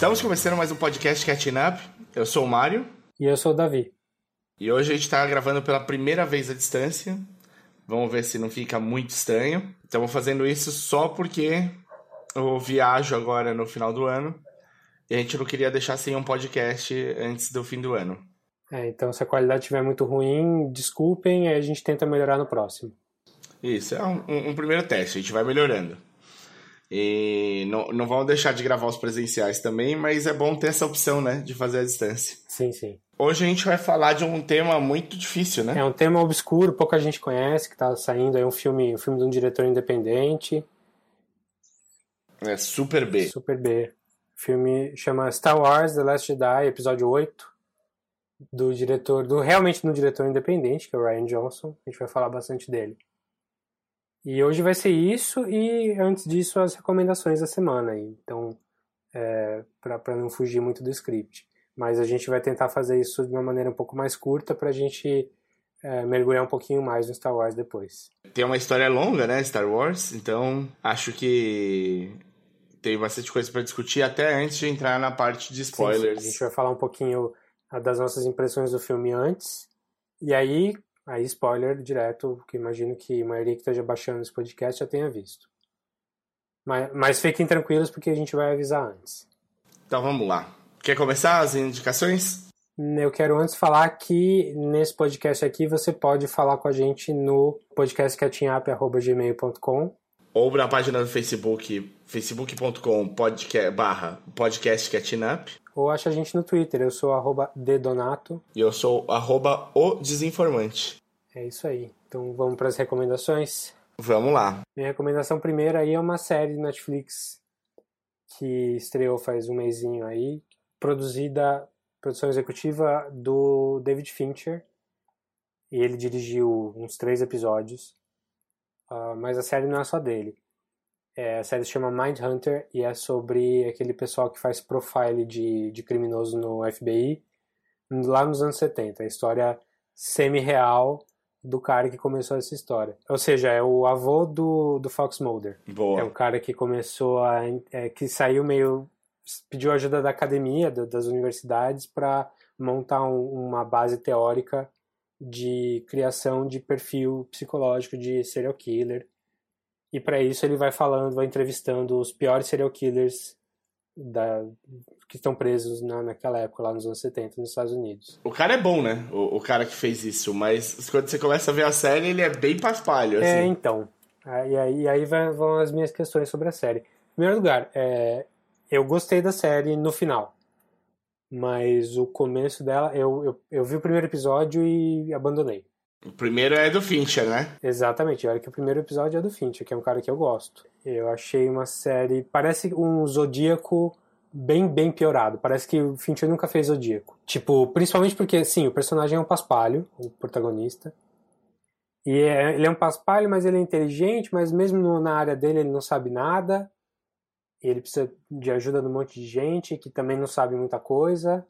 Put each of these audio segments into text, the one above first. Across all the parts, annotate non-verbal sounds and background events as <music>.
Estamos começando mais um podcast Catching Up. Eu sou o Mário. E eu sou o Davi. E hoje a gente está gravando pela primeira vez à distância. Vamos ver se não fica muito estranho. Estamos fazendo isso só porque eu viajo agora no final do ano. E a gente não queria deixar sem um podcast antes do fim do ano. É, então se a qualidade estiver muito ruim, desculpem, aí a gente tenta melhorar no próximo. Isso, é um, um, um primeiro teste, a gente vai melhorando. E não, não vamos deixar de gravar os presenciais também, mas é bom ter essa opção, né, de fazer a distância. Sim, sim. Hoje a gente vai falar de um tema muito difícil, né? É um tema obscuro, pouca gente conhece, que está saindo aí um filme, um filme de um diretor independente. É Super B. Super B. O filme chama Star Wars The Last Jedi, episódio 8, do diretor, do realmente do diretor independente, que é o Ryan Johnson. A gente vai falar bastante dele. E hoje vai ser isso e antes disso as recomendações da semana. Então, é, para não fugir muito do script. Mas a gente vai tentar fazer isso de uma maneira um pouco mais curta para a gente é, mergulhar um pouquinho mais no Star Wars depois. Tem uma história longa, né, Star Wars, então acho que tem bastante coisa para discutir até antes de entrar na parte de spoilers. Sim. A gente vai falar um pouquinho das nossas impressões do filme antes. E aí, Aí, spoiler direto, que imagino que a maioria que esteja baixando esse podcast já tenha visto. Mas, mas fiquem tranquilos porque a gente vai avisar antes. Então vamos lá. Quer começar as indicações? Eu quero antes falar que nesse podcast aqui você pode falar com a gente no podcastcatchingup.gmail.com ou na página do Facebook, facebook.com podcast, barra podcastcatchingup. Ou acha a gente no Twitter, eu sou arroba dedonato. E eu sou arroba o desinformante. É isso aí. Então vamos para as recomendações? Vamos lá. Minha recomendação primeira aí é uma série de Netflix que estreou faz um mêsinho aí, produzida, produção executiva do David Fincher. E ele dirigiu uns três episódios. Uh, mas a série não é só dele. É, a série se chama Mindhunter e é sobre aquele pessoal que faz profile de, de criminoso no FBI lá nos anos 70. A história semi-real do cara que começou essa história. Ou seja, é o avô do, do Fox Mulder. Boa. É o cara que começou a. É, que saiu meio. pediu ajuda da academia, da, das universidades, para montar um, uma base teórica de criação de perfil psicológico de serial killer. E para isso ele vai falando, vai entrevistando os piores serial killers da, que estão presos na, naquela época, lá nos anos 70, nos Estados Unidos. O cara é bom, né? O, o cara que fez isso, mas quando você começa a ver a série, ele é bem paspalho, assim. É, então. E aí, aí vão as minhas questões sobre a série. Em primeiro lugar, é, eu gostei da série no final. Mas o começo dela, eu, eu, eu vi o primeiro episódio e abandonei. O primeiro é do Fincher, né? Exatamente, olha que o primeiro episódio é do Fincher, que é um cara que eu gosto. Eu achei uma série. Parece um Zodíaco bem, bem piorado. Parece que o Fincher nunca fez Zodíaco. Tipo, principalmente porque, sim, o personagem é um paspalho, o protagonista. E é, ele é um paspalho, mas ele é inteligente, mas mesmo no, na área dele ele não sabe nada. Ele precisa de ajuda de um monte de gente que também não sabe muita coisa.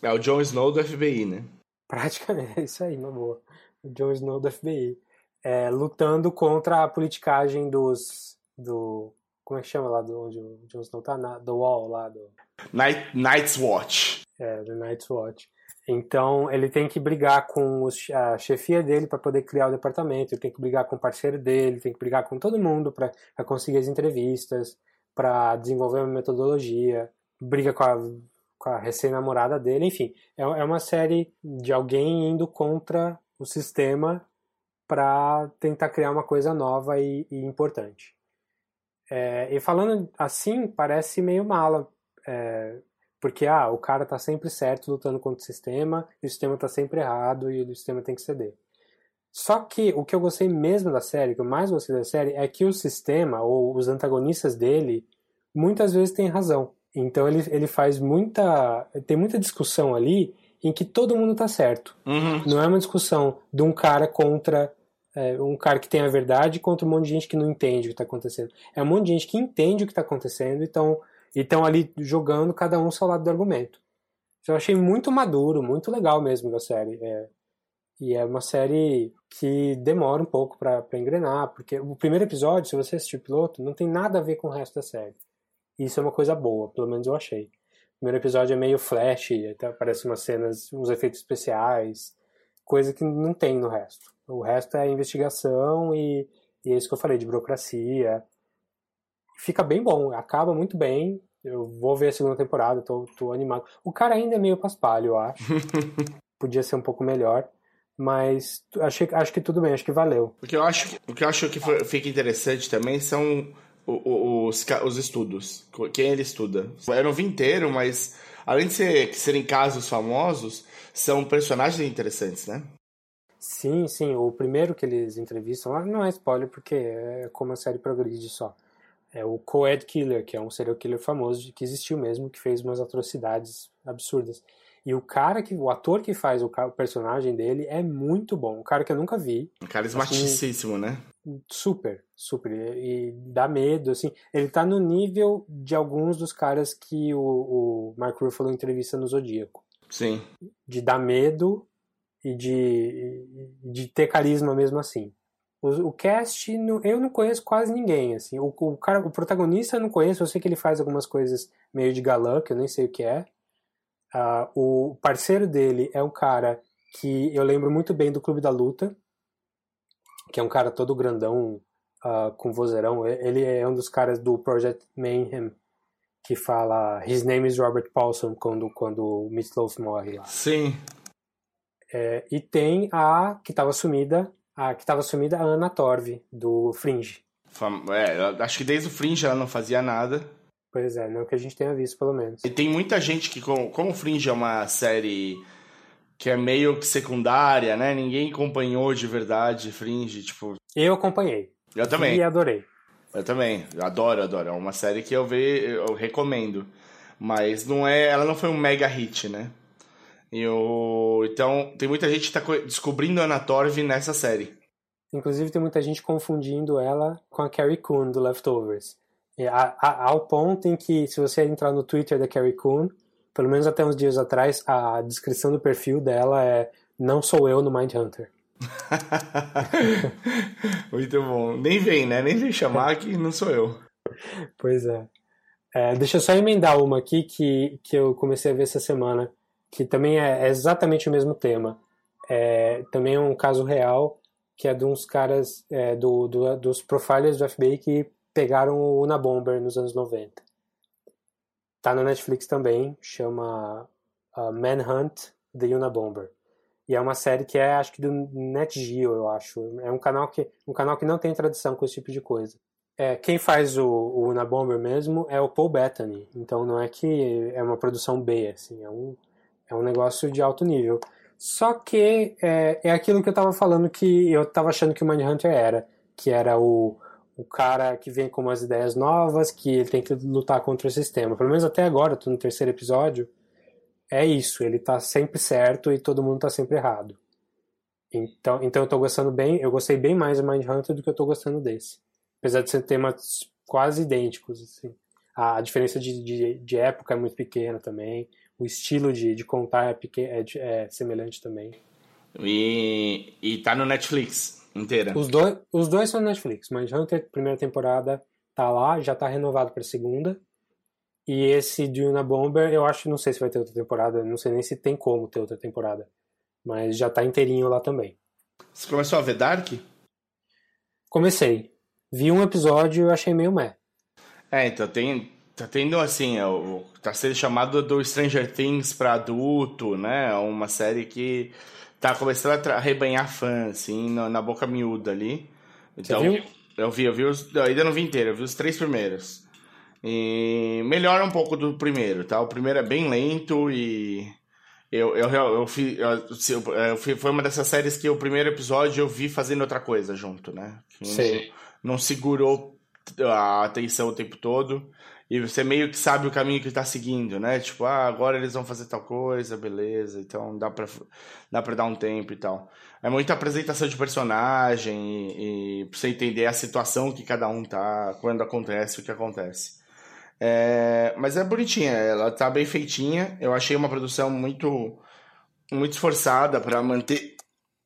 É o Jon Snow do FBI, né? Praticamente, <laughs> é isso aí, uma boa. Jon Snow do FBI. É, lutando contra a politicagem dos. do. Como é que chama lá do onde o Jon Snow tá? Na, do Wall lá do. Night, Night's Watch. É, do Night's Watch. Então ele tem que brigar com os, a chefia dele para poder criar o departamento, ele tem que brigar com o parceiro dele, tem que brigar com todo mundo para conseguir as entrevistas, para desenvolver uma metodologia, briga com a com a recém-namorada dele, enfim. É, é uma série de alguém indo contra o sistema para tentar criar uma coisa nova e, e importante. É, e falando assim, parece meio mala, é, porque ah, o cara tá sempre certo lutando contra o sistema, e o sistema tá sempre errado e o sistema tem que ceder. Só que o que eu gostei mesmo da série, o que eu mais gostei da série, é que o sistema, ou os antagonistas dele, muitas vezes têm razão. Então ele, ele faz muita. Tem muita discussão ali em que todo mundo tá certo. Uhum. Não é uma discussão de um cara contra. É, um cara que tem a verdade contra um monte de gente que não entende o que está acontecendo. É um monte de gente que entende o que está acontecendo e estão ali jogando cada um seu lado do argumento. Eu achei muito maduro, muito legal mesmo da série. É, e é uma série que demora um pouco para engrenar, porque o primeiro episódio, se você assistir o piloto, não tem nada a ver com o resto da série. Isso é uma coisa boa, pelo menos eu achei. Primeiro episódio é meio flash, até aparecem umas cenas, uns efeitos especiais, coisa que não tem no resto. O resto é investigação e, e é isso que eu falei, de burocracia. Fica bem bom, acaba muito bem. Eu vou ver a segunda temporada, tô, tô animado. O cara ainda é meio paspalho, eu acho. <laughs> Podia ser um pouco melhor. Mas achei, acho que tudo bem, acho que valeu. O que eu acho, o que, eu acho que fica interessante também são os, os estudos. Quem ele estuda. Eu não vi inteiro, mas além de ser, serem casos famosos, são personagens interessantes, né? Sim, sim. O primeiro que eles entrevistam, não é spoiler porque é como a série progride só. É o Coed Killer, que é um serial killer famoso que existiu mesmo, que fez umas atrocidades absurdas. E o cara que, o ator que faz o, personagem dele é muito bom. Um cara que eu nunca vi. Um carismaticíssimo, assim, né? Super, super. E, dá medo, assim. Ele tá no nível de alguns dos caras que o, o Mark Ruffalo entrevista no Zodíaco. Sim. De dar medo e de, de ter carisma mesmo assim. O, o cast, eu não conheço quase ninguém, assim. O, o, cara, o protagonista eu não conheço, eu sei que ele faz algumas coisas meio de galã, que eu nem sei o que é. Uh, o parceiro dele é um cara que eu lembro muito bem do Clube da Luta, que é um cara todo grandão, uh, com vozeirão. Ele é um dos caras do Project Mayhem, que fala His name is Robert Paulson quando, quando o Meatloaf morre lá. Sim. É, e tem a que estava sumida, a que estava sumida, a Anna Torv, do Fringe. É, acho que desde o Fringe ela não fazia nada. Pois é, não que a gente tenha visto, pelo menos. E tem muita gente que, como o Fringe é uma série que é meio que secundária, né? Ninguém acompanhou de verdade Fringe, tipo... Eu acompanhei. Eu também. E adorei. Eu também, eu adoro, adoro. É uma série que eu ve, eu recomendo. Mas não é, ela não foi um mega hit, né? Eu, então, tem muita gente que tá descobrindo a Anna Torv nessa série. Inclusive, tem muita gente confundindo ela com a Carrie Coon do Leftovers. É, a, a, ao ponto em que, se você entrar no Twitter da Carrie Coon, pelo menos até uns dias atrás, a descrição do perfil dela é Não sou eu no Mindhunter. <laughs> Muito bom. Nem vem, né? Nem vem chamar que não sou eu. Pois é. é. Deixa eu só emendar uma aqui que, que eu comecei a ver essa semana, que também é, é exatamente o mesmo tema. É, também é um caso real, que é de uns caras é, do, do, dos profilers do FBI que pegaram o Una Bomber nos anos 90. Tá na Netflix também, chama uh, Manhunt The Una Bomber. E é uma série que é, acho que do Net Geo, eu acho. É um canal que, um canal que não tem tradição com esse tipo de coisa. É, quem faz o, o Una Bomber mesmo é o Paul Bettany. Então não é que é uma produção B, assim, é um, é um negócio de alto nível. Só que é, é aquilo que eu tava falando que eu tava achando que o Mindhunter era, que era o, o cara que vem com umas ideias novas, que ele tem que lutar contra o sistema. Pelo menos até agora, tô no terceiro episódio, é isso, ele tá sempre certo e todo mundo tá sempre errado. Então, então eu tô gostando bem, eu gostei bem mais do Mindhunter do que eu tô gostando desse. Apesar de ser temas quase idênticos, assim. A, diferença de, de, de, época é muito pequena também. O estilo de, de contar é, pequeno, é, é semelhante também. E, e tá no Netflix inteira. Os dois, os dois são Netflix. Hunter primeira temporada, tá lá, já tá renovado pra segunda. E esse Duna Bomber, eu acho, não sei se vai ter outra temporada, não sei nem se tem como ter outra temporada. Mas já tá inteirinho lá também. Você começou a ver Dark? Comecei. Vi um episódio e achei meio meh. É, então tem. Tá tendo assim, é, tá sendo chamado do Stranger Things pra adulto, né? É uma série que tá começando a arrebanhar fã, assim, na, na, boca miúda ali. Então, Você viu? Eu vi, eu vi os. Eu ainda não vi inteiro, eu vi os três primeiros. E melhora um pouco do primeiro, tá? O primeiro é bem lento e. Eu, eu, eu, eu, fiz, eu, eu, foi uma dessas séries que o primeiro episódio eu vi fazendo outra coisa junto, né? Sim. Não, não segurou a atenção o tempo todo e você meio que sabe o caminho que está seguindo, né? Tipo, ah, agora eles vão fazer tal coisa, beleza, então dá pra, dá pra dar um tempo e tal. É muita apresentação de personagem e, e pra você entender a situação que cada um tá, quando acontece o que acontece. É, mas é bonitinha, ela tá bem feitinha. Eu achei uma produção muito, muito esforçada para manter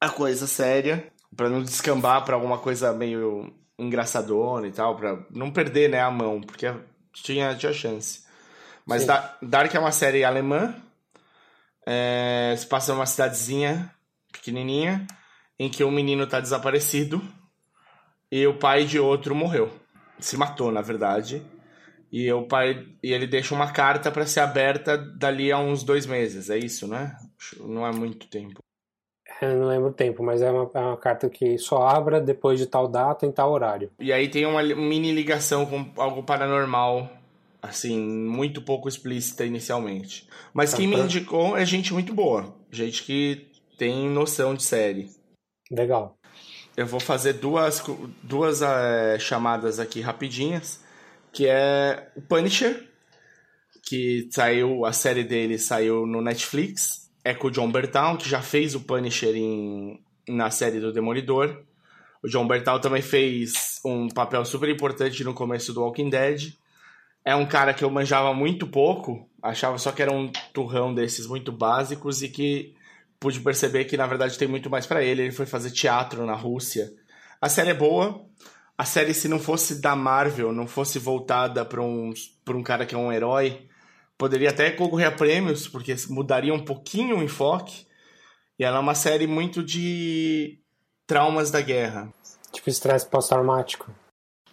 a coisa séria, para não descambar para alguma coisa meio engraçadona e tal, para não perder né, a mão, porque tinha, tinha chance. Mas da Dark é uma série alemã. É, se passa numa cidadezinha pequenininha em que um menino tá desaparecido e o pai de outro morreu. Se matou, na verdade. E o pai e ele deixa uma carta para ser aberta dali a uns dois meses. É isso, né? Não é muito tempo. Eu não lembro o tempo, mas é uma, é uma, carta que só abra depois de tal data em tal horário. E aí tem uma mini ligação com algo paranormal, assim, muito pouco explícita inicialmente. Mas quem me indicou é gente muito boa, gente que tem noção de série. Legal. Eu vou fazer duas, duas é, chamadas aqui rapidinhas, que é o Punisher, que saiu, a série dele saiu no Netflix, é com o John Bertal, que já fez o Punisher em, na série do Demolidor. O John Bertal também fez um papel super importante no começo do Walking Dead. É um cara que eu manjava muito pouco, achava só que era um turrão desses muito básicos e que pude perceber que na verdade tem muito mais para ele. Ele foi fazer teatro na Rússia. A série é boa. A série, se não fosse da Marvel, não fosse voltada para um, pra um cara que é um herói, poderia até concorrer a prêmios, porque mudaria um pouquinho o enfoque. E ela é uma série muito de traumas da guerra. Tipo estresse pós-traumático.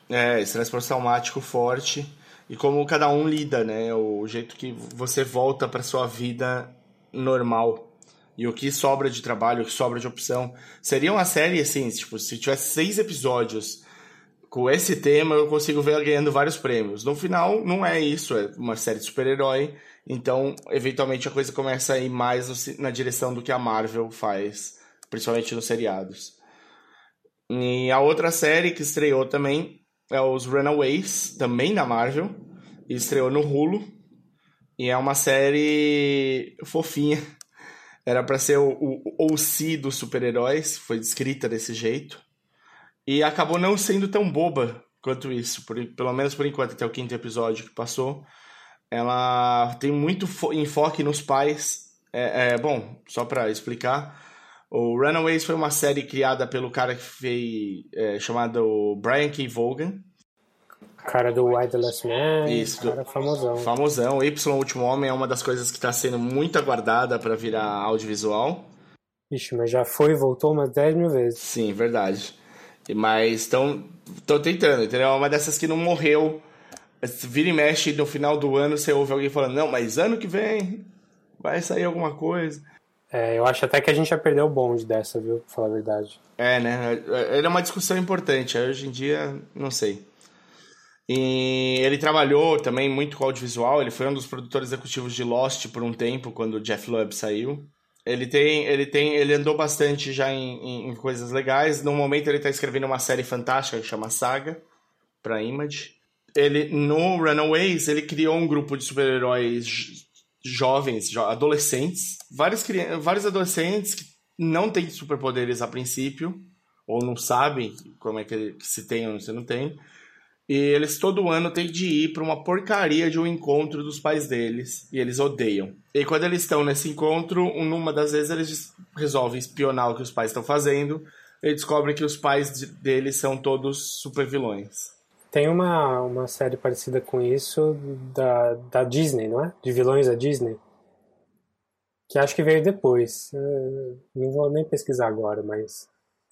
É, estresse pós-traumático forte. E como cada um lida, né? O jeito que você volta para sua vida normal e o que sobra de trabalho, o que sobra de opção. Seria uma série assim, tipo, se tivesse seis episódios com esse tema, eu consigo ver ela ganhando vários prêmios. No final, não é isso, é uma série de super-herói, então, eventualmente, a coisa começa a ir mais na direção do que a Marvel faz, principalmente nos seriados. E a outra série que estreou também é os Runaways, também da Marvel, e estreou no Hulu, e é uma série fofinha, era para ser o, o OC dos super-heróis, foi descrita desse jeito. E acabou não sendo tão boba quanto isso, por, pelo menos por enquanto, até o quinto episódio que passou. Ela tem muito enfoque nos pais. É, é bom, só para explicar. O Runaways foi uma série criada pelo cara que fez. É, chamado Brian K. Vaughan cara do Last Man. Isso, cara famosão. Famosão. Y, o Último Homem, é uma das coisas que está sendo muito aguardada para virar audiovisual. Ixi, mas já foi e voltou umas 10 mil vezes. Sim, verdade. Mas estão tentando, entendeu? É uma dessas que não morreu. Vira e mexe no final do ano, você ouve alguém falando, não, mas ano que vem vai sair alguma coisa. É, eu acho até que a gente já perdeu o bonde dessa, viu? Pra falar a verdade. É, né? Era uma discussão importante. Hoje em dia, não sei. E ele trabalhou também muito com audiovisual, ele foi um dos produtores executivos de Lost por um tempo, quando o Jeff Lubb saiu. Ele tem, ele tem, ele andou bastante já em, em coisas legais. No momento ele está escrevendo uma série fantástica que chama Saga para Image. Ele no Runaways ele criou um grupo de super-heróis jovens, adolescentes, vários vários adolescentes que não têm superpoderes a princípio ou não sabem como é que, que se tem ou se não tem e eles todo ano têm de ir para uma porcaria de um encontro dos pais deles. E eles odeiam. E quando eles estão nesse encontro, numa das vezes eles resolvem espionar o que os pais estão fazendo. E descobrem que os pais deles são todos super vilões. Tem uma, uma série parecida com isso da, da Disney, não é? De vilões da Disney. Que acho que veio depois. não vou nem pesquisar agora, mas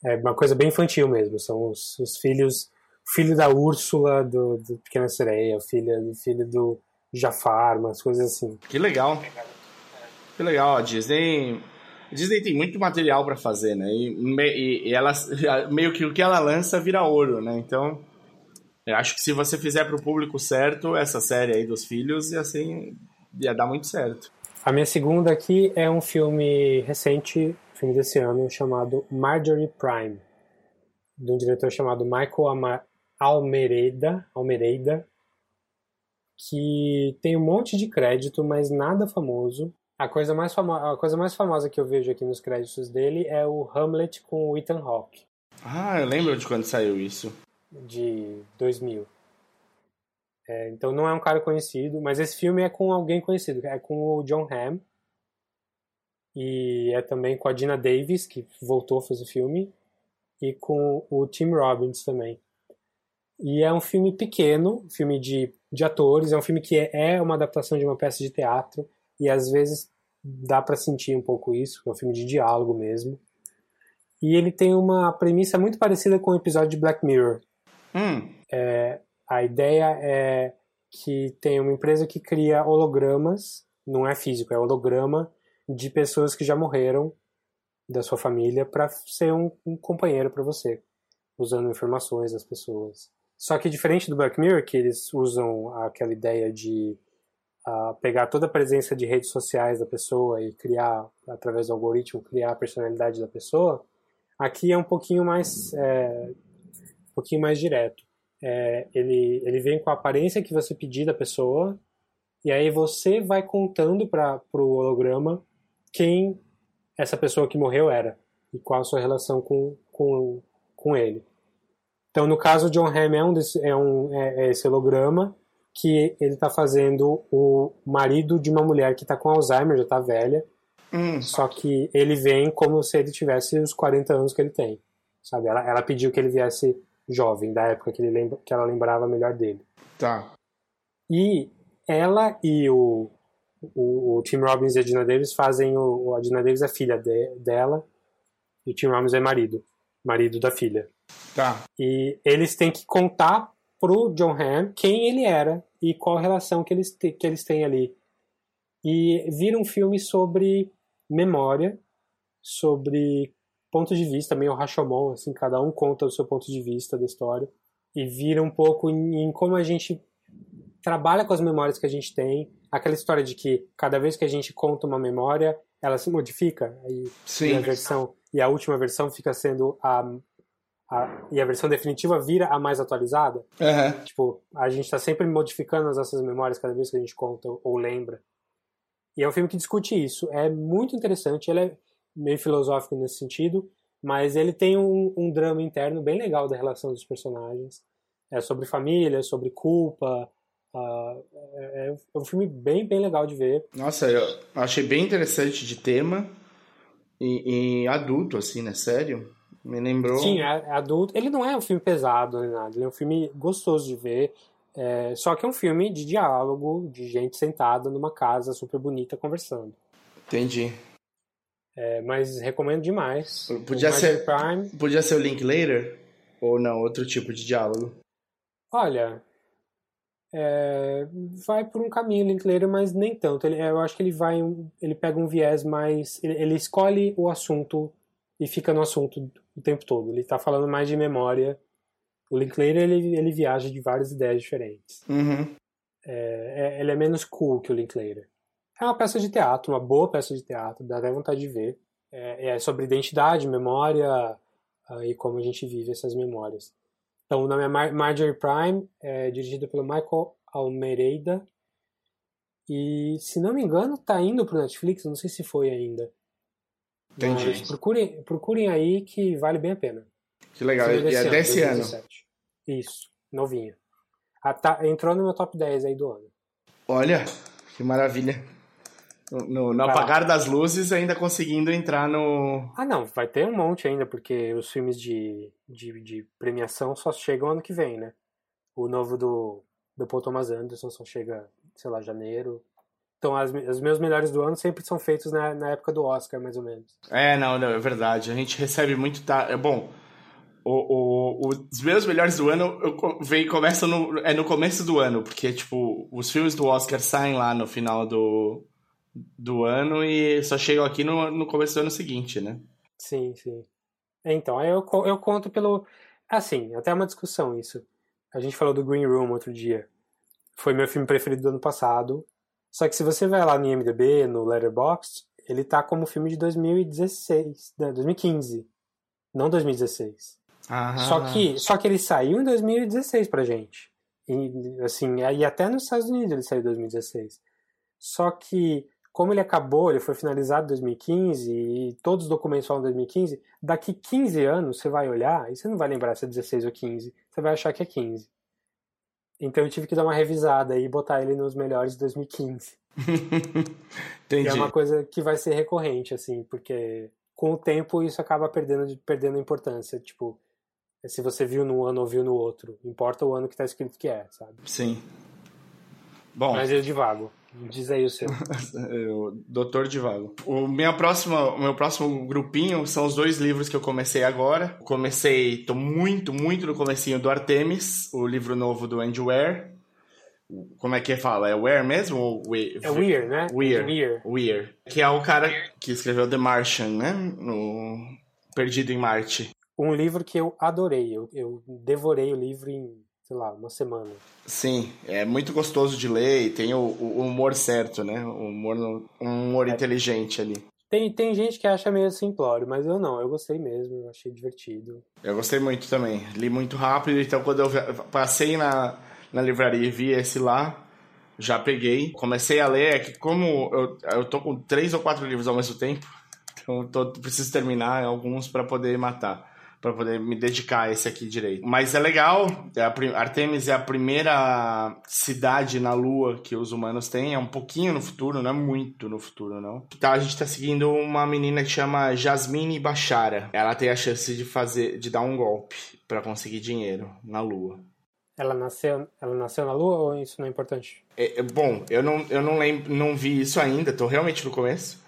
é uma coisa bem infantil mesmo. São os, os filhos filho da Úrsula do, do Pequena Sereia, filho, filho do Jafar, umas coisas assim. Que legal. Que legal, a Disney. A Disney tem muito material para fazer, né? E, e, e, ela meio que o que ela lança vira ouro, né? Então, eu acho que se você fizer para o público certo essa série aí dos filhos, ia assim, ia dar muito certo. A minha segunda aqui é um filme recente, filme desse ano, chamado Marjorie Prime, de um diretor chamado Michael Ama Almereida, Almereida, que tem um monte de crédito, mas nada famoso. A coisa mais, famo a coisa mais famosa que eu vejo aqui nos créditos dele é o Hamlet com o Ethan Hawke. Ah, eu lembro de quando saiu isso. De 2000. É, então não é um cara conhecido, mas esse filme é com alguém conhecido, é com o John Hamm. E é também com a Dina Davis, que voltou a fazer o filme, e com o Tim Robbins também. E é um filme pequeno, filme de de atores. É um filme que é, é uma adaptação de uma peça de teatro e às vezes dá para sentir um pouco isso. É um filme de diálogo mesmo. E ele tem uma premissa muito parecida com o episódio de Black Mirror. Hum. É, a ideia é que tem uma empresa que cria hologramas, não é físico, é holograma de pessoas que já morreram da sua família para ser um, um companheiro para você, usando informações das pessoas. Só que diferente do Black Mirror, que eles usam aquela ideia de uh, pegar toda a presença de redes sociais da pessoa e criar, através do algoritmo, criar a personalidade da pessoa, aqui é um pouquinho mais, é, um pouquinho mais direto. É, ele, ele vem com a aparência que você pedir da pessoa, e aí você vai contando para o holograma quem essa pessoa que morreu era e qual a sua relação com, com, com ele. Então, no caso, John Hamm é, um desse, é, um, é, é esse holograma que ele está fazendo o marido de uma mulher que está com Alzheimer, já está velha, hum. só que ele vem como se ele tivesse os 40 anos que ele tem, sabe? Ela, ela pediu que ele viesse jovem, da época que, ele lembra, que ela lembrava melhor dele. Tá. E ela e o, o, o Tim Robbins e a Dina Davis fazem o, a Dina Davis é filha de, dela e o Tim Robbins é marido, marido da filha. Tá. E eles têm que contar pro John Hamm quem ele era e qual a relação que eles, que eles têm ali. E vira um filme sobre memória, sobre ponto de vista, meio Rashomon, assim, cada um conta o seu ponto de vista da história. E vira um pouco em, em como a gente trabalha com as memórias que a gente tem, aquela história de que cada vez que a gente conta uma memória, ela se modifica e, Sim. e a versão e a última versão fica sendo a, a, e a versão definitiva vira a mais atualizada. Uhum. Tipo, a gente está sempre modificando as nossas memórias cada vez que a gente conta ou lembra. E é um filme que discute isso. É muito interessante, ele é meio filosófico nesse sentido, mas ele tem um, um drama interno bem legal da relação dos personagens. É sobre família, sobre culpa, Uh, é, é, um filme bem, bem legal de ver. Nossa, eu achei bem interessante de tema e, e adulto, assim, né? Sério? Me lembrou. Sim, é, é adulto. Ele não é um filme pesado nem nada, ele é um filme gostoso de ver. É, só que é um filme de diálogo, de gente sentada numa casa super bonita conversando. Entendi. É, mas recomendo demais. Podia ser, Prime. podia ser o Linklater? Ou não, outro tipo de diálogo? Olha, é, vai por um caminho Linklater, mas nem tanto. Ele, eu acho que ele vai, ele pega um viés mais, ele, ele escolhe o assunto e fica no assunto o tempo todo. Ele está falando mais de memória. O Linklater ele, ele viaja de várias ideias diferentes. Uhum. É, é, ele é menos cool que o Linklater. É uma peça de teatro, uma boa peça de teatro, dá até vontade de ver. É, é sobre identidade, memória uh, e como a gente vive essas memórias. Então, o nome é Mar Marjorie Prime, é dirigido pelo Michael Almeida. E, se não me engano, tá indo pro Netflix, não sei se foi ainda. Entendi. Mas procurem, procurem aí que vale bem a pena. Que legal, e é desse ano. Isso, novinha. Tá, entrou no meu top 10 aí do ano. Olha, que maravilha. No, no apagar das luzes, ainda conseguindo entrar no. Ah, não, vai ter um monte ainda, porque os filmes de, de, de premiação só chegam ano que vem, né? O novo do, do Paul Thomas Anderson só chega, sei lá, janeiro. Então, as, os meus melhores do ano sempre são feitos na, na época do Oscar, mais ou menos. É, não, não, é verdade. A gente recebe muito. Tá, é bom. O, o, os meus melhores do ano eu, vem, começam no, é no começo do ano, porque, tipo, os filmes do Oscar saem lá no final do, do ano e só chegam aqui no, no começo do ano seguinte, né? Sim, sim. Então, eu, eu conto pelo. Assim, até uma discussão isso. A gente falou do Green Room outro dia. Foi meu filme preferido do ano passado. Só que se você vai lá no IMDb, no Letterboxd, ele tá como filme de 2016, né, 2015, não 2016. Aham. Só que, só que ele saiu em 2016 pra gente. E, assim, e até nos Estados Unidos ele saiu em 2016. Só que como ele acabou, ele foi finalizado em 2015 e todos os documentos falam 2015, daqui 15 anos você vai olhar e você não vai lembrar se é 16 ou 15, você vai achar que é 15. Então eu tive que dar uma revisada e botar ele nos melhores de 2015. <laughs> Entendi. E é uma coisa que vai ser recorrente, assim, porque com o tempo isso acaba perdendo, perdendo importância. Tipo, se você viu num ano ou viu no outro, importa o ano que tá escrito que é, sabe? Sim. Bom. Mas eu divago. Diz aí o seu. <laughs> o Doutor Divago. O minha próxima, o meu próximo grupinho são os dois livros que eu comecei agora. Comecei, tô muito, muito no comecinho do Artemis, o livro novo do Andy Weir. Como é que fala? É Weir mesmo? Ou we, é Weir, né? Weir. Weir. Weir. Que é o cara que escreveu The Martian, né? No Perdido em Marte. Um livro que eu adorei. Eu, eu devorei o livro em sei lá, uma semana. Sim, é muito gostoso de ler e tem o, o humor certo, né? O humor, um humor é. inteligente ali. Tem, tem gente que acha meio simplório, mas eu não, eu gostei mesmo, eu achei divertido. Eu gostei muito também, li muito rápido, então quando eu passei na, na livraria e vi esse lá, já peguei. Comecei a ler, é que como eu, eu tô com três ou quatro livros ao mesmo tempo, <laughs> então eu tô, preciso terminar alguns para poder matar para poder me dedicar a esse aqui direito. Mas é legal, é a, Artemis é a primeira cidade na Lua que os humanos têm, é um pouquinho no futuro, não é muito no futuro, não. Tá, a gente tá seguindo uma menina que chama Jasmine Bachara. Ela tem a chance de fazer, de dar um golpe para conseguir dinheiro na Lua. Ela nasceu, ela nasceu na Lua ou isso não é importante? É, é, bom, eu não, eu não lembro, não vi isso ainda, tô realmente no começo.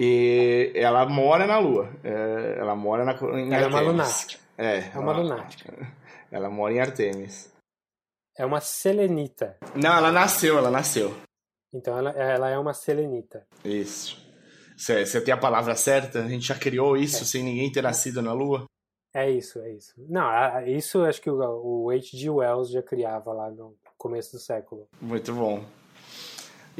E ela mora na Lua. É, ela mora na, em ela Artemis. é uma lunática. É, é uma lunática. <laughs> Ela mora em Artemis. É uma selenita. Não, ela nasceu, ela nasceu. Então ela, ela é uma selenita. Isso. Você tem a palavra certa? A gente já criou isso é. sem ninguém ter nascido na Lua? É isso, é isso. Não, isso acho que o H.G. Wells já criava lá no começo do século. Muito bom.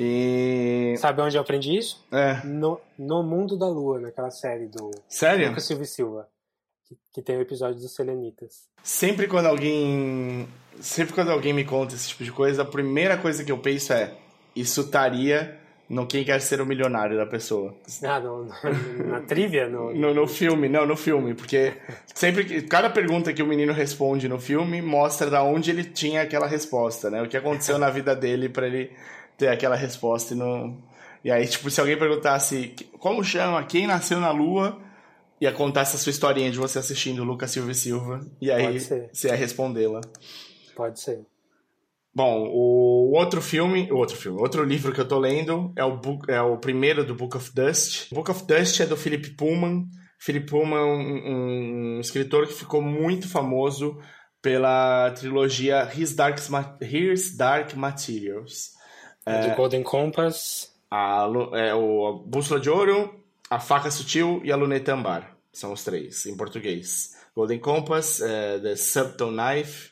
E. Sabe onde eu aprendi isso? É. No, no Mundo da Lua, naquela série do Sério? Lucas Silva e Silva. Que, que, tem o episódio dos Selenitas. Sempre quando alguém. Sempre quando alguém me conta esse tipo de coisa, a primeira coisa que eu penso é: isso estaria no Quem Quer Ser o Milionário da pessoa. Ah, no, na trivia? No... <laughs> no... No, filme, não, no filme, porque sempre que. Cada pergunta que o menino responde no filme mostra da onde ele tinha aquela resposta, né? O que aconteceu na vida dele para ele ter aquela resposta e não. E aí, tipo, se alguém perguntasse como chama, quem nasceu na Lua, ia contar essa sua historinha de você assistindo Lucas Silva e Silva. E aí você ia respondê-la. Pode ser. Bom, o outro filme, o outro filme, outro livro que eu tô lendo é o, book, é o primeiro do Book of Dust. O Book of Dust é do Philip Pullman. Philip Pullman é um, um escritor que ficou muito famoso pela trilogia His Dark, His Dark Materials. É, Golden Compass. A, é, o, a Bússola de Ouro, a Faca Sutil e a Luneta Ambar. São os três, em português. Golden Compass, é, The Subtle Knife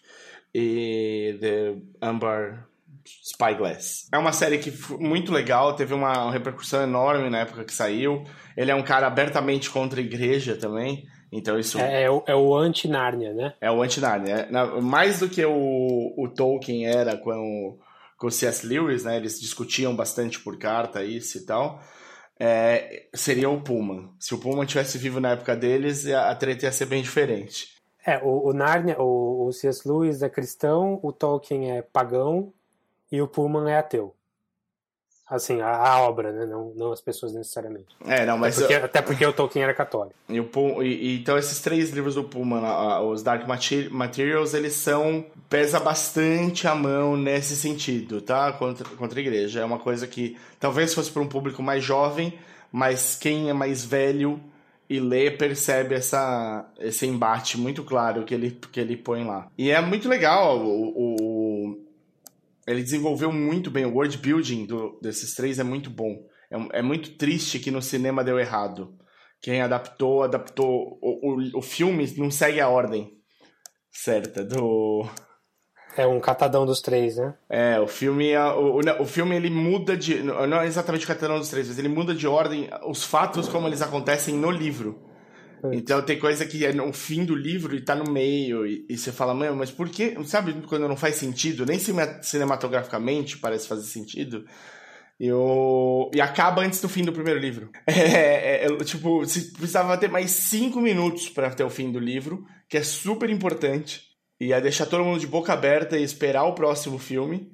e The Amber Spyglass. É uma série que muito legal, teve uma repercussão enorme na época que saiu. Ele é um cara abertamente contra a igreja também. Então isso é, é o, é o anti-Nárnia, né? É o anti-Nárnia. É, mais do que o, o Tolkien era com com o C.S. Lewis, né? Eles discutiam bastante por carta isso e tal. É, seria o Pullman. Se o Pullman tivesse vivo na época deles, a treta ia ser bem diferente. É, o, o Narnia, o, o C.S. Lewis é cristão, o Tolkien é pagão e o Pullman é ateu. Assim, a, a, obra, né? Não, não as pessoas necessariamente. É, não, mas. Até porque, eu... até porque o Tolkien era católico. E, o e, e, então, esses três livros do Pullman, os Dark Materials, eles são. pesa bastante a mão nesse sentido, tá? Contra, contra a igreja. É uma coisa que talvez fosse para um público mais jovem, mas quem é mais velho e lê percebe essa, esse embate muito claro que ele, que ele põe lá. E é muito legal o, o ele desenvolveu muito bem. O world building do, desses três é muito bom. É, é, muito triste que no cinema deu errado. Quem adaptou, adaptou. O, o, o filme não segue a ordem certa do. É um catadão dos três, né? É, o filme, é, o, o, o filme ele muda de. Não é exatamente o catadão dos três, mas ele muda de ordem os fatos como eles acontecem no livro. Então tem coisa que é no fim do livro e tá no meio, e, e você fala, mano, mas por que? Sabe quando não faz sentido? Nem cinematograficamente parece fazer sentido. E, o... e acaba antes do fim do primeiro livro. <laughs> É, é, é tipo, você precisava ter mais cinco minutos para ter o fim do livro, que é super importante. E é deixar todo mundo de boca aberta e esperar o próximo filme.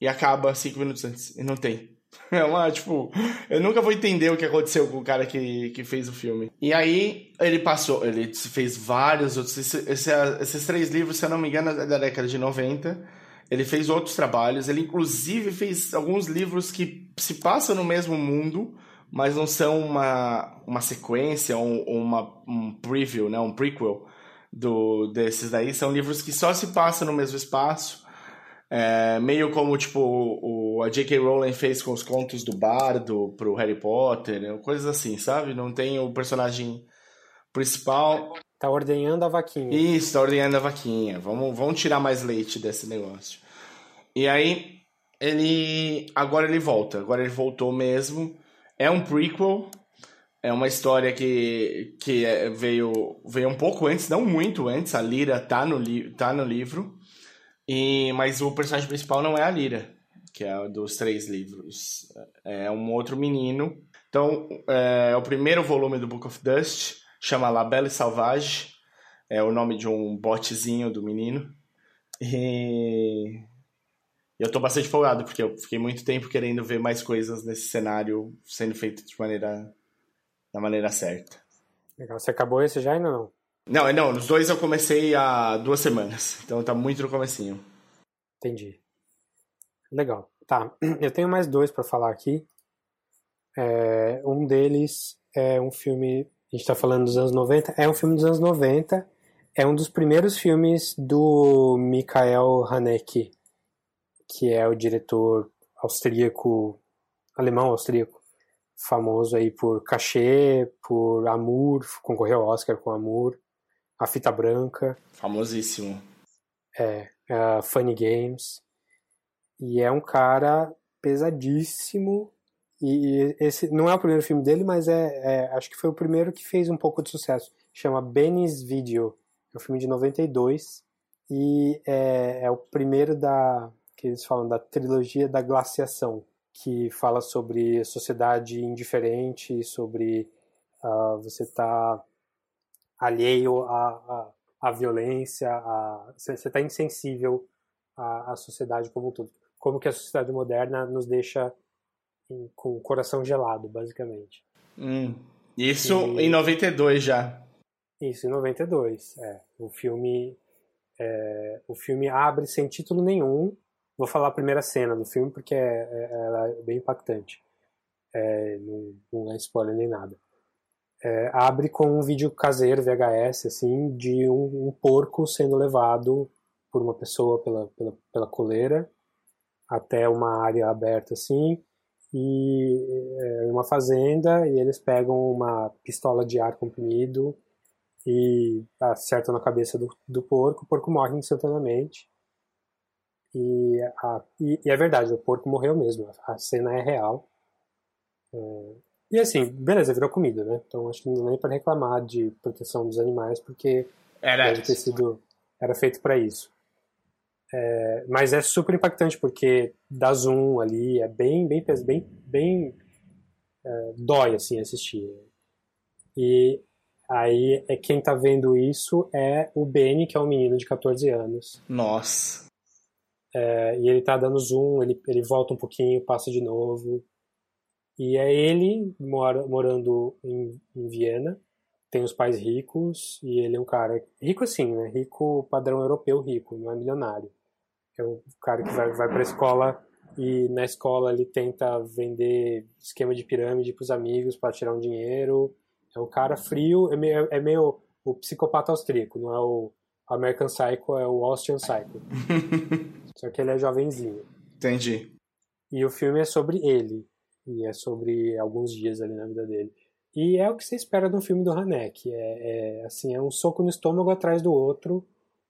E acaba cinco minutos antes. E não tem. <laughs> É uma, tipo, eu nunca vou entender o que aconteceu com o cara que, que fez o filme. E aí, ele passou, ele fez vários outros. Esse, esse, esses três livros, se eu não me engano, é da década de 90. Ele fez outros trabalhos, ele inclusive fez alguns livros que se passam no mesmo mundo, mas não são uma, uma sequência ou uma, um preview, né, um prequel do, desses daí. São livros que só se passam no mesmo espaço, é, meio como tipo o, a J.K. Rowling fez com os contos do Bardo pro Harry Potter, né, coisas assim, sabe? Não tem o personagem principal. Tá ordenhando a vaquinha. Isso, tá ordenhando a vaquinha. Vamos, vamos tirar mais leite desse negócio. E aí, ele. Agora ele volta. Agora ele voltou mesmo. É um prequel. É uma história que, que é, veio, veio um pouco antes, não muito antes. A Lira tá no, li, tá no livro. E, mas o personagem principal não é a Lira, que é dos três livros. É um outro menino. Então, é, é o primeiro volume do Book of Dust chama La Belle Sauvage. É o nome de um botezinho do menino. E eu tô bastante folgado, porque eu fiquei muito tempo querendo ver mais coisas nesse cenário sendo feito de maneira da maneira certa. Legal. Você acabou esse já ainda não? Não, não, os dois eu comecei há duas semanas, então tá muito no comecinho. Entendi. Legal. Tá, <clears throat> eu tenho mais dois para falar aqui. É, um deles é um filme, a gente tá falando dos anos 90, é um filme dos anos 90, é um dos primeiros filmes do Michael Haneke, que é o diretor austríaco, alemão-austríaco, famoso aí por Cachê, por Amour, concorreu ao Oscar com Amour, A Fita Branca. Famosíssimo. É, uh, Funny Games. E é um cara pesadíssimo. E esse não é o primeiro filme dele, mas é, é acho que foi o primeiro que fez um pouco de sucesso. Chama Benny's Video. É um filme de 92 e é, é o primeiro da que eles falam da trilogia da glaciação, que fala sobre sociedade indiferente, sobre uh, você estar tá alheio à, à, à violência, a, você está insensível à, à sociedade como um todo. Como que a sociedade moderna nos deixa em, com o coração gelado, basicamente. Hum, isso e, em 92 já. Isso, em 92, é. O filme, é, o filme abre sem título nenhum, Vou falar a primeira cena do filme porque é, é, ela é bem impactante. É, não, não, é spoiler nem nada. É, abre com um vídeo caseiro VHS assim de um, um, porco sendo levado por uma pessoa pela, pela, pela coleira até uma área aberta assim e é uma fazenda e eles pegam uma pistola de ar comprimido e acertam na cabeça do, do porco, o porco morre instantaneamente e, a, e, e, é verdade, o porco morreu mesmo, a cena é real. É, e assim, beleza, virou comida, né? Então acho que não nem para reclamar de proteção dos animais, porque era deve ter sido, era feito para isso. É, mas é super impactante porque dá zoom ali, é bem, bem, bem, bem é, dói assim assistir. E aí é quem tá vendo isso é o Benny, que é um menino de 14 anos. Nossa. É, e ele tá dando zoom, ele, ele volta um pouquinho, passa de novo. E é ele mora, morando em, em Viena, tem os pais ricos, e ele é um cara rico assim, né? Rico padrão europeu rico, não é milionário. É um cara que vai, vai pra escola e na escola ele tenta vender esquema de pirâmide pros amigos para tirar um dinheiro. É um cara frio, é meio, é meio o psicopata austríaco, não é o American Psycho, é o Austrian Psycho. <laughs> Só que ele é jovenzinho. Entendi. E o filme é sobre ele. E é sobre alguns dias ali na vida dele. E é o que você espera de um filme do Hanek. É, é, assim, é um soco no estômago atrás do outro,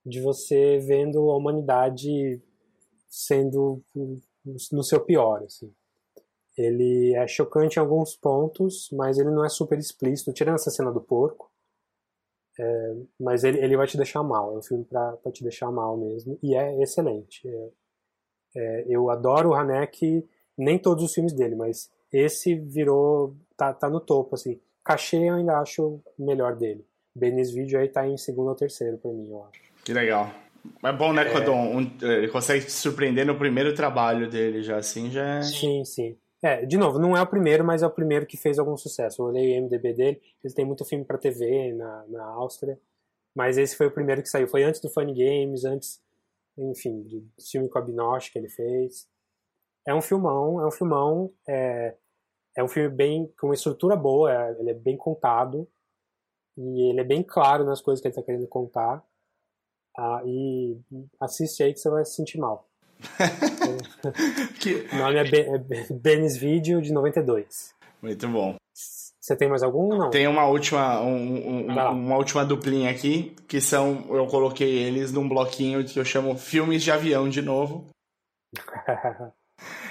de você vendo a humanidade sendo no seu pior, assim. Ele é chocante em alguns pontos, mas ele não é super explícito, tirando essa cena do porco. É, mas ele, ele vai te deixar mal, é um filme pra, pra te deixar mal mesmo, e é excelente. É, é, eu adoro o Haneke, nem todos os filmes dele, mas esse virou, tá, tá no topo, assim. Cachê eu ainda acho o melhor dele. Benis Video aí tá em segundo ou terceiro pra mim, eu acho. Que legal. É bom, né, quando um, ele consegue te surpreender no primeiro trabalho dele já, assim, já é... Sim, sim. É, de novo, não é o primeiro, mas é o primeiro que fez algum sucesso. Eu olhei o MDB dele, ele tem muito filme para TV na, na Áustria, mas esse foi o primeiro que saiu. Foi antes do Funny Games, antes enfim, do filme com a Binoche que ele fez. É um filmão, é um filmão, é, é um filme bem com uma estrutura boa, é, ele é bem contado e ele é bem claro nas coisas que ele está querendo contar. Ah, e assiste aí que você vai se sentir mal. <laughs> que... O nome é, ben, é Benis Video de 92. Muito bom. Você tem mais algum? Não. Tem uma última, um, um, uma última duplinha aqui, que são, eu coloquei eles num bloquinho que eu chamo Filmes de Avião de novo. <laughs>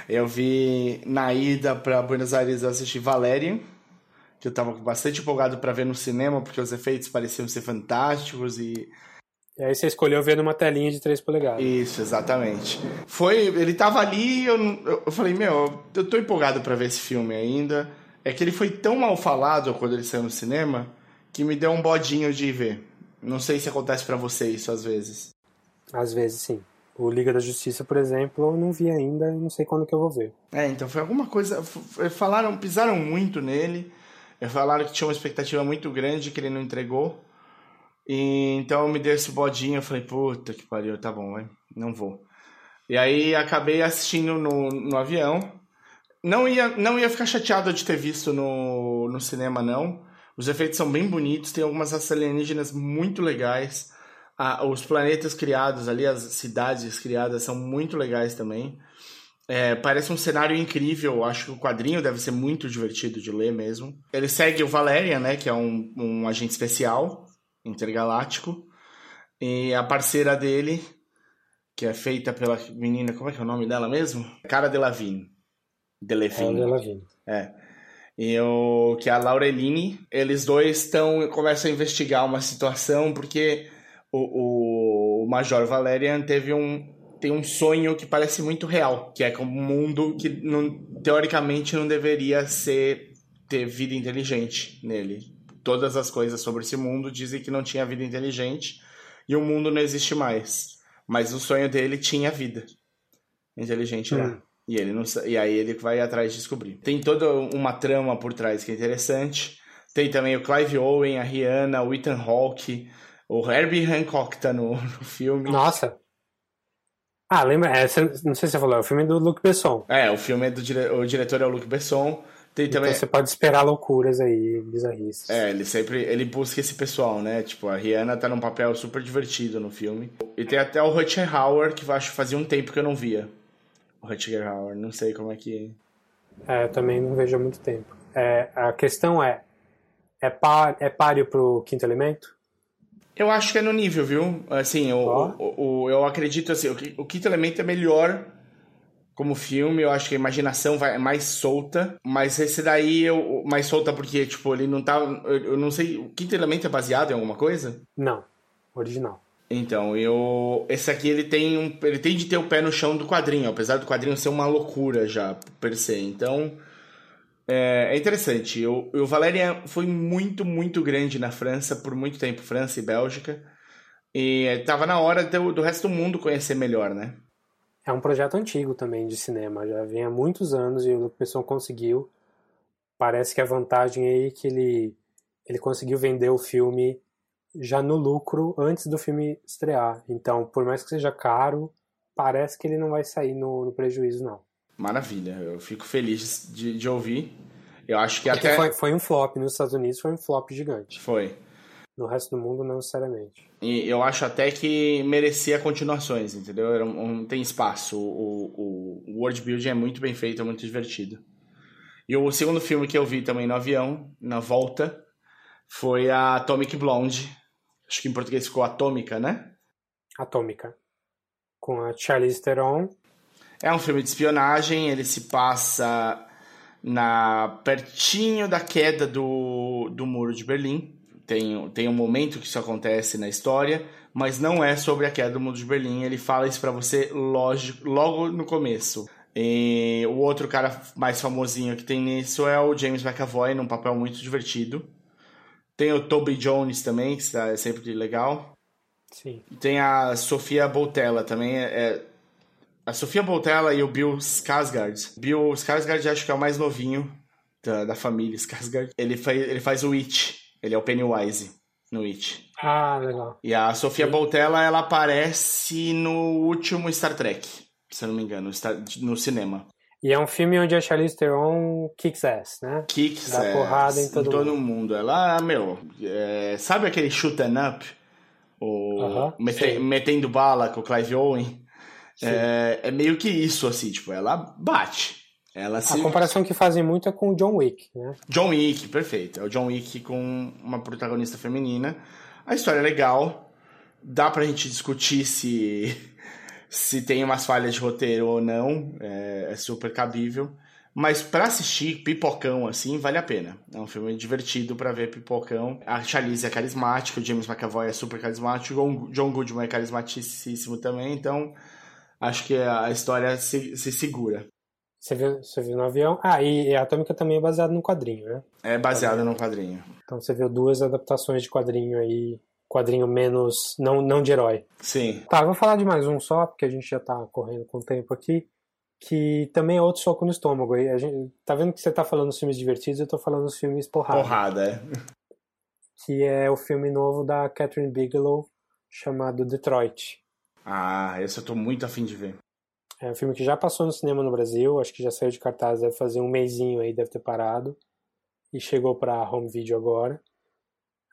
eu vi na ida para Buenos Aires eu assisti Valerian, que eu tava bastante empolgado para ver no cinema, porque os efeitos pareciam ser fantásticos e e aí você escolheu ver numa telinha de 3 polegadas. Isso, exatamente. Foi, ele tava ali, eu, eu falei, meu, eu tô empolgado para ver esse filme ainda. É que ele foi tão mal falado quando ele saiu no cinema que me deu um bodinho de ver. Não sei se acontece para você isso às vezes. Às vezes sim. O Liga da Justiça, por exemplo, eu não vi ainda, não sei quando que eu vou ver. É, então foi alguma coisa. Falaram, pisaram muito nele. Falaram que tinha uma expectativa muito grande que ele não entregou. E, então me deu esse bodinho, eu falei, puta que pariu, tá bom, vai, não vou. E aí acabei assistindo no, no avião. Não ia, não ia ficar chateado de ter visto no, no cinema, não. Os efeitos são bem bonitos, tem algumas alienígenas muito legais. Ah, os planetas criados ali, as cidades criadas são muito legais também. É, parece um cenário incrível. Acho que o quadrinho deve ser muito divertido de ler mesmo. Ele segue o Valerian, né, que é um, um agente especial intergaláctico. E a parceira dele, que é feita pela menina, como é que é o nome dela mesmo? Cara Delevingne. Delevingne. Delevingne. É. E o que é a Laureline, eles dois estão começam a investigar uma situação porque o, o Major Valerian teve um tem um sonho que parece muito real, que é como um mundo que não, teoricamente não deveria ser ter vida inteligente nele. Todas as coisas sobre esse mundo dizem que não tinha vida inteligente e o mundo não existe mais. Mas o sonho dele tinha vida inteligente hum. lá. E, ele não, e aí ele vai atrás de descobrir. Tem toda uma trama por trás que é interessante. Tem também o Clive Owen, a Rihanna, o Ethan Hawke, o Herbie Hancock tá no, no filme. Nossa! Ah, lembra? É, não sei se você falou, é o filme do Luc Besson. É, o filme é do dire, o diretor é o Luc Besson. Tem então também... você pode esperar loucuras aí, bizarrices. É, ele sempre ele busca esse pessoal, né? Tipo, a Rihanna tá num papel super divertido no filme. E tem até o Rutger Hauer, que eu acho que fazia um tempo que eu não via. O Rutger Hauer, não sei como é que... É, eu também não vejo há muito tempo. É, a questão é, é, par, é páreo pro Quinto Elemento? Eu acho que é no nível, viu? Assim, oh. o, o, eu acredito assim, o, o Quinto Elemento é melhor como filme, eu acho que a imaginação vai mais solta, mas esse daí eu mais solta porque tipo, ele não tá, eu não sei, o quinto elemento é baseado em alguma coisa? Não, original. Então, eu esse aqui ele tem um, ele tem de ter o pé no chão do quadrinho, apesar do quadrinho ser uma loucura já per se. Então, é, é interessante. O, o Valérian foi muito, muito grande na França por muito tempo, França e Bélgica. E estava na hora do, do resto do mundo conhecer melhor, né? É um projeto antigo também de cinema, já vem há muitos anos e o Luc Besson conseguiu. Parece que a vantagem aí é que ele, ele conseguiu vender o filme já no lucro antes do filme estrear. Então, por mais que seja caro, parece que ele não vai sair no, no prejuízo, não. Maravilha, eu fico feliz de, de ouvir. Eu acho que Porque até. Foi, foi um flop nos Estados Unidos, foi um flop gigante. Foi. No resto do mundo, não necessariamente. E eu acho até que merecia continuações, entendeu? Um, tem espaço. O, o, o world building é muito bem feito, é muito divertido. E o segundo filme que eu vi também no avião, na volta, foi a Atomic Blonde. Acho que em português ficou Atômica, né? Atômica. Com a Charlize Theron. É um filme de espionagem, ele se passa na pertinho da queda do, do muro de Berlim tem, tem um momento que isso acontece na história, mas não é sobre a queda do mundo de Berlim. Ele fala isso para você lógico, logo no começo. E o outro cara mais famosinho que tem nisso é o James McAvoy, num papel muito divertido. Tem o Toby Jones também, que é sempre legal. Sim. Tem a Sofia Boutella também. É, é, a Sofia Boutella e o Bill Skarsgård. Bill Skarsgård acho que é o mais novinho da, da família Skarsgård. Ele faz, ele faz o It ele é o Pennywise. no It. Ah, legal. E a Sofia Sim. Boutella, ela aparece no último Star Trek, se eu não me engano, no cinema. E é um filme onde a Charlize Theron kicks ass, né? Kicks Dá é, porrada em todo mundo. Ela, meu, é, sabe aquele shoot 'em up? O, Aham, mete- sim. metendo bala com o Clive Owen? É, é meio que isso, assim, tipo, ela bate. Ela se... A comparação que fazem muito é com o John Wick, né? John Wick, perfeito. É o John Wick com uma protagonista feminina. A história é legal. Dá pra gente discutir se, <laughs> se tem umas falhas de roteiro ou não. É, é super cabível. Mas pra assistir pipocão assim, vale a pena. É um filme divertido pra ver pipocão. A Charlize é carismática, o James McAvoy é super carismático, o John Goodman é carismaticíssimo também. Então, acho que a história se, se segura. Você viu, você viu no avião? Ah, e a Atômica também é baseada num quadrinho, né? É baseado num quadrinho. Então você viu duas adaptações de quadrinho aí, quadrinho menos, não, não de herói. Sim. Tá, vou falar de mais um só, porque a gente já tá correndo com o tempo aqui, que também é outro soco no estômago. E a gente, tá vendo que você tá falando dos filmes divertidos, eu tô falando dos filmes porrada. Porrada, é. Que é o filme novo da Catherine Bigelow, chamado Detroit. Ah, esse eu tô muito afim de ver. É um filme que já passou no cinema no Brasil, acho que já saiu de cartaz, deve fazer um mêsinho aí, deve ter parado. E chegou para home video agora.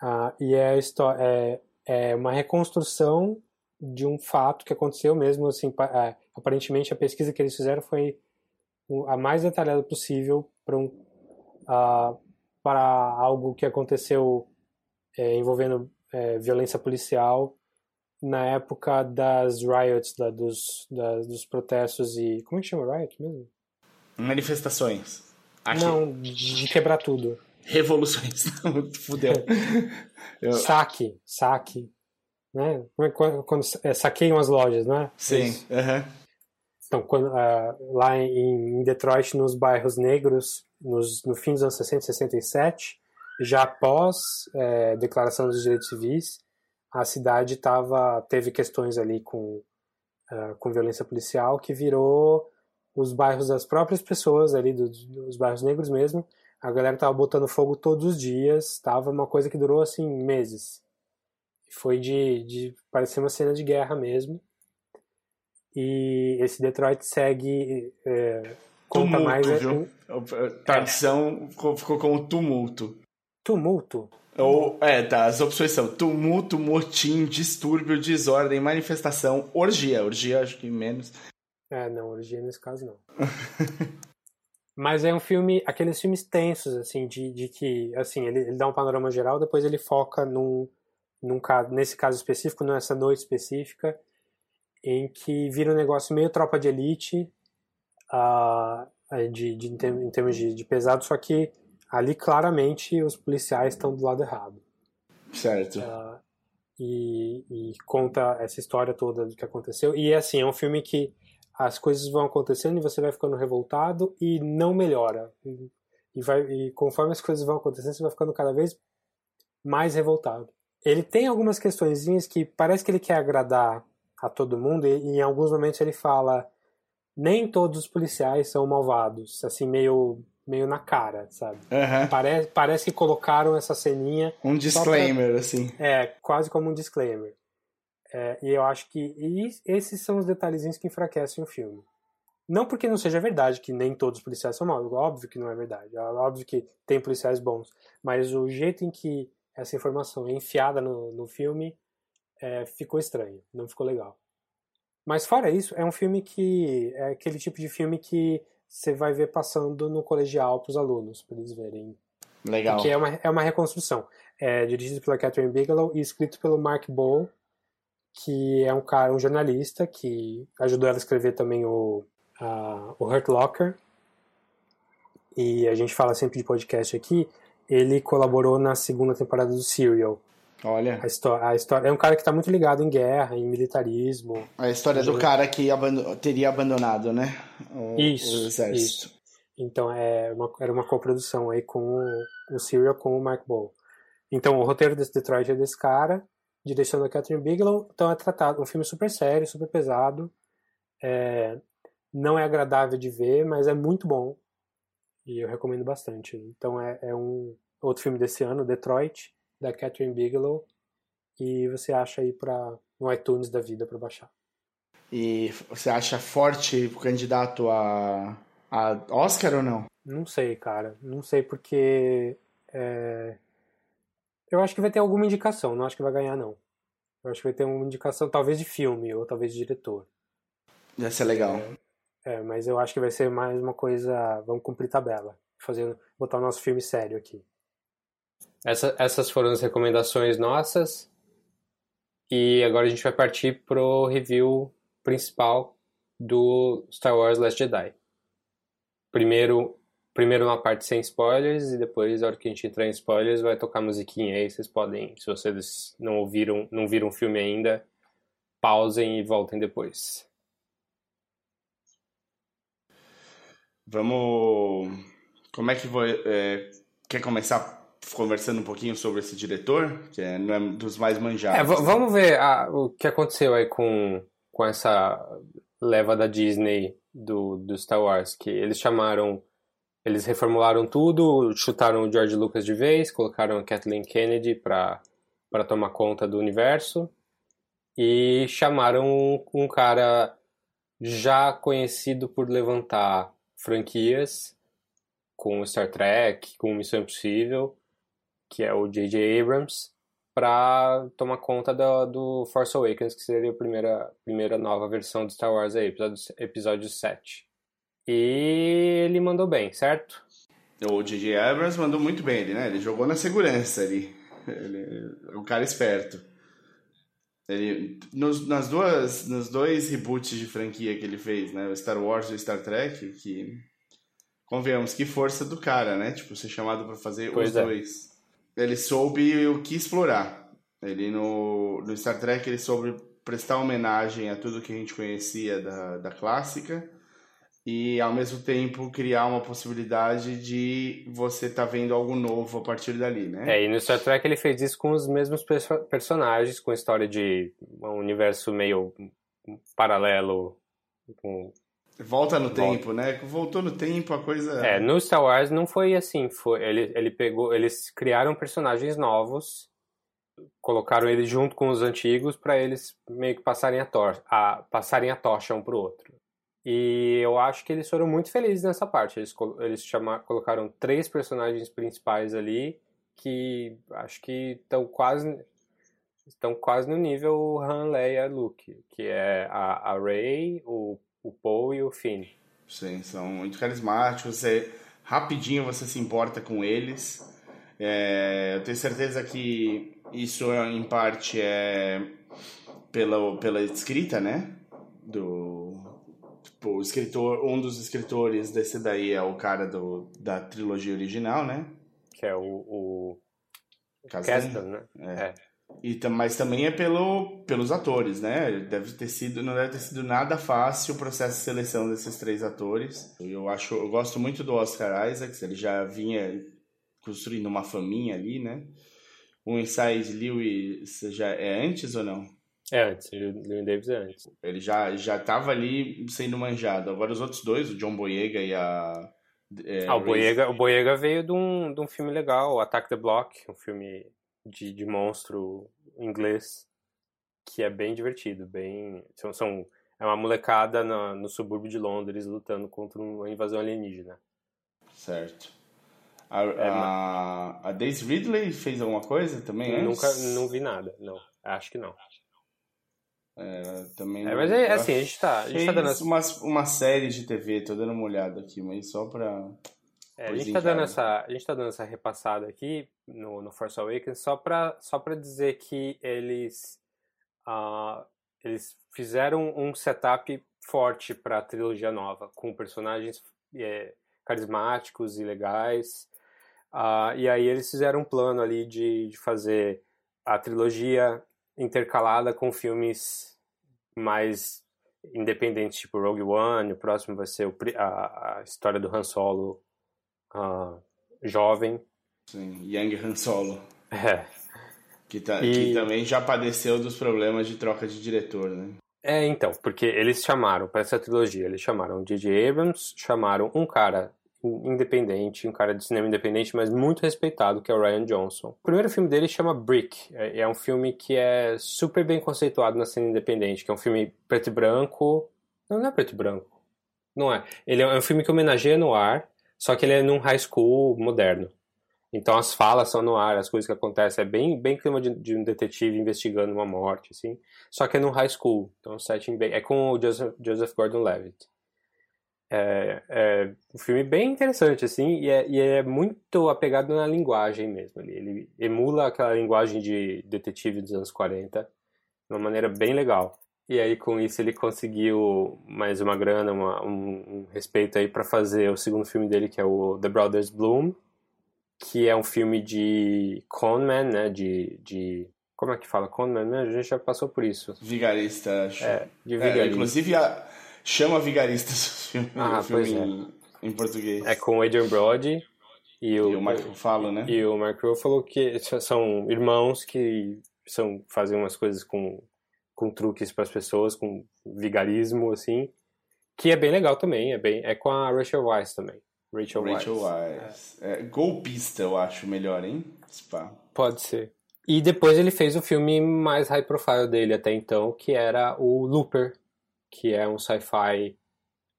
Ah, e é, é, é uma reconstrução de um fato que aconteceu mesmo, assim, é, aparentemente a pesquisa que eles fizeram foi a mais detalhada possível para um, ah, para algo que aconteceu é, envolvendo é, violência policial na época das riots, da- dos, da- dos protestos e. Como é que chama riot mesmo? Manifestações. Aqui. Não, de quebrar tudo. Revoluções. <laughs> Fudeu. <laughs> Eu- Saque, saque. Né? É Quando, quando é, saqueiam as lojas, né? Sim. Aham. Então, quando, ah, lá em, em Detroit, nos bairros negros, nos, no fim dos anos 60 67, já após eh, declaração dos direitos civis, a cidade tava, teve questões ali com, ah, com violência policial que virou os bairros das próprias pessoas ali, dos, dos bairros negros mesmo. A galera tava botando fogo todos os dias, tava uma coisa que durou assim meses. Foi de, de parecer uma cena de guerra mesmo. E esse Detroit segue. É, conta Tumulto, mais. é, viu? um A tradução ficou, ficou como tumulto. Tumulto. Ou, é, tá, as opções são tumulto, motim, distúrbio, desordem, manifestação, orgia. Orgia, acho que menos. É, não, orgia nesse caso não. <laughs> Mas é um filme, aqueles filmes tensos, assim, de, de que, assim, ele, ele dá um panorama geral, depois ele foca num, num caso, nesse caso específico, nessa noite específica, em que vira um negócio meio tropa de elite, ah, de, de, em termos- em termos de, de pesado, só que ali claramente os policiais estão do lado errado. Certo. Ah, e, e conta essa história toda do que aconteceu. E assim, é um filme que as coisas vão acontecendo e você vai ficando revoltado e não melhora. E, e vai, e conforme as coisas vão acontecendo, você vai ficando cada vez mais revoltado. Ele tem algumas questõezinhas que parece que ele quer agradar a todo mundo e, e em alguns momentos ele fala nem todos os policiais são malvados, assim meio meio na cara, sabe? Aham. Parece, parece que colocaram essa ceninha Um disclaimer, assim. é, quase como um disclaimer. É, e eu acho que esses são os detalhezinhos que enfraquecem o filme. Não porque não seja verdade que nem todos os policiais são maus, óbvio que não é verdade, é óbvio que tem policiais bons, mas o jeito em que essa informação é enfiada no, no filme é, ficou estranho, não ficou legal. Mas fora isso, é um filme que é aquele tipo de filme que você vai ver passando no colegial para os alunos, para eles verem Legal. que é uma, é uma reconstrução. É dirigido pela Catherine Bigelow e escrito pelo Mark Bowl, que é um cara, um jornalista que ajudou ela a escrever também o, a, o Hurt Locker. E a gente fala sempre de podcast aqui. Ele colaborou na segunda temporada do Serial. Olha, A história, a história é um cara que está muito ligado em guerra, em militarismo. a história do cara que abando- teria abandonado, né? O, Isso, o exército. isso. Então é uma, era uma coprodução aí com o, o Serial com o Mark Bowl. Então o roteiro desse Detroit é desse cara, direção da Catherine Bigelow. Então é tratado um filme super sério, super pesado. É, não é agradável de ver, mas é muito bom e eu recomendo bastante. Então é, é um outro filme desse ano, Detroit, da Catherine Bigelow, e você acha aí para no iTunes da vida para baixar. E você acha forte o candidato a, a Oscar ou não? Não sei, cara. Não sei porque. É... Eu acho que vai ter alguma indicação, não acho que vai ganhar, não. Eu acho que vai ter uma indicação, talvez de filme ou talvez de diretor. Vai ser legal. É, é, mas eu acho que vai ser mais uma coisa. Vamos cumprir tabela. Fazendo, botar o nosso filme sério aqui. Essa, essas foram as recomendações nossas. E agora a gente vai partir pro review principal do Star Wars Last Jedi. Primeiro, primeiro uma parte sem spoilers e depois, na hora que a gente entrar em spoilers, vai tocar musiquinha aí. Vocês podem, se vocês não ouviram, não viram o filme ainda, pausem e voltem depois. Vamos. Como é que vou. É... Quer começar conversando um pouquinho sobre esse diretor, que é, não é dos mais manjados. É, vamos ver a, o que aconteceu aí com, com essa leva da Disney do, do Star Wars, que eles chamaram, eles reformularam tudo, chutaram o George Lucas de vez, colocaram a Kathleen Kennedy para tomar conta do universo e chamaram um, um cara já conhecido por levantar franquias com Star Trek, com Missão Impossível, que é o J.J. Abrams, para tomar conta do, do, Force Awakens, que seria a primeira, primeira nova versão do Star Wars aí, episódio, episódio 7. E ele mandou bem, certo? O J.J. Abrams mandou muito bem ele, né? Ele jogou na segurança ali. Ele é um cara esperto. Ele, nos, nas duas, nos dois reboots de franquia que ele fez, né? O Star Wars e o Star Trek, que convenhamos, que força do cara, né? Tipo, ser chamado para fazer pois os é. dois ele soube o que explorar. Ele no, no Star Trek ele soube prestar homenagem a tudo que a gente conhecia da, da clássica e ao mesmo tempo criar uma possibilidade de você estar tá vendo algo novo a partir dali, né? É, e no Star Trek ele fez isso com os mesmos perso personagens, com a história de um universo meio paralelo, com Volta no Volta. tempo, né? Voltou no tempo, a coisa. É, no Star Wars não foi assim. Foi, ele, ele pegou. Eles criaram personagens novos, colocaram eles junto com os antigos para eles meio que passarem a, tor a, passarem a tocha um pro outro. E eu acho que eles foram muito felizes nessa parte. Eles, eles chama, colocaram três personagens principais ali que acho que estão quase estão quase no nível Han, Leia, Luke, que é a, a Rey, o o Paul e o Finn. Sim, são muito carismáticos. Você, rapidinho você se importa com eles. É, eu tenho certeza que isso, em parte, é pela, pela escrita, né? Do, tipo, o escritor, um dos escritores desse daí é o cara do, da trilogia original, né? Que é o, o... Castan, né? É. é. E, mas também é pelo, pelos atores, né? Deve ter sido, não deve ter sido nada fácil o processo de seleção desses três atores. Eu acho, eu gosto muito do Oscar Isaacs, ele já vinha construindo uma faminha ali, né? O Inside Lewis já é antes ou não? É antes, o Lewin Davis é antes. Ele já já estava ali sendo manjado. Agora os outros dois, o John Boyega e a é, ah, o Boyega, o Boyega veio de um, de um filme legal, Attack the Block, um filme de, de monstro inglês que é bem divertido, bem são, são é uma molecada no, no subúrbio de Londres lutando contra uma invasão alienígena. Certo. A, é, a, a Daisy Ridley fez alguma coisa também? Nunca, não vi nada, não. Acho que não. É, também é, mas é, assim, a gente tá, a gente tá dando uma, uma série de TV, tô dando uma olhada aqui, mas só pra é, a, gente tá dando essa, a gente tá dando essa repassada aqui no, no Force Awakens só para só pra dizer que eles, uh, eles fizeram um setup forte para a trilogia nova, com personagens é, carismáticos e legais. Uh, e aí eles fizeram um plano ali de, de fazer a trilogia intercalada com filmes mais independentes, tipo Rogue One, o próximo vai ser o, a, a história do Han Solo uh, jovem. Sim, Young Han Solo. É. Que, tá, e... que também já padeceu dos problemas de troca de diretor, né? É, então, porque eles chamaram, para essa trilogia, eles chamaram J.J. Abrams, chamaram um cara independente, um cara de cinema independente, mas muito respeitado, que é o Ryan Johnson. O primeiro filme dele chama Brick. É, é um filme que é super bem conceituado na cena independente, que é um filme preto e branco. Não, não é preto e branco. Não é. Ele é um filme que homenageia no ar, só que ele é num high school moderno. Então as falas são no ar, as coisas que acontecem. É bem, bem clima de, de um detetive investigando uma morte, assim. Só que é num high school. Então setting bem. É com o Joseph, Joseph Gordon-Levitt. É, é, um filme bem interessante, assim, e é, e é muito apegado na linguagem mesmo. Ele, ele, emula aquela linguagem de detetive dos anos 40 de uma maneira bem legal. E aí, com isso, ele conseguiu mais uma grana, uma, um, um respeito aí para fazer o segundo filme dele, que é o The Brothers Bloom, que é um filme de conman, né, de, de como é que fala? Conman, né? A gente já passou por isso. Vigarista, acho. É, de vigarista. É, inclusive, a chama Vigaristas <laughs> filme, ah, filme é. em, em, português. É com o Adrian Brody e o, e o Mark Ruffalo, né? E o Mark Ruffalo, que são irmãos que são, fazem umas coisas com, com truques para as pessoas, com vigarismo, assim, que é bem legal também, é, bem, é com a Rachel Weisz também. Rachel, Rachel Weisz. É. É, golpista, eu acho melhor, hein? Spa. Pode ser. E depois ele fez o filme mais high profile dele até então, que era o Looper, que é um sci-fi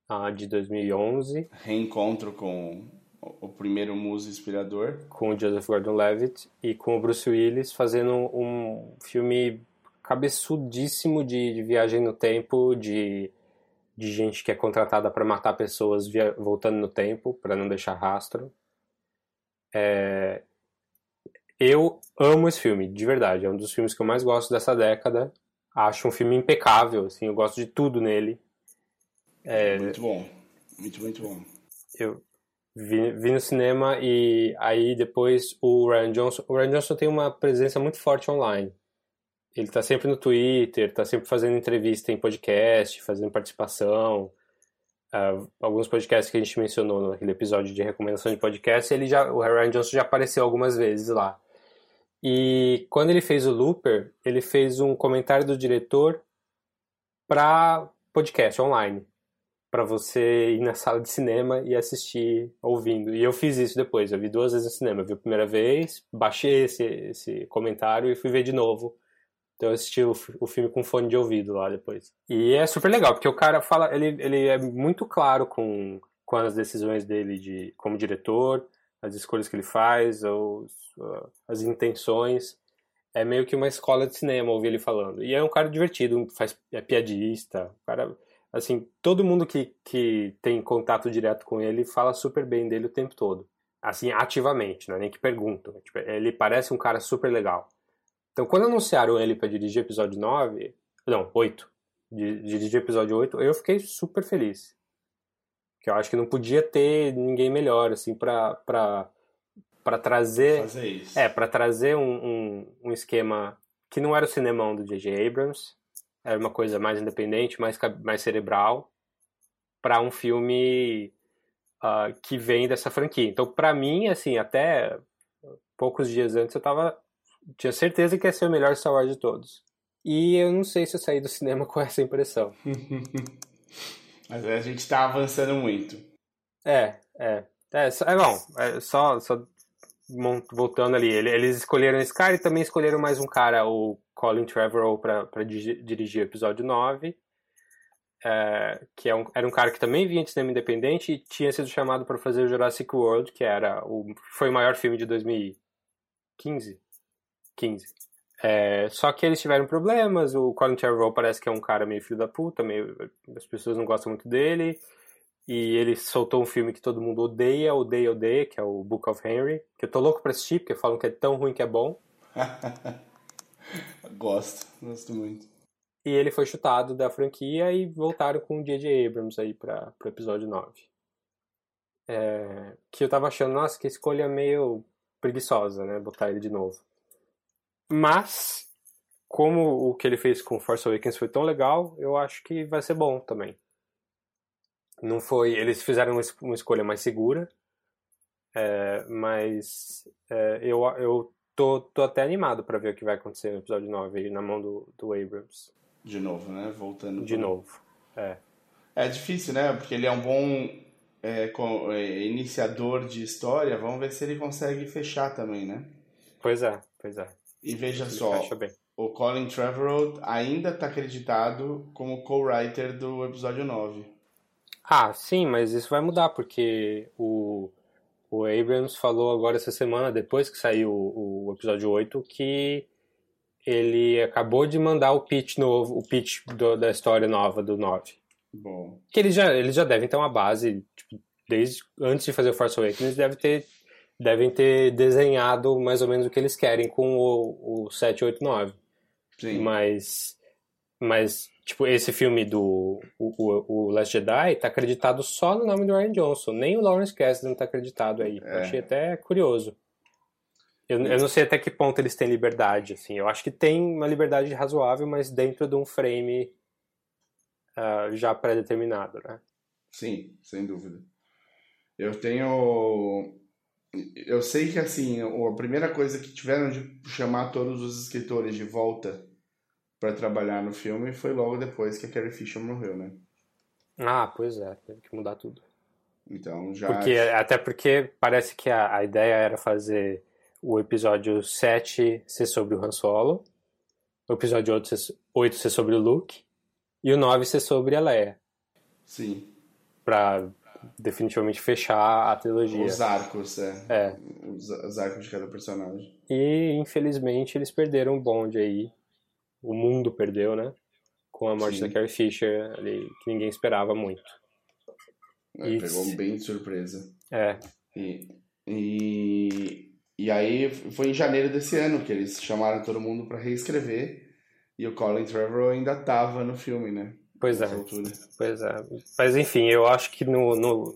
uh, de 2011. Reencontro com o primeiro muso inspirador. Com o Joseph Gordon-Levitt e com o Bruce Willis fazendo um filme cabeçudíssimo de, de viagem no tempo, de, de gente que é contratada para matar pessoas via, voltando no tempo, para não deixar rastro. É, eu amo esse filme, de verdade. É um dos filmes que eu mais gosto dessa década. Acho um filme impecável, assim, eu gosto de tudo nele. É, muito bom, muito, muito bom. Eu vi, vi, no cinema e aí depois o Ryan Johnson... O Ryan Johnson tem uma presença muito forte online. Ele tá sempre no Twitter, tá sempre fazendo entrevista em podcast, fazendo participação. Uh, alguns podcasts que a gente mencionou naquele episódio de recomendação de podcast, ele já, o Ryan Johnson já apareceu algumas vezes lá. E quando ele fez o Looper, ele fez um comentário do diretor para podcast online, para você ir na sala de cinema e assistir ouvindo. E eu fiz isso depois, eu vi duas vezes no cinema. Eu vi a primeira vez, baixei esse, esse comentário e fui ver de novo. Então eu assisti o, o filme com fone de ouvido lá depois. E é super legal, porque o cara fala, ele, ele é muito claro com, com as decisões dele de, como diretor, as escolhas que ele faz, uh, as intenções. É meio que uma escola de cinema ouvir ele falando. E é um cara divertido, faz, é piadista. cara, assim, todo mundo que, que tem contato direto com ele fala super bem dele o tempo todo. Assim, ativamente, não é nem que perguntam. Tipo, ele parece um cara super legal. Então, quando anunciaram ele para dirigir episódio 9, não, 8, dirigir episódio 8, eu fiquei super feliz. Que eu acho que não podia ter ninguém melhor, assim, pra, pra para trazer Fazer isso. é para trazer um, um, um, esquema que não era o cinemão do J.J. Abrams era uma coisa mais independente mais mais cerebral para um filme uh, que vem dessa franquia então para mim assim até poucos dias antes eu tava tinha certeza que ia ser o melhor Star Wars de todos. E eu não sei se eu saí do cinema <laughs> com essa impressão. <laughs> Mas a gente tá avançando muito. É é. É, é bom, é só, só voltando ali, eles escolheram esse cara e também escolheram mais um cara, o Colin Trevorrow, para dirigir o episódio 9. É, que é um, era um cara que também vinha de cinema independente e tinha sido chamado para fazer o Jurassic World, que era o, foi o maior filme de 2015. 15. É, só que eles tiveram problemas, o Colin Trevorrow parece que é um cara meio filho da puta, meio, as pessoas não gostam muito dele. E ele soltou um filme que todo mundo odeia, odeia, odeia, que é o Book of Henry. Que eu tô louco pra assistir, porque falam que é tão ruim que é bom. <laughs> gosto, gosto muito. E ele foi chutado da franquia e voltaram com o J.J. Abrams aí pra, pro episódio 9. É, que eu tava achando, nossa, que escolha meio preguiçosa, né? Botar ele de novo. Mas, como o que ele fez com Force Awakens foi tão legal, eu acho que vai ser bom também. Não foi. Eles fizeram uma escolha mais segura, é, mas é, eu, eu tô, tô até animado para ver o que vai acontecer no episódio 9 aí, na mão do, do Abrams. De novo, né? Voltando. De novo, é. É difícil, né? Porque ele é um bom. é, com, é, iniciador de história, vamos ver se ele consegue fechar também, né? Pois é, pois é. E veja Ele só, o Colin Trevorrow ainda está acreditado como co-writer do episódio 9. Ah, sim, mas isso vai mudar, porque o, o Abrams falou agora essa semana, depois que saiu o, o episódio 8, que ele acabou de mandar o pitch novo, o pitch do- da história nova do 9. Bom, Que eles já, eles já devem ter uma base, tipo, desde antes de fazer o Force Awakens, devem ter, devem ter desenhado mais ou menos o que eles querem com o, o 7, 8, 9. sim. Mas, mas tipo, esse filme do o, o, o Last Jedi tá acreditado só no nome do Ryan Johnson. Nem o Lawrence Kasdan tá acreditado aí. É. achei até curioso. Eu, eu não sei até que ponto eles têm liberdade, assim. Eu acho que tem uma liberdade razoável, mas dentro de um frame ah, já pré-determinado, né? Sim, sem dúvida. Eu tenho. Eu sei que, assim, a primeira coisa que tiveram de chamar todos os escritores de volta para trabalhar no filme foi logo depois que a Carrie Fisher morreu, né? Ah, pois é, teve que mudar tudo. Então já. Porque, até porque parece que a, a ideia era fazer o episódio 7 ser sobre o Han Solo, o episódio 8 ser, 8 ser sobre o Luke e o 9 ser sobre a Leia, Sim. pra definitivamente fechar a trilogia. Os arcos, é. É. Os, os arcos de cada personagem. E infelizmente eles perderam o bonde aí. O mundo perdeu, né? Com a morte Sim. da Carrie Fisher, ali, que ninguém esperava muito. É, Isso. Pegou bem de surpresa. É, E, e, e aí foi em janeiro desse ano que eles chamaram todo mundo para reescrever. E o Colin Trevorrow ainda tava no filme, né? Pois é. Altura. Pois é. Mas enfim, eu acho que no, no,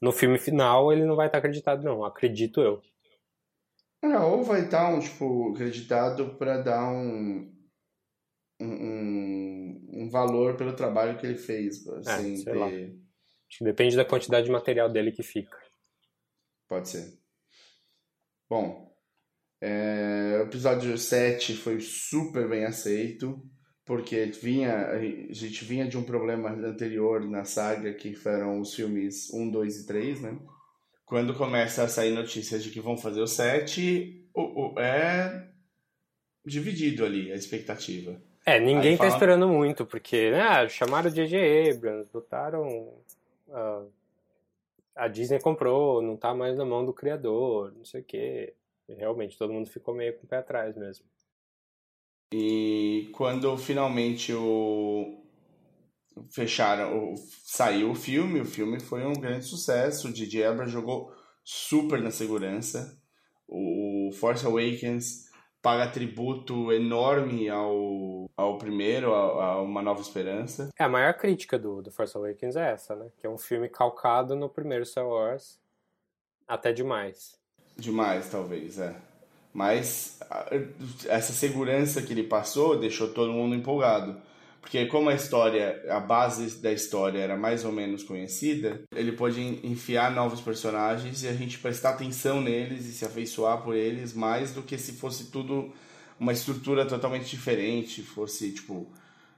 no filme final ele não vai estar acreditado, não. Acredito eu. É, ou vai estar um, tipo, acreditado para dar um, um, um, valor pelo trabalho que ele fez, sem É, sei ter... lá. Acho que depende da quantidade de material dele que fica. Pode ser. Bom, é, o episódio 7 foi super bem aceito, porque vinha, a gente vinha de um problema anterior na saga, que foram os filmes 1, 2 e 3, né? Quando começa a sair notícias de que vão fazer o 7, o, o- é dividido ali a expectativa. É, ninguém Aí tá fala- esperando muito, porque né, chamaram o J.J. Abrams, botaram. ah, a Disney comprou, não tá mais na mão do criador, não sei o quê. Realmente, todo mundo ficou meio com o pé atrás mesmo. E quando finalmente o fecharam, o... saiu o filme, o filme foi um grande sucesso. O DJ Abrams jogou super na segurança. O Force Awakens paga tributo enorme ao, ao primeiro, a, a Uma Nova Esperança. É, a maior crítica do, do Force Awakens é essa, né? Que é um filme calcado no primeiro Star Wars, até demais. Demais, talvez, é. Mas essa segurança que ele passou deixou todo mundo empolgado. Porque como a história, a base da história era mais ou menos conhecida, ele pôde en- enfiar novos personagens e a gente prestar atenção neles e se afeiçoar por eles mais do que se fosse tudo uma estrutura totalmente diferente, fosse tipo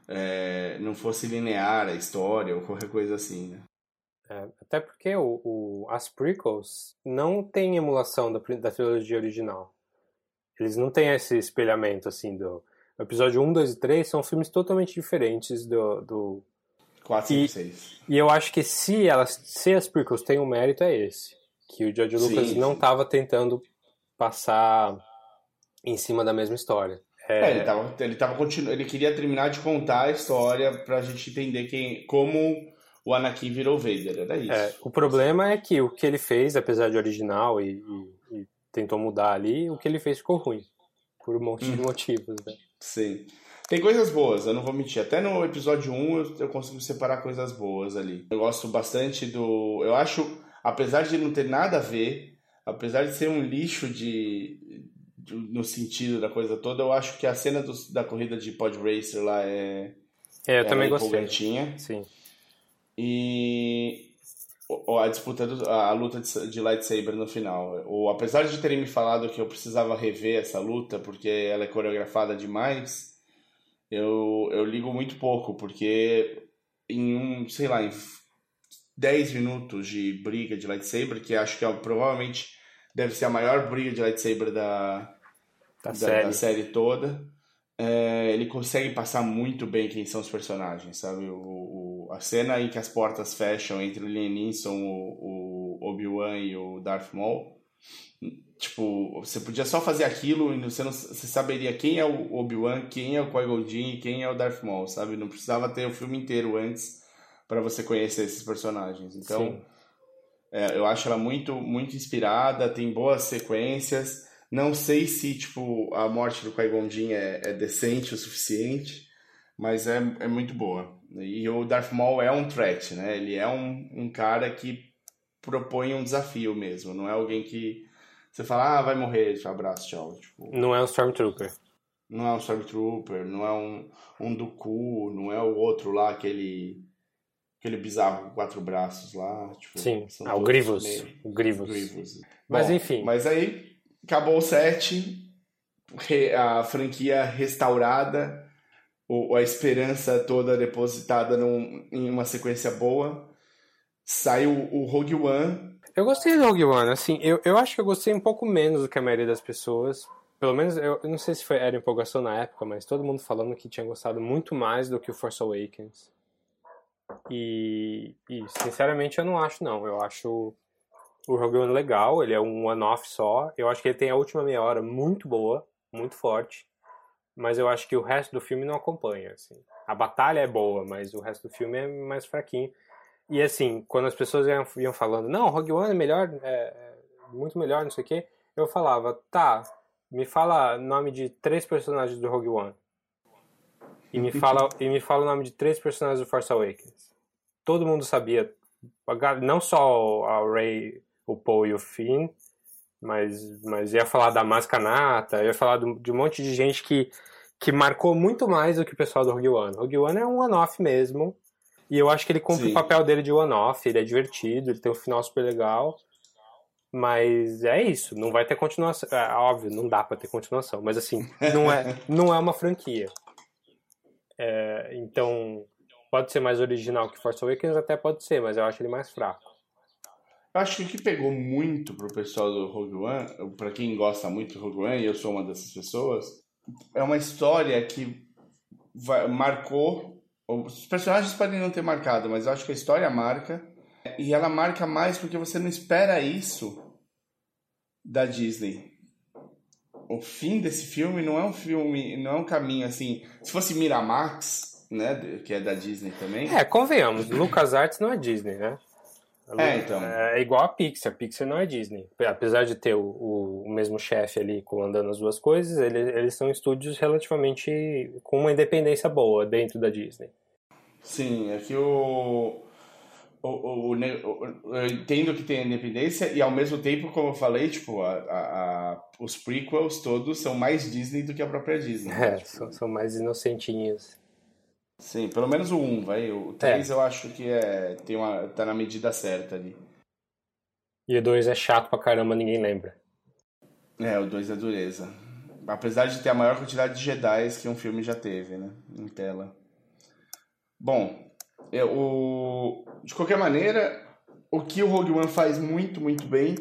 é, não fosse linear a história ou qualquer coisa assim, né? É, até porque o, o- as prequels não tem emulação da, da trilogia original. Eles não têm esse espelhamento, assim, do... O episódio 1, 2 e 3 são filmes totalmente diferentes do... do... 4, E- 5, 6. E eu acho que se, elas, se as prequels têm um mérito, é esse. Que o George Lucas Sim, não estava tentando passar em cima da mesma história. É, É, ele tava, ele tava continu... ele queria terminar de contar a história pra gente entender quem, como o Anakin virou Vader, era isso. É, o problema é que o que ele fez, apesar de original e- e tentou mudar ali, o que ele fez ficou ruim. Por um monte de Hum. motivos, né? Sim. Tem coisas boas, eu não vou mentir. Até no episódio 1 eu, eu consigo separar coisas boas ali. Eu gosto bastante do. Eu acho, apesar de não ter nada a ver, apesar de ser um lixo de. de- no sentido da coisa toda, eu acho que a cena dos- da corrida de Pod Racer lá é. É, eu ela também é gostei. Sim. e o- a disputa do, a luta de, de lightsaber no final. O, apesar de terem me falado que eu precisava rever essa luta porque ela é coreografada demais, eu, eu ligo muito pouco porque em um, sei lá, em 10 minutos de briga de lightsaber, que acho que é, provavelmente deve ser a maior briga de lightsaber da, Da da, série. da série toda. É, ele consegue passar muito bem quem são os personagens, sabe? O, o- a cena em que as portas fecham entre o Liam Neeson, o, o Obi-Wan e o Darth Maul. Tipo, você podia só fazer aquilo e você, não, você saberia quem é o Obi-Wan, quem é o Qui-Gon Jinn e quem é o Darth Maul, sabe? Não precisava ter o filme inteiro antes para você conhecer esses personagens. Então, é, eu acho ela muito, muito inspirada, tem boas sequências. Não sei se, tipo, a morte do Qui-Gon Jinn é, é decente o suficiente, mas é, é muito boa. E o Darth Maul é um threat, né? Ele é um, um cara que propõe um desafio mesmo. Não é alguém que você fala, ah, vai morrer, abraço, tchau. Tipo, Não é um Stormtrooper. não é um Stormtrooper, não é um, um Dooku, não é o outro lá, aquele, aquele bizarro com quatro braços lá. Tipo, Sim. Ah, o Grievous. meio- O Grievous. Grievous. Mas Bom, enfim. Mas aí, acabou o set, a franquia restaurada, o, a esperança toda depositada num, em uma sequência boa. Saiu o Rogue One. Eu gostei do Rogue One, assim, eu, eu acho que eu gostei um pouco menos do que a maioria das pessoas. Pelo menos, eu, eu não sei se foi, era empolgação na época, mas todo mundo falando que tinha gostado muito mais do que o Force Awakens. E, e sinceramente, eu não acho, não. Eu acho o Rogue One legal, ele é um one-off só. Eu acho que ele tem a última meia hora muito boa, muito forte. Mas eu acho que o resto do filme não acompanha, assim. A batalha é boa, mas o resto do filme é mais fraquinho. E assim, quando as pessoas iam, iam falando, não, Rogue One é melhor, é, é muito melhor, não sei o quê, eu falava, tá, me fala o nome de três personagens do Rogue One. E me fala, e me fala o nome de três personagens do Force Awakens. Todo mundo sabia, não só a Rey, o Poe e o Finn, mas, mas ia falar da Mascanata, ia falar do- de um monte de gente que, que marcou muito mais do que o pessoal do Rogue One. Rogue One é um one-off mesmo, e eu acho que ele cumpre Sim. o papel dele de one-off, ele é divertido, ele tem um final super legal. Mas é isso, não vai ter continuação. É, óbvio, não dá pra ter continuação, mas assim, não é, <laughs> não é uma franquia. É, então, pode ser mais original que Force Awakens, até pode ser, mas eu acho ele mais fraco. Eu acho que o que pegou muito pro pessoal do Rogue One, pra quem gosta muito do Rogue One, e eu sou uma dessas pessoas, é uma história que vai- marcou. Os personagens podem não ter marcado, mas eu acho que a história marca. E ela marca mais porque você não espera isso da Disney. O fim desse filme não é um filme, não é um caminho assim. Se fosse Miramax, né, que é da Disney também. É, convenhamos, LucasArts não é Disney, né? É, então. É igual a Pixar, Pixar não é Disney. Apesar de ter o, o, mesmo chefe ali comandando as duas coisas, ele, eles são estúdios relativamente com uma independência boa dentro da Disney. Sim, é que o, o, o, o eu entendo que tem independência e ao mesmo tempo, como eu falei, tipo, a, a- a- os prequels todos são mais Disney do que a própria Disney. <laughs> É, Tipo, são, são mais inocentinhos. Sim, pelo menos o 1, vai. O 3 eu acho que é, tem uma, tá na medida certa ali. E o 2 é chato pra caramba, ninguém lembra. É, o 2 é dureza. Apesar de ter a maior quantidade de Jedi que um filme já teve, né? Em tela. Bom, é, o... de qualquer maneira, o que o Rogue One faz muito, muito bem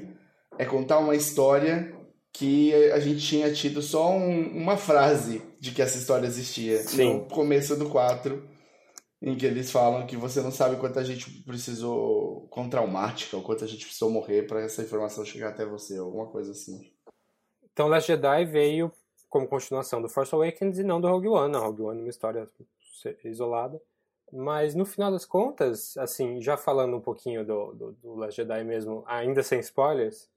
é contar uma história que a gente tinha tido só um- uma frase de que essa história existia Sim. no começo do 4, em que eles falam que você não sabe quanta gente precisou, quão traumática, ou quanta gente precisou morrer para essa informação chegar até você, alguma coisa assim. Então Last Jedi veio como continuação do Force Awakens e não do Rogue One. Não, Rogue One é uma história isolada. Mas no final das contas, assim, já falando um pouquinho do, do, do Last Jedi mesmo, ainda sem spoilers,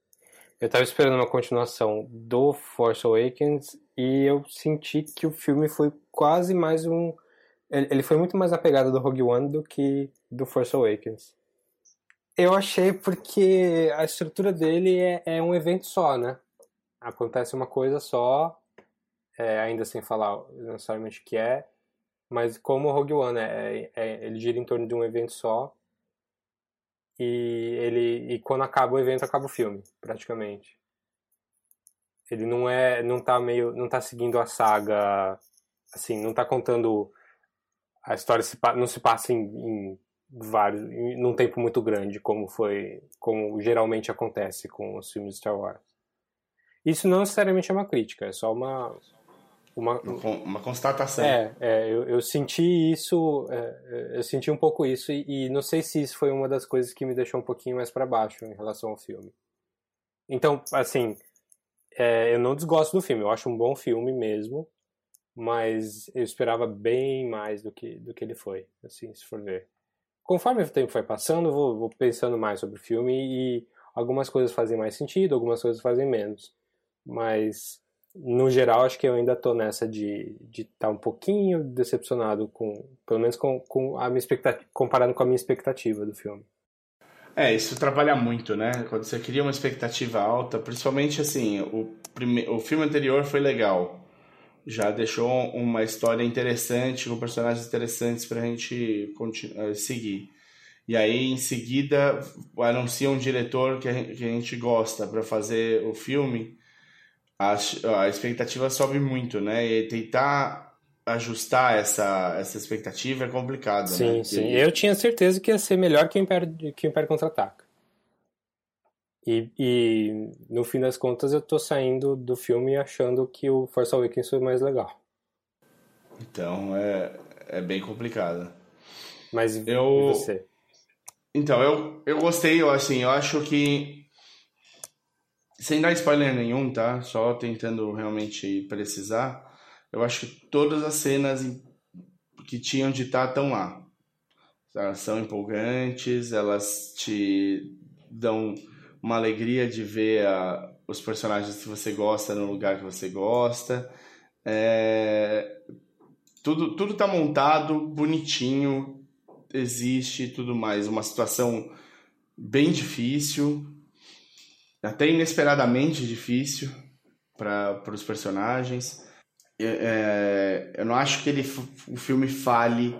eu tava esperando uma continuação do Force Awakens e eu senti que o filme foi quase mais um. Ele foi muito mais na pegada do Rogue One do que do Force Awakens. Eu achei porque a estrutura dele é, é um evento só, né? Acontece uma coisa só, é, ainda sem falar necessariamente o que é, mas como o Rogue One, é, é- ele gira em torno de um evento só. E ele e quando acaba o evento acaba o filme, praticamente. Ele não é, não tá meio, não tá seguindo a saga, assim, não tá contando a história se não se passa em, em vários, num tempo muito grande, como foi, como geralmente acontece com os filmes de Star Wars. Isso não necessariamente é uma crítica, é só uma uma, uma constatação. É, é eu, eu, senti isso, é, é, eu senti um pouco isso e, e, não sei se isso foi uma das coisas que me deixou um pouquinho mais para baixo em relação ao filme. Então, assim, é, eu não desgosto do filme, eu acho um bom filme mesmo, mas eu esperava bem mais do que, do que ele foi, assim, se for ver. Conforme o tempo foi passando, eu vou, vou pensando mais sobre o filme e algumas coisas fazem mais sentido, algumas coisas fazem menos. Mas no geral, acho que eu ainda tô nessa de estar de tá um pouquinho decepcionado com, pelo menos com, com a minha expectativa, comparado com a minha expectativa do filme. É, isso trabalha muito, né? Quando você cria uma expectativa alta, principalmente assim, o, prime... o filme anterior foi legal. Já deixou uma história interessante, com personagens interessantes pra gente continu... seguir. E aí, em seguida, anuncia um diretor que a gente gosta para fazer o filme a, a expectativa sobe muito, né? E tentar ajustar essa, essa expectativa é complicado, sim, né? Sim, Eu tinha certeza que ia ser melhor que o Império, que o Império Contra-Ataca. E, e, no fim das contas eu tô saindo do filme achando que o Force Awakens foi mais legal. Então é, é bem complicado. Mas eu, você? Então, eu, eu gostei, eu, assim, eu acho que sem dar spoiler nenhum, tá? Só tentando realmente precisar. Eu acho que todas as cenas que tinham de estar estão lá. Elas são empolgantes, elas te dão uma alegria de ver a, os personagens que você gosta no lugar que você gosta. É, tudo, tudo tá montado, bonitinho, existe tudo mais. Uma situação bem difícil, até inesperadamente difícil para os personagens. É, eu não acho que ele, o filme fale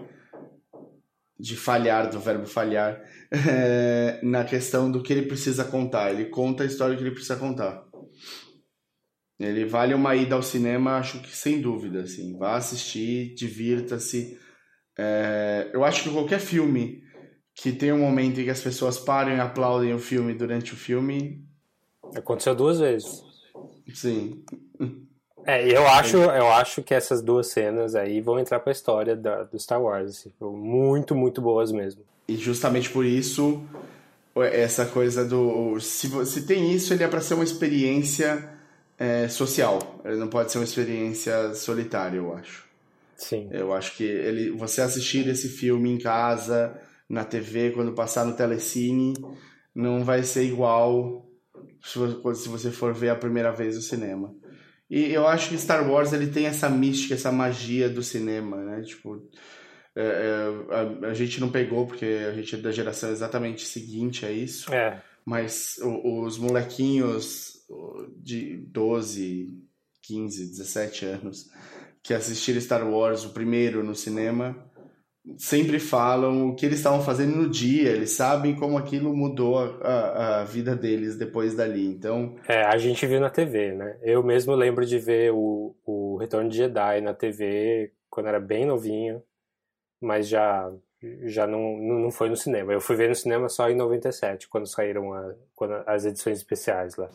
de falhar, do verbo falhar, <laughs> é, na questão do que ele precisa contar. Ele conta a história que ele precisa contar. Ele vale uma ida ao cinema, acho que sem dúvida. Assim. Vá assistir, divirta-se. É, eu acho que qualquer filme que tem um momento em que as pessoas param e aplaudem o filme durante o filme Aconteceu duas vezes. Sim. É, eu acho, eu acho que essas duas cenas aí vão entrar pra história da, do Star Wars, assim, muito, muito boas mesmo. E justamente por isso, essa coisa do. Se, se tem isso, ele é para ser uma experiência é, social. Ele não pode ser uma experiência solitária, eu acho. Sim. Eu acho que ele, você assistir esse filme em casa, na TV, quando passar no telecine, não vai ser igual se você for ver a primeira vez o cinema. E eu acho que Star Wars ele tem essa mística, essa magia do cinema, né? Tipo, é, é, a, a, gente não pegou porque a gente é da geração exatamente seguinte a isso. É. Mas o, os molequinhos de 12, 15, 17 anos que assistiram Star Wars, o primeiro no cinema, sempre falam o que eles estavam fazendo no dia, eles sabem como aquilo mudou a, a, a, vida deles depois dali, então... É, a gente viu na TV, né? Eu mesmo lembro de ver o, o Retorno de Jedi na TV quando era bem novinho, mas já já não, não foi no cinema. Eu fui ver no cinema só em 97, quando saíram a, quando, as edições especiais lá.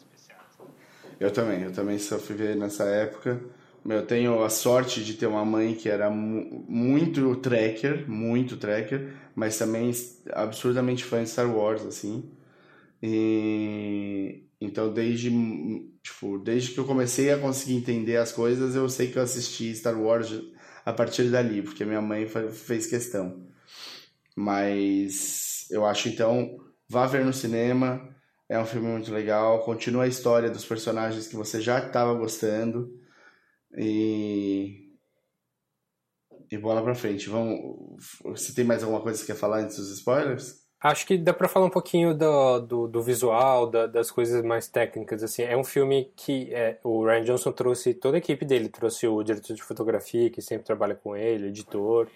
Eu também, eu também só fui ver nessa época... Eu tenho a sorte de ter uma mãe que era muito tracker, muito tracker, mas também absurdamente fã de Star Wars, assim. E então desde tipo, desde que eu comecei a conseguir entender as coisas, eu sei que eu assisti Star Wars a partir dali, porque minha mãe fez questão. Mas eu acho então, vá ver no cinema, é um filme muito legal, continua a história dos personagens que você já estava gostando e. E bola pra frente. Vamos. Você tem mais alguma coisa que você quer falar antes dos spoilers? Acho que dá pra falar um pouquinho do, do, do visual, da, das coisas mais técnicas. assim É um filme que é, o Ryan Johnson trouxe toda a equipe dele. Trouxe o diretor de fotografia, que sempre trabalha com ele, editor.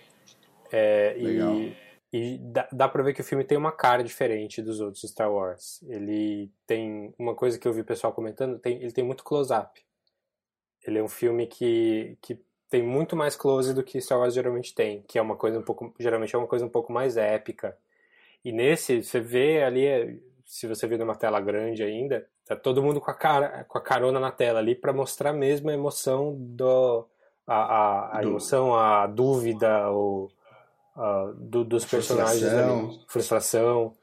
É, Legal. E, e dá, dá pra ver que o filme tem uma cara diferente dos outros Star Wars. Ele tem uma coisa que eu vi o pessoal comentando: tem, ele tem muito close-up. Ele é um filme que, que tem muito mais close do que Star Wars geralmente tem, que é uma coisa um pouco, geralmente é uma coisa um pouco mais épica. E nesse, você vê ali, se você vê numa tela grande ainda, tá todo mundo com a, cara, com a carona na tela ali para mostrar mesmo a emoção do. A, a, a emoção, a dúvida, o, a, do, dos personagens Frustração. ali. Frustração.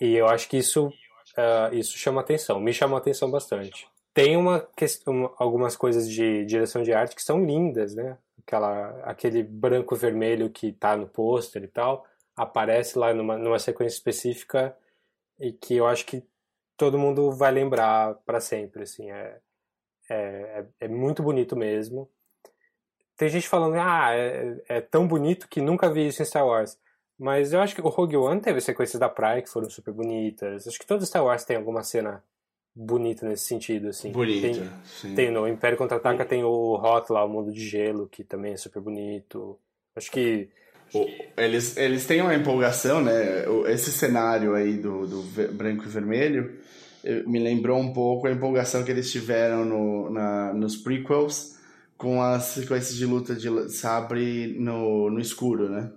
E eu acho que isso, uh, isso chama atenção, me chamou atenção bastante. Tem uma questão, algumas coisas de direção de arte que são lindas, né? Aquela, aquele branco vermelho que tá no pôster e tal, aparece lá numa, numa sequência específica e que eu acho que todo mundo vai lembrar para sempre, assim, é, é, é, muito bonito mesmo. Tem gente falando, ah, é, é, tão bonito que nunca vi isso em Star Wars. Mas eu acho que o Rogue One teve sequências da praia que foram super bonitas. Acho que todo Star Wars tem alguma cena bonita nesse sentido, assim. Bonita, tem, sim. tem no Império Contra-Ataca tem o Hot lá, o mundo de gelo, que também é super bonito. Acho que O- Eles, eles têm uma empolgação, né? Esse cenário aí do, do branco e vermelho eh, me lembrou um pouco a empolgação que eles tiveram no, na, nos prequels com as sequências de luta de sabre no, no escuro, né?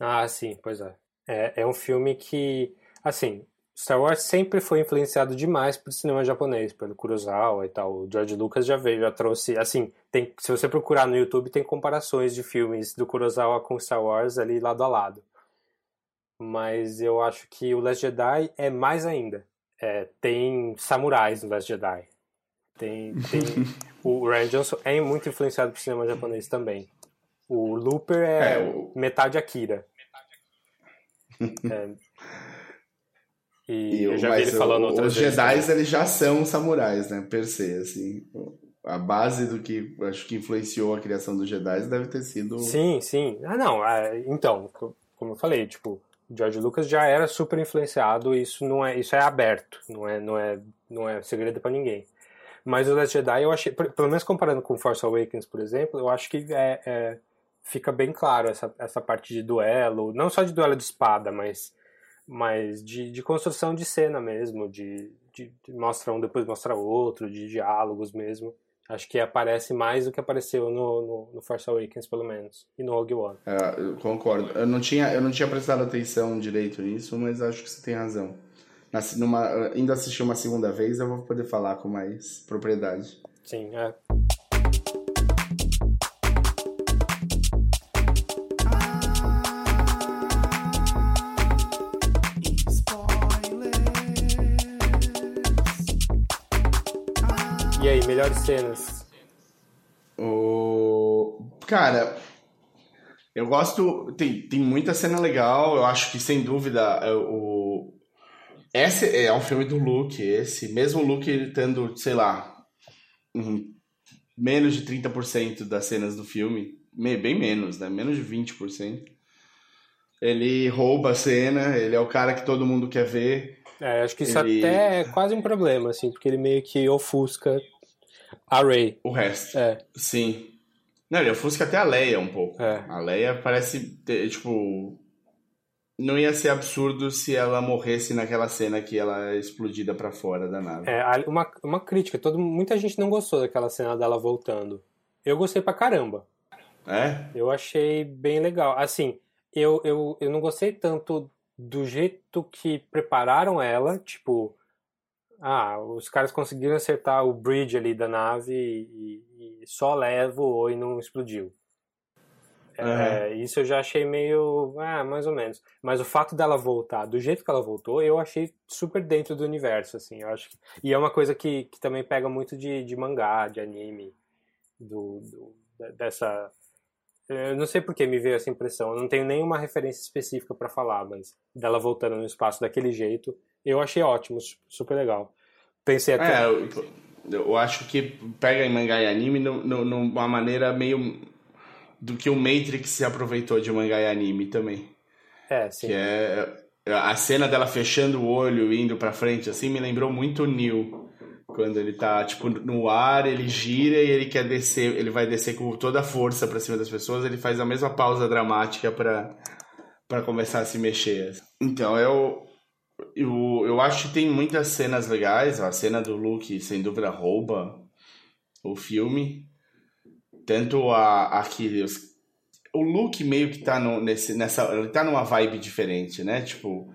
Ah, sim, pois é. é. É um filme que, assim, Star Wars sempre foi influenciado demais pelo cinema japonês, pelo Kurosawa e tal. O George Lucas já veio, já trouxe, assim, tem, se você procurar no YouTube tem comparações de filmes do Kurosawa com Star Wars ali lado a lado. Mas eu acho que o Last Jedi é mais ainda. É, tem samurais no Last Jedi. Tem, tem <laughs> o Ryan Johnson é muito influenciado pelo cinema japonês também. O Looper é, É, o- metade Akira. É. E, E eu já vi ele falando o- outras os vezes. Jedi também. eles já são samurais, né? Per se, assim. A base do que acho que influenciou a criação dos Jedi deve ter sido Sim, sim. Ah, não. é, então, co- como eu falei, tipo, George Lucas já era super influenciado. Isso não é, isso é aberto. Não é, não é, não é segredo pra ninguém. Mas o Last Jedi eu achei, pelo menos comparando com Force Awakens, por exemplo, eu acho que é, é- fica bem claro essa, essa parte de duelo, não só de duelo de espada, mas, mas de, de construção de cena mesmo, de, de, de mostra um depois mostra outro, de diálogos mesmo. Acho que aparece mais do que apareceu no, no, no Force Awakens, pelo menos, e no Rogue One. É, eu concordo. Eu não, tinha, eu não tinha prestado atenção direito nisso, mas acho que você tem razão. Na, numa, ainda assisti uma segunda vez, eu vou poder falar com mais propriedade. Sim, é. Melhores cenas? O... Cara, eu gosto. Tem, tem muita cena legal. Eu acho que, sem dúvida, é o. Esse é um filme do Luke, esse. Mesmo o Luke tendo, sei lá, um- menos de 30% das cenas do filme, me- bem menos, né? Menos de 20%. Ele rouba a cena, ele é o cara que todo mundo quer ver. É, acho que isso Ele- até é quase um problema, assim, porque ele meio que ofusca a Rey. O resto. É, Sim. Não, ele ofusca até a Leia um pouco. É. A Leia parece ter, tipo. Não ia ser absurdo se ela morresse naquela cena que ela é explodida pra fora da nave. é uma, uma crítica. Todo, muita gente não gostou daquela cena dela voltando. Eu gostei pra caramba. É? Eu achei bem legal. Assim, eu, eu, eu não gostei tanto do jeito que prepararam ela, tipo, ah, os caras conseguiram acertar o bridge ali da nave e, e só levo e não explodiu. É, isso eu já achei meio, ah, mais ou menos. Mas o fato dela voltar do jeito que ela voltou, eu achei super dentro do universo, assim. Eu acho que... E é uma coisa que, que também pega muito de, de mangá, de anime, do, do- de- dessa. Eu não sei por que me veio essa impressão. Eu não tenho nenhuma referência específica pra falar, mas dela voltando no espaço daquele jeito, eu achei ótimo, su- super legal. Pensei até. É, eu, eu acho que pega em mangá e anime no- no- numa maneira meio. do que o Matrix se aproveitou de mangá e anime também. É, sim. Que é. A cena dela fechando o olho e indo pra frente, assim, me lembrou muito o Neo. Quando ele tá, tipo, no ar, ele gira e ele quer descer, ele vai descer com toda a força pra cima das pessoas, ele faz a mesma pausa dramática pra, pra começar a se mexer. Então, eu, eu, eu acho que tem muitas cenas legais, a cena do Luke, sem dúvida, rouba o filme. Tanto a, a que os- o Luke meio que tá no, nesse, nessa. Ele tá numa vibe diferente, né? Tipo,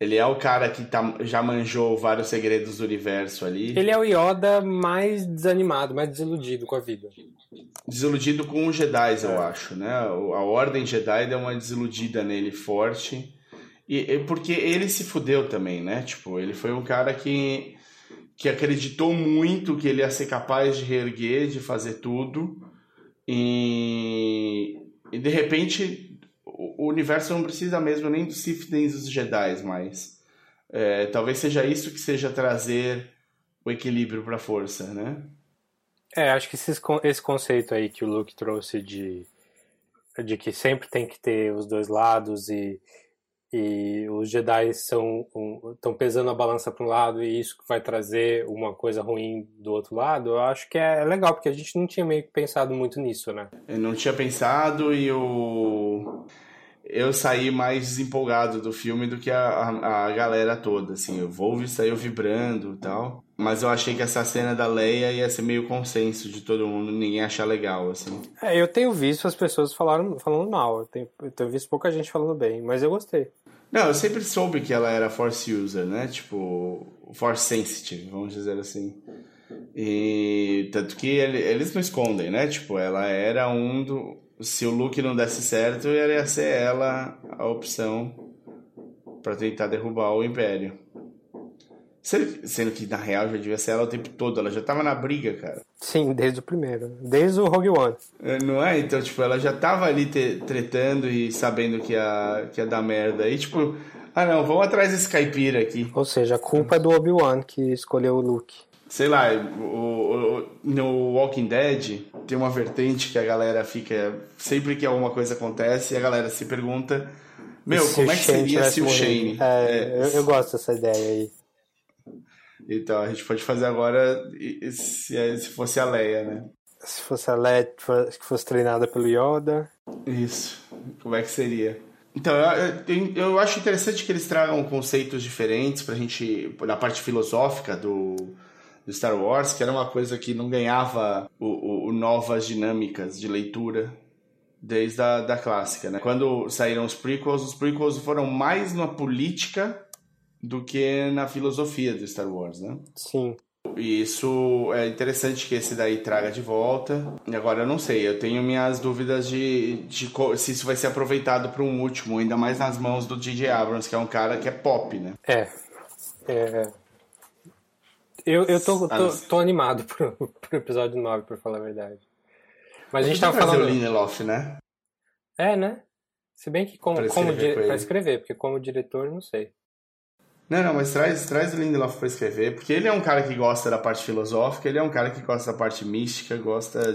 Ele é o cara que tá, já manjou vários segredos do universo ali. Ele é o Yoda mais desanimado, mais desiludido com a vida. Desiludido com os Jedi, eu é. acho, né? A Ordem Jedi deu uma desiludida nele forte. E, porque ele se fudeu também, né? Tipo, ele foi um cara que, que acreditou muito que ele ia ser capaz de reerguer, de fazer tudo. E, e de repente o universo não precisa mesmo nem dos Sith nem dos Jedi, mas é, talvez seja isso que seja trazer o equilíbrio para a força, né? É, acho que esse, esse conceito aí que o Luke trouxe de, de que sempre tem que ter os dois lados e, e os Jedi estão um, pesando a balança para um lado e isso vai trazer uma coisa ruim do outro lado, eu acho que é legal, porque a gente não tinha meio que pensado muito nisso, né? Eu não tinha pensado e o eu saí mais desempolgado do filme do que a, a, a galera toda, assim, o Volve saiu vibrando e tal, mas eu achei que essa cena da Leia ia ser meio consenso de todo mundo, ninguém achar legal, assim. É, eu tenho visto as pessoas falaram, falando mal, eu tenho, eu tenho visto pouca gente falando bem, mas eu gostei. Não, eu sempre soube que ela era Force User, né, tipo, Force Sensitive, vamos dizer assim. E tanto que eles não escondem, né? Tipo, ela era um do, se o Luke não desse certo, ia ser ela a opção para tentar derrubar o Império. Sendo que na real já devia ser ela o tempo todo, ela já tava na briga, cara. Sim, desde o primeiro, desde o Rogue One. É, não é? Então, tipo, ela já tava ali tretando e sabendo que ia, que ia dar merda. E, tipo, ah não, vamos atrás desse caipira aqui. Ou seja, a culpa é do Obi-Wan que escolheu o Luke sei lá, o, o, no Walking Dead tem uma vertente que a galera fica. Sempre que alguma coisa acontece, a galera se pergunta: Meu, se como é que seria se o Shane. É, é, eu, eu, gosto dessa ideia aí. Então, a gente pode fazer agora se, se fosse a Leia, né? Se fosse a Leia que fosse treinada pelo Yoda. Isso. Como é que seria? Então, eu, eu acho interessante que eles tragam conceitos diferentes pra gente, na parte filosófica do, do Star Wars, que era uma coisa que não ganhava o, o, o novas dinâmicas de leitura desde a da clássica, né? Quando saíram os prequels, os prequels foram mais na política do que na filosofia do Star Wars, né? Sim. E isso é interessante que esse daí traga de volta. E agora eu não sei, eu tenho minhas dúvidas de, de se isso vai ser aproveitado para um último, ainda mais nas mãos do J.J. Abrams, que é um cara que é pop, né? É. é eu, eu tô, tô, tô animado <laughs> pro, pro episódio 9, pra falar a verdade. Mas a gente tava falando. o Lindelof, né? É, né? Se bem que como, pra como escrever, pra escrever porque como diretor, não sei. Não, não, mas traz, traz o Lindelof pra escrever, porque ele é um cara que gosta da parte filosófica, ele é um cara que gosta da parte mística, gosta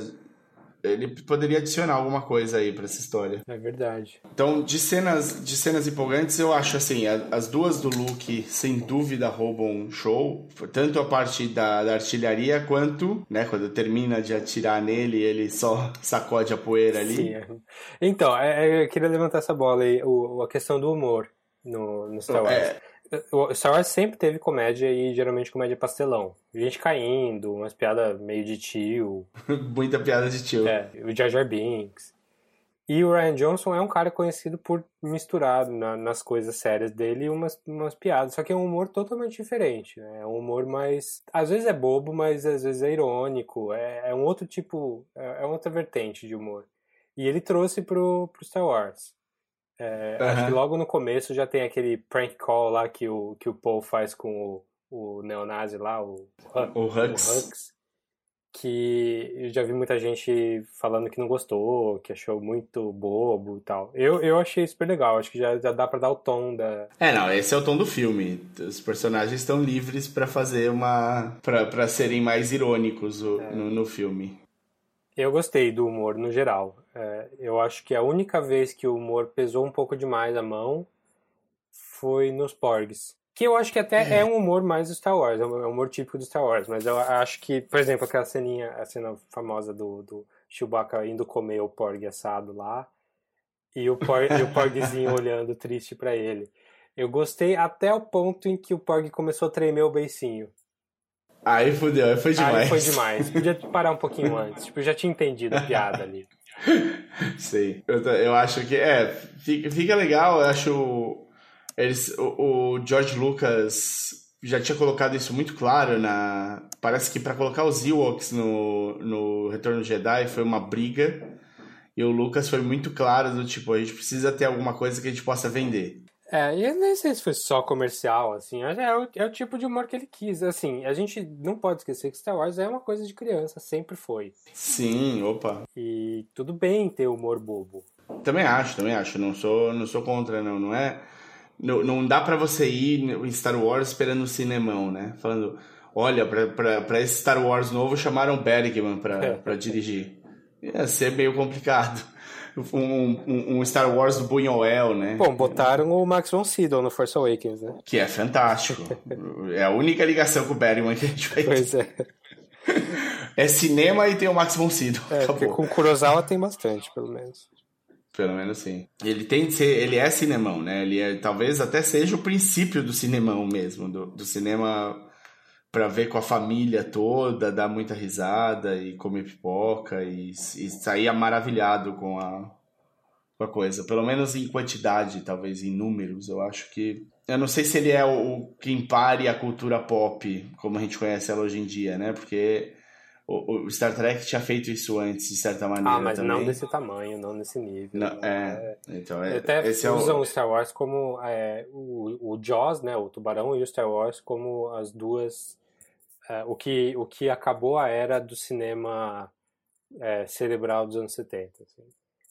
ele poderia adicionar alguma coisa aí para essa história. É verdade. Então, de cenas, de cenas empolgantes, eu acho assim, as duas do Luke, sem dúvida, roubam show. Tanto a parte da, da, artilharia, quanto, né, quando termina de atirar nele, ele só <laughs> sacode a poeira ali. Sim. É. Então, é, é, eu queria levantar essa bola aí, o, a questão do humor no, no Star Wars. É, Star Wars sempre teve comédia e geralmente comédia pastelão. Gente caindo, umas piadas meio de tio. <laughs> Muita piada de tio. É, o Jar Jar Binks. E o Ryan Johnson é um cara conhecido por misturar na, nas coisas sérias dele umas, umas piadas, só que é um humor totalmente diferente. Né? É um humor mais. Às vezes é bobo, mas às vezes é irônico. É, é um outro tipo. É, é outra vertente de humor. E ele trouxe pro, pro Star Wars. É, uhum. Acho que logo no começo já tem aquele prank call lá que o, que o Paul faz com o, o neonazi lá, o, o, Hux. o Hux. Que eu já vi muita gente falando que não gostou, que achou muito bobo e tal. Eu, eu achei super legal, acho que já, já dá para dar o tom da. É, não, esse é o tom do filme. Os personagens estão livres para fazer uma. para serem mais irônicos o, é. no, no filme. Eu gostei do humor no geral. É, eu acho que a única vez que o humor pesou um pouco demais a mão foi nos Porgs. Que eu acho que até é, é um humor mais do Star Wars, é um humor típico do Star Wars, mas eu acho que, por exemplo, aquela ceninha, a cena famosa do, do Chewbacca indo comer o Porg assado lá, e o, Porg, e o Porgzinho <laughs> olhando triste para ele. Eu gostei até o ponto em que o Porg começou a tremer o beicinho. Aí fudeu, aí foi demais. Aí foi demais. <laughs> Podia parar um pouquinho antes. Tipo, eu já tinha entendido a piada ali. Sei. Eu, eu acho que, é, fica, fica legal, eu acho. Eles, o, o George Lucas já tinha colocado isso muito claro na. Parece que para colocar os Ewoks no, no Retorno Jedi foi uma briga. E o Lucas foi muito claro do tipo, a gente precisa ter alguma coisa que a gente possa vender. É, e nem sei se foi só comercial, assim, é o, é o tipo de humor que ele quis. Assim, a gente não pode esquecer que Star Wars é uma coisa de criança, sempre foi. Sim, opa. E tudo bem ter humor bobo. Também acho, também acho. Não sou, não sou contra, não. Não é. Não, não dá para você ir em Star Wars esperando o cinemão, né? Falando, olha, para esse Star Wars novo chamaram Bergman para <laughs> dirigir. Ia ser meio complicado. Um, um, um, Star Wars do Buñuel, né? Bom, botaram o Max von Sydow no Force Awakens, né? Que é fantástico. é a única ligação com o Bergman que a gente vai Pois é. É cinema e tem o Max von Sydow. É, porque com Kurosawa tem bastante, pelo menos. Pelo menos sim. Ele tem de ser, ele é cinemão, né? Ele é, talvez até seja o princípio do cinemão mesmo, do, do cinema para ver com a família toda, dar muita risada e comer pipoca e, e sair maravilhado com a, com a coisa. Pelo menos em quantidade, talvez em números. Eu acho que. Eu não sei se ele é o, o que impare a cultura pop, como a gente conhece ela hoje em dia, né? Porque o, o, Star Trek tinha feito isso antes, de certa maneira. Ah, mas também. não desse tamanho, não nesse nível. Não, é, é, então é. Até usam é o... o Star Wars como é, o, o Jaws, né, o Tubarão e o Star Wars como as duas. É, o, que, o que acabou a era do cinema é, cerebral dos anos 70. Assim.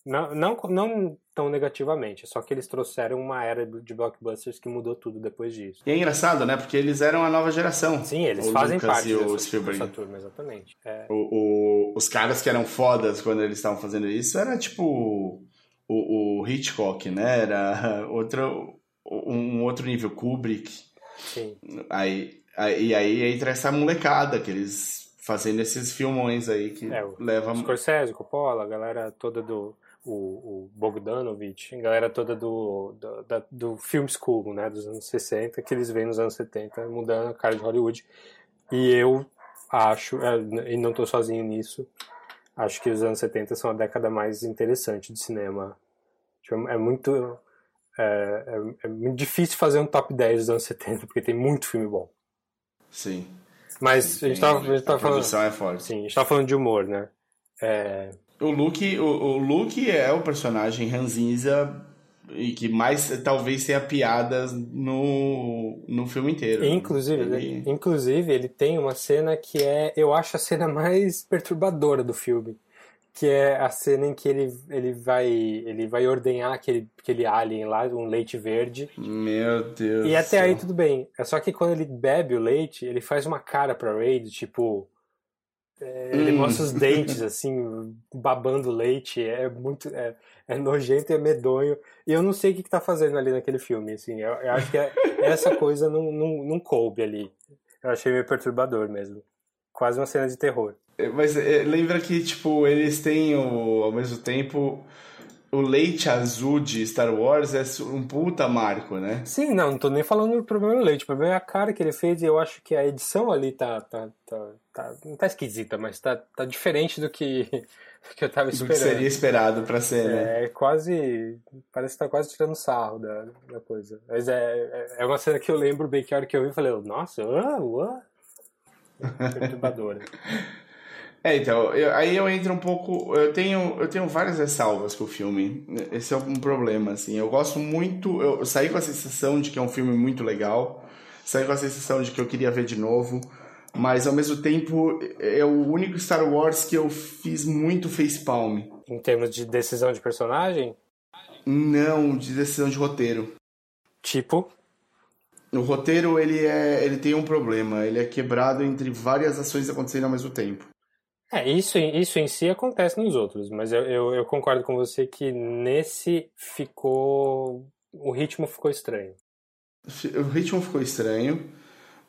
Não, não, não tão negativamente, só que eles trouxeram uma era de blockbusters que mudou tudo depois disso. E é engraçado, né? Porque eles eram a nova geração. Sim, eles o fazem Lucas parte dessa, dessa turma, exatamente. É. O, o, os caras que eram fodas quando eles estavam fazendo isso era tipo o, o Hitchcock, né? Era <laughs> outro, um outro nível, Kubrick. Sim. Aí, e aí entra essa molecada que eles fazendo esses filmões aí que É, o leva Scorsese, Coppola, a galera toda do o, o Bogdanovich, a galera toda do, do, da, do film school, né, dos anos 60, que eles veem nos anos 70, mudando a cara de Hollywood. E eu acho, é, e não estou sozinho nisso, acho que os anos 70 são a década mais interessante de cinema. Tipo, É muito, é, é, é muito difícil fazer um top 10 dos anos 70, porque tem muito filme bom. Sim. Mas a gente tava, a gente tava falando... produção é forte. Sim, a gente tava falando de humor, né? É, O Luke, o, o Luke é o personagem ranzinza e que mais talvez tenha piadas no, no filme inteiro. Inclusive, Ele- inclusive, ele tem uma cena que é, eu acho a cena mais perturbadora do filme, que é a cena em que ele, ele vai ele vai ordenhar aquele, aquele alien lá, um leite verde. Meu Deus. E até aí tudo bem. É só que quando ele bebe o leite, ele faz uma cara pra Raid, tipo, é, ele Hum. mostra os dentes <laughs> assim, babando leite, é muito é, é nojento e é medonho. E eu não sei o que, que tá fazendo ali naquele filme, assim. Eu, eu acho que é- essa coisa não, não, não coube ali. Eu achei meio perturbador mesmo. Quase uma cena de terror. Mas é, lembra que, tipo, eles têm o, ao mesmo tempo. O leite azul de Star Wars é um puta marco, né? Sim, não, não tô nem falando do problema do leite. O problema é a cara que ele fez e eu acho que a edição ali tá. tá, tá, tá- não tá esquisita, mas tá, tá diferente do que, <laughs> do que eu tava Do que esperando. seria esperado pra ser, né? É quase. Parece que tá quase tirando sarro da, da coisa. Mas é, é- é uma cena que eu lembro bem que a hora que eu vi, eu falei, nossa, ah, <laughs> uá. Perturbadora. É, então, eu- aí eu entro um pouco. Eu tenho, eu tenho várias ressalvas com o filme. Esse é um problema, assim. Eu gosto muito. Eu saí com a sensação de que é um filme muito legal. Saí com a sensação de que eu queria ver de novo. Mas ao mesmo tempo, é o único Star Wars que eu fiz muito facepalm. Em termos de decisão de personagem, Não de decisão de roteiro. tipo. O roteiro, ele, é, ele tem um problema. Ele é quebrado entre várias ações acontecendo ao mesmo tempo. É, isso, isso em si acontece nos outros, mas eu, eu, eu concordo com você que nesse ficou. O ritmo ficou estranho. O ritmo ficou estranho.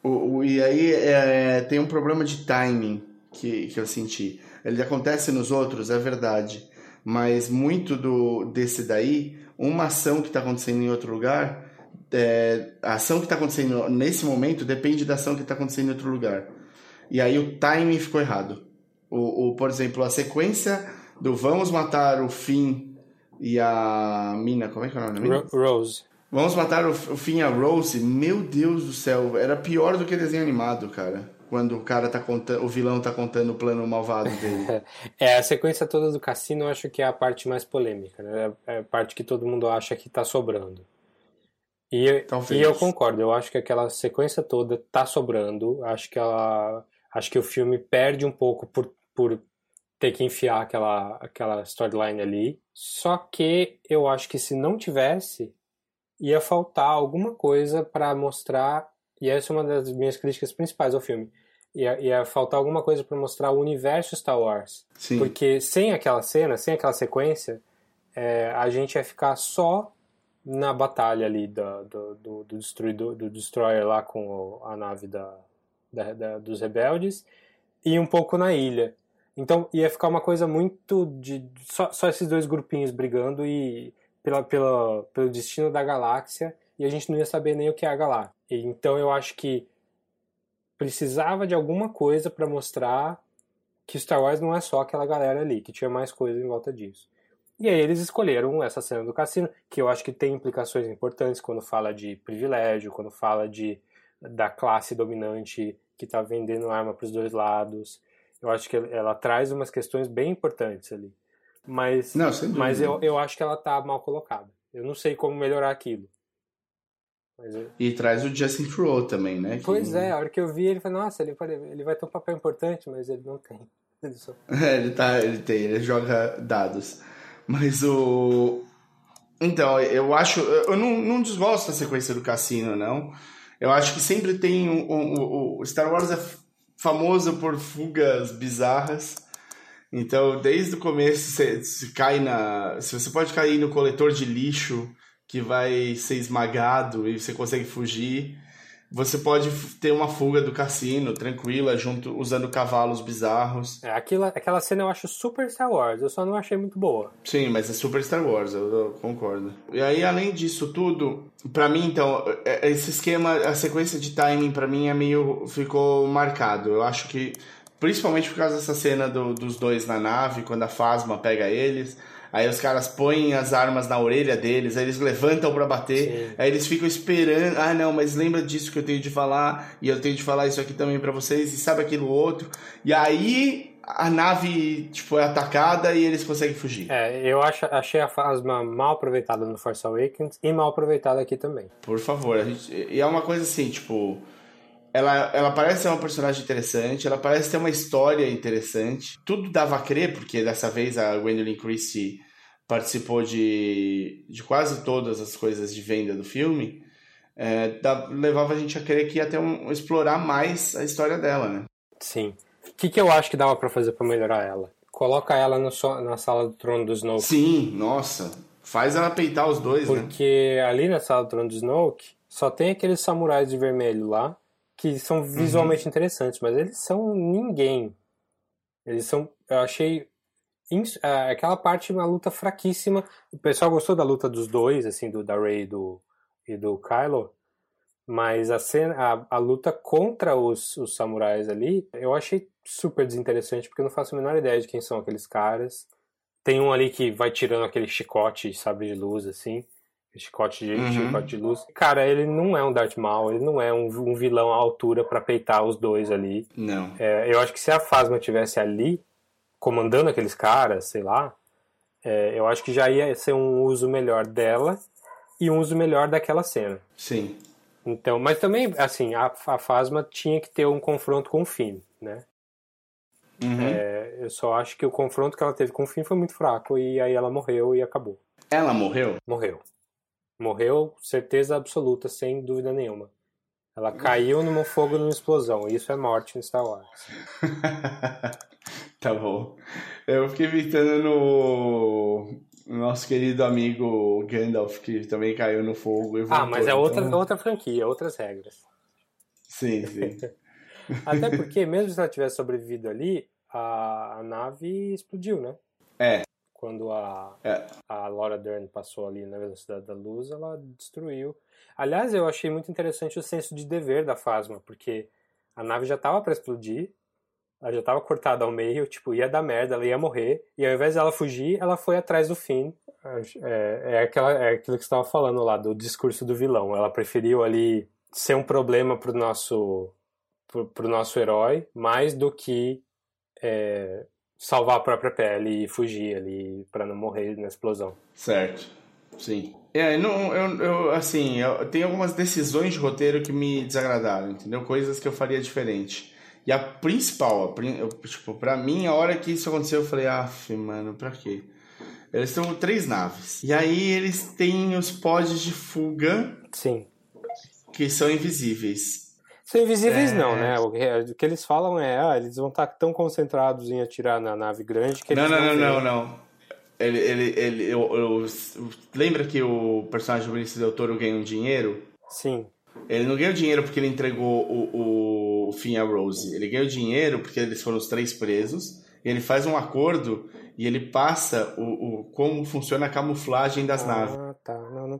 O, o- e aí é, tem um problema de timing que, que eu senti. Ele acontece nos outros, é verdade. Mas muito do desse daí, uma ação que está acontecendo em outro lugar, é, a ação que está acontecendo nesse momento depende da ação que está acontecendo em outro lugar. E aí o timing ficou errado. O, o, por exemplo, a sequência do vamos matar o Finn e a Mina, como é que é o nome da mina? Ro- Rose. Vamos matar o, o Finn e a Rose. Meu Deus do céu, era pior do que desenho animado, cara. Quando o cara tá contando, o vilão tá contando o plano malvado dele. <laughs> é, a sequência toda do cassino eu acho que é a parte mais polêmica, né? É a parte que todo mundo acha que tá sobrando. E, e eu concordo, eu acho que aquela sequência toda tá sobrando. Acho que ela. Acho que o filme perde um pouco por, por ter que enfiar aquela, aquela storyline ali. Só que eu acho que se não tivesse, ia faltar alguma coisa para mostrar. E essa é uma das minhas críticas principais ao filme. Ia, ia faltar alguma coisa para mostrar o universo Star Wars. Sim. Porque sem aquela cena, sem aquela sequência, é, a gente ia ficar só na batalha ali do, do, do, do, destruidor, do Destroyer lá com a nave da, da, da, dos rebeldes e um pouco na ilha. Então ia ficar uma coisa muito de só, só esses dois grupinhos brigando e pela, pela, pelo destino da galáxia e a gente não ia saber nem o que é a galáxia. Então eu acho que precisava de alguma coisa para mostrar que Star Wars não é só aquela galera ali, que tinha mais coisa em volta disso. E aí eles escolheram essa cena do cassino, que eu acho que tem implicações importantes quando fala de privilégio, quando fala de da classe dominante que está vendendo arma para os dois lados. Eu acho que ela traz umas questões bem importantes ali. Mas, não, mas eu, eu acho que ela tá mal colocada. Eu não sei como melhorar aquilo. Eu... E traz o Justin Trudeau também, né? Pois que... é, a hora que eu vi ele falei, nossa, ele, ele vai ter um papel importante, mas ele não tem. <laughs> Ele, só... <laughs> é, ele, tá, ele tem, ele joga dados. Mas o. Então, eu acho. Eu não, não desgosto da sequência do cassino, não. Eu acho que sempre tem. Um, o Star Wars é famoso por fugas bizarras. Então, desde o começo, você, você cai na. Você pode cair no coletor de lixo que vai ser esmagado e você consegue fugir. Você pode ter uma fuga do cassino tranquila, junto usando cavalos bizarros. É, aquilo, aquela cena eu acho super Star Wars, eu só não achei muito boa. Sim, mas é super Star Wars, eu, eu concordo. E aí, além disso tudo, para mim, então, é, é, esse esquema, a sequência de timing, para mim, é meio. ficou marcado. Eu acho que, principalmente por causa dessa cena do, dos dois na nave, quando a Fasma pega eles Aí os caras põem as armas na orelha deles, aí eles levantam para bater, Sim. aí eles ficam esperando. Ah, não, mas lembra disso que eu tenho de falar, e eu tenho de falar isso aqui também para vocês, e sabe aquilo outro. E aí a nave tipo, é atacada e eles conseguem fugir. É, eu acho, achei a Fasma mal aproveitada no Force Awakens e mal aproveitada aqui também. Por favor, a gente, e é uma coisa assim, tipo ela, ela parece ser uma personagem interessante, ela parece ter uma história interessante. Tudo dava a crer, porque dessa vez a Gwendolyn Christie participou de, de quase todas as coisas de venda do filme. É, da, levava a gente a crer que ia ter um, explorar mais a história dela, né? Sim. O que, que eu acho que dava para fazer para melhorar ela? Coloca ela no, na sala do trono do Snoke. Sim, nossa. Faz ela peitar os dois, Porque né? Porque ali na sala do trono do Snoke só tem aqueles samurais de vermelho lá que são visualmente uhum. interessantes, mas eles são ninguém. Eles são. Eu achei. Aquela parte uma luta fraquíssima. O pessoal gostou da luta dos dois, assim, do da Rey e do, e do Kylo. Mas a, cena, a, a luta contra os, os samurais ali, eu achei super desinteressante, porque eu não faço a menor ideia de quem são aqueles caras. Tem um ali que vai tirando aquele chicote, sabe, de luz, assim chicote de, uhum. chicote de luz. Cara, ele não é um Darth Maul, ele não é um, um vilão à altura para peitar os dois ali. Não. É, eu acho que se a Phasma tivesse ali, comandando aqueles caras, sei lá, é, eu acho que já ia ser um uso melhor dela e um uso melhor daquela cena. Sim. Então, mas também, assim, a, a Phasma tinha que ter um confronto com o Finn, né? Uhum. É, eu só acho que o confronto que ela teve com o Finn foi muito fraco e aí ela morreu e acabou. Ela morreu? Morreu. Morreu, certeza absoluta, sem dúvida nenhuma. Ela caiu num fogo numa explosão. Isso é morte em Star Wars. <laughs> tá bom. Eu fiquei imitando no nosso querido amigo Gandalf, que também caiu no fogo. E voltou, ah, mas é outra, então... outra franquia, outras regras. Sim, sim. <laughs> Até porque, mesmo se ela tivesse sobrevivido ali, a, a nave explodiu, né? É quando a, é. a Laura Dern passou ali na velocidade da luz, ela destruiu. Aliás, eu achei muito interessante o senso de dever da Phasma, porque a nave já estava para explodir ela já tava cortada ao meio, tipo, ia dar merda, ela ia morrer, e ao invés dela fugir, ela foi atrás do Finn. É, é, aquela, é aquilo que você estava falando lá, do discurso do vilão. Ela preferiu ali ser um problema pro nosso, pro, pro nosso herói, mais do que é, salvar a própria pele e fugir ali para não morrer na explosão. Certo. Sim. É, não, eu, eu assim, eu, tem algumas decisões de roteiro que me desagradaram, entendeu? Coisas que eu faria diferente. E a principal, a, eu, tipo, pra mim, a hora que isso aconteceu, eu falei, af, mano, pra quê? Eles têm três naves. E aí eles têm os pods de fuga. Sim. Que são invisíveis. São invisíveis é... não, né? O que, o que, eles falam é, ah, eles vão estar tão concentrados em atirar na nave grande que eles não, não, não, não, não. Ele, ele, ele, eu, eu, lembra que o personagem do Vinícius Del Toro ganha um dinheiro? Sim. Ele não ganhou dinheiro porque ele entregou o, o, o fim a Rose. Ele ganhou dinheiro porque eles foram os três presos. ele faz um acordo e ele passa o, o como funciona a camuflagem das ah, naves.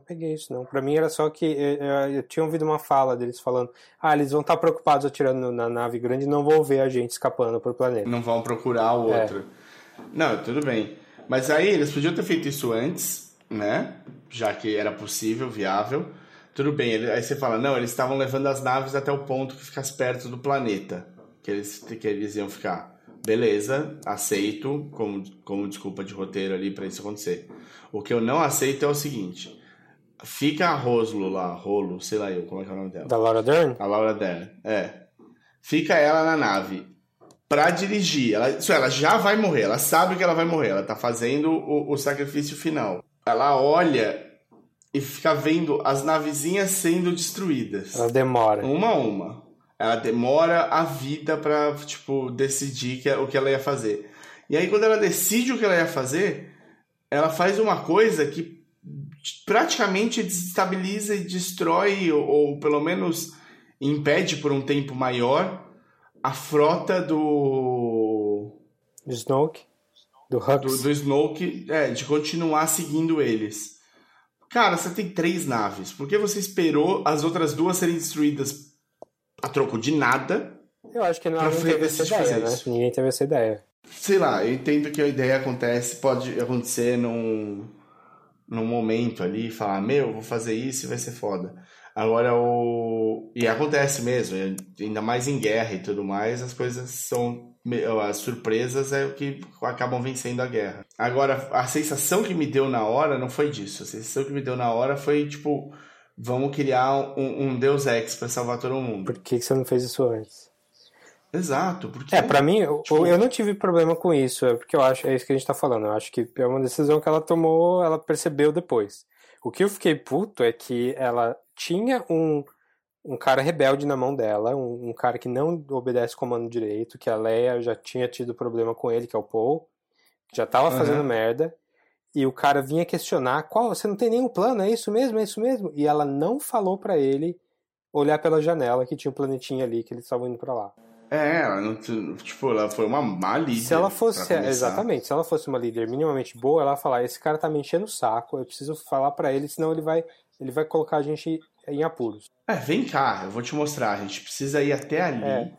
Tá. Não, peguei isso não. Pra mim era só que eu, eu, eu tinha ouvido uma fala deles falando: ah, eles vão estar preocupados atirando na nave grande e não vão ver a gente escapando pro planeta. Não vão procurar o é. outro. É. Não, tudo bem. Mas aí eles podiam ter feito isso antes, né? Já que era possível, viável. Tudo bem, aí você fala, não, eles estavam levando as naves até o ponto que ficasse perto do planeta. Que eles, que eles iam ficar. Beleza, aceito como, como desculpa de roteiro ali para isso acontecer. O que eu não aceito é o seguinte: fica a Roslo lá, Rolo, sei lá eu, como é que é o nome dela? Da Laura Dern? A Laura Dern, é. Fica ela na nave para dirigir. Ela, isso, ela já vai morrer, ela sabe que ela vai morrer, ela tá fazendo o, o sacrifício final. Ela olha e fica vendo as navezinhas sendo destruídas. Ela demora. Uma a uma. Ela demora a vida pra, tipo, decidir que, é, o que ela ia fazer. E aí, quando ela decide o que ela ia fazer, ela faz uma coisa que praticamente desestabiliza e destrói, ou, ou pelo menos impede por um tempo maior, a frota do. Do Snoke? Do Hux? Do, do Snoke, é, de continuar seguindo eles. Cara, você tem três naves. Por que você esperou as outras duas serem destruídas a troco de nada? Eu acho que não, ninguém teve essa ideia, né? Ninguém teve essa ideia. Sei lá, eu entendo que a ideia acontece, pode acontecer num, num momento ali, falar, meu, vou fazer isso e vai ser foda. Agora, o. E acontece mesmo, ainda mais em guerra e tudo mais, as coisas são. As surpresas é o que acabam vencendo a guerra. Agora, a sensação que me deu na hora não foi disso. A sensação que me deu na hora foi tipo: vamos criar um, um Deus Ex para salvar todo mundo. Por que você não fez isso antes? Exato, porque. É, pra mim, tipo... eu não tive problema com isso, é porque eu acho, é isso que a gente tá falando. Eu acho que é uma decisão que ela tomou, ela percebeu depois. O que eu fiquei puto é que ela tinha um, um cara rebelde na mão dela, um, um cara que não obedece comando direito, que a Leia já tinha tido problema com ele, que é o Paul, que já tava uhum. fazendo merda, e o cara vinha questionar, qual, você não tem nenhum plano, é isso mesmo, é isso mesmo? E ela não falou para ele olhar pela janela que tinha um planetinha ali que eles estavam indo para lá. É, ela não, tipo, ela foi uma má líder. Se ela fosse, exatamente, se ela fosse uma líder minimamente boa, ela ia falar, esse cara tá me enchendo o saco, eu preciso falar para ele, senão ele vai, ele vai colocar a gente em apuros. É, vem cá, eu vou te mostrar, a gente precisa ir até ali. É.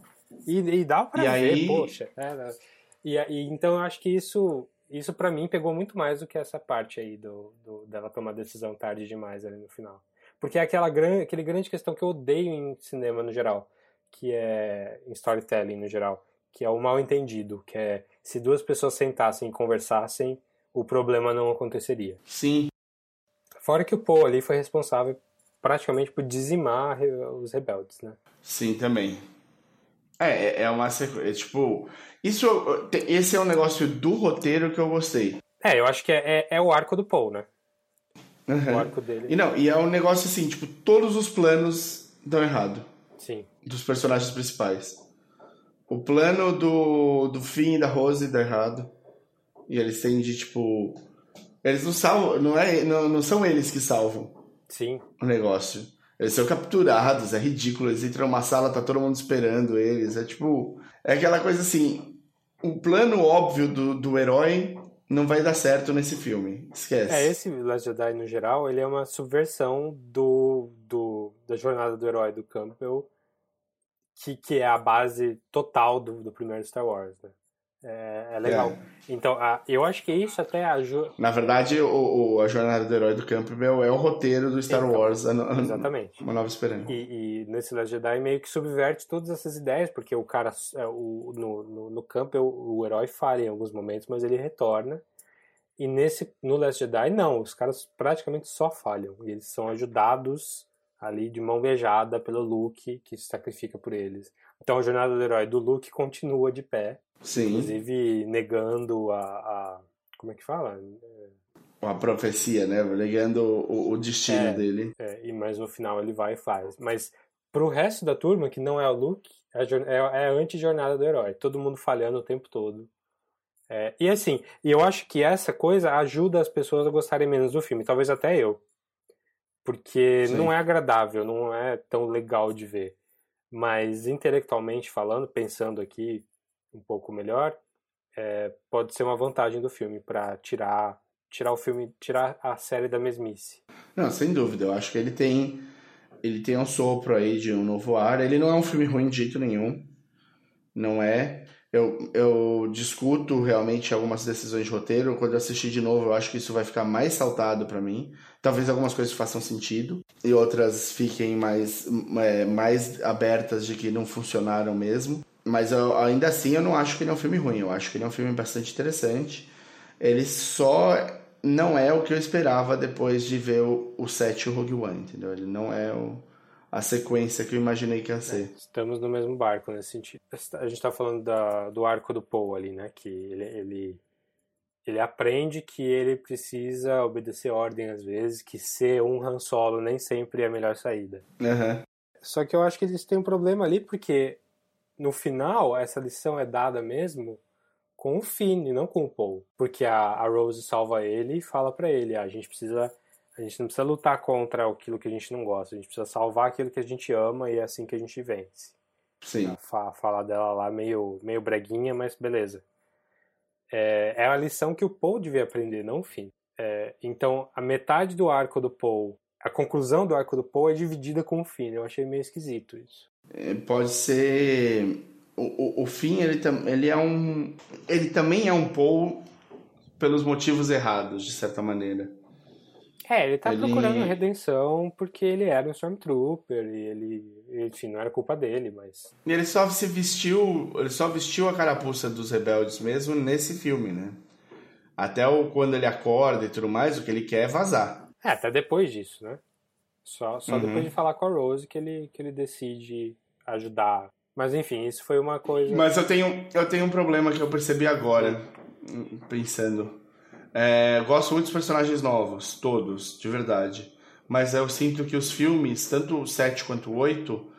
E, e dá pra e ver, aí... poxa. É, e, e, então eu acho que isso, isso para mim pegou muito mais do que essa parte aí do, do, dela tomar decisão tarde demais ali no final. Porque é aquela grande, aquele grande questão que eu odeio em cinema no geral que é em storytelling no geral, que é o mal entendido, que é se duas pessoas sentassem e conversassem, o problema não aconteceria. Sim. Fora que o Poe ali foi responsável praticamente por dizimar os rebeldes, né? Sim, também. É, é, é uma sequência. É, tipo, isso, esse é um negócio do roteiro que eu gostei. É, eu acho que é, é, é o arco do Paul, né? Uhum. O arco dele. E não, e é um negócio assim, tipo, todos os planos dão errado. Sim. Dos personagens principais. O plano do, do Finn e da Rose dá errado. E eles têm de, tipo. Eles não salvam. Não, é, não, não são eles que salvam. Sim. O negócio. Eles são capturados, é ridículo. Eles entram numa sala, tá todo mundo esperando eles. É tipo. É aquela coisa assim. O plano óbvio do, do herói não vai dar certo nesse filme. Esquece. É, esse Last Jedi, no geral, ele é uma subversão do, do, da jornada do herói do Campbell que, que é a base total do, do primeiro Star Wars, né? É, é legal. É. Então, a, eu acho que isso até ajuda. Na verdade, o, o, a jornada do herói do Campbell é o roteiro do Star então, Wars. A, a, exatamente. Uma nova esperança. E, e, nesse Last Jedi meio que subverte todas essas ideias, porque o cara, é, o, no, no, no Campbell, o, o herói falha em alguns momentos, mas ele retorna. E nesse, no Last Jedi, não. Os caras praticamente só falham. E eles são ajudados ali de mão beijada pelo Luke, que se sacrifica por eles. Então a jornada do herói do Luke continua de pé. Sim. Inclusive negando a, a como é que fala? A profecia, né? Negando o, o destino é, dele. É, e mas no final ele vai e faz. Mas pro resto da turma, que não é o Luke, é, é, é a anti-jornada do herói. Todo mundo falhando o tempo todo. É, e assim, e eu acho que essa coisa ajuda as pessoas a gostarem menos do filme, talvez até eu. Porque Sim. não é agradável, não é tão legal de ver. Mas intelectualmente falando, pensando aqui um pouco melhor, é, pode ser uma vantagem do filme para tirar tirar o filme, tirar a série da mesmice. Não, sem dúvida. Eu acho que ele tem ele tem um sopro aí de um novo ar. Ele não é um filme ruim de jeito nenhum. Não é. Eu, eu discuto realmente algumas decisões de roteiro. Quando eu assistir de novo, eu acho que isso vai ficar mais saltado para mim. Talvez algumas coisas façam sentido e outras fiquem mais, é, mais abertas de que não funcionaram mesmo. Mas eu, ainda assim, eu não acho que ele é um filme ruim. Eu acho que ele é um filme bastante interessante. Ele só não é o que eu esperava depois de ver o, o e o Rogue One, entendeu? Ele não é o a sequência que eu imaginei que ia ser. É, estamos no mesmo barco nesse sentido. A gente está falando da, do arco do Paul ali, né? Que ele, ele, ele aprende que ele precisa obedecer ordem às vezes, que ser um Han Solo nem sempre é a melhor saída. Uhum. Só que eu acho que eles têm um problema ali, porque no final essa lição é dada mesmo com o Finn e não com o Paul. Porque a, a Rose salva ele e fala para ele: ah, a gente precisa a gente não precisa lutar contra aquilo que a gente não gosta, a gente precisa salvar aquilo que a gente ama e é assim que a gente vence. Sim. A fala dela lá meio, meio breguinha, mas beleza. É, é a lição que o Paul devia aprender, não o fim. É, então, a metade do arco do Paul, a conclusão do arco do Paul é dividida com o fim. Eu achei meio esquisito isso. É, pode ser. O, o, o fim, ele, ele é um. Ele também é um Paul pelos motivos errados, de certa maneira. É, ele tá ele... procurando redenção porque ele era um Stormtrooper e ele, enfim, não era culpa dele, mas. E ele só se vestiu, ele só vestiu a carapuça dos rebeldes mesmo nesse filme, né? Até o, quando ele acorda e tudo mais, o que ele quer é vazar. É, até depois disso, né? Só, só uhum. depois de falar com a Rose que ele, que ele decide ajudar. Mas enfim, isso foi uma coisa. Mas eu tenho, eu tenho um problema que eu percebi agora, pensando. É, gosto muito dos personagens novos, todos, de verdade. Mas eu sinto que os filmes, tanto o 7 quanto o 8,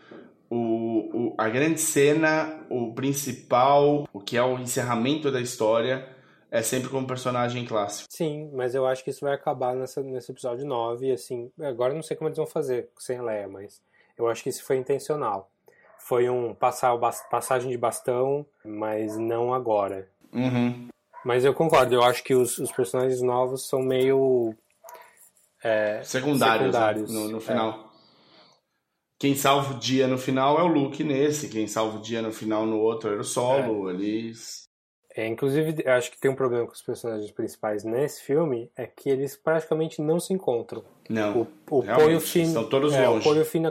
o, o, a grande cena, o principal, o que é o encerramento da história, é sempre como personagem clássico. Sim, mas eu acho que isso vai acabar nessa, nesse episódio 9, e assim, agora eu não sei como eles vão fazer sem a Leia, mas eu acho que isso foi intencional. Foi um passar, passagem de bastão, mas não agora. Uhum. Mas eu concordo, eu acho que os, os personagens novos são meio. É, secundários, né, secundários. Né? No, no, final. É. Quem salva o dia no final é o Luke nesse, quem salva o dia no final no outro era o Solo. É. Eles. É, inclusive, eu acho que tem um problema com os personagens principais nesse filme, é que eles praticamente não se encontram. Não. O, o Poe e o Finn. Estão todos é, longe. O Poe e o Finn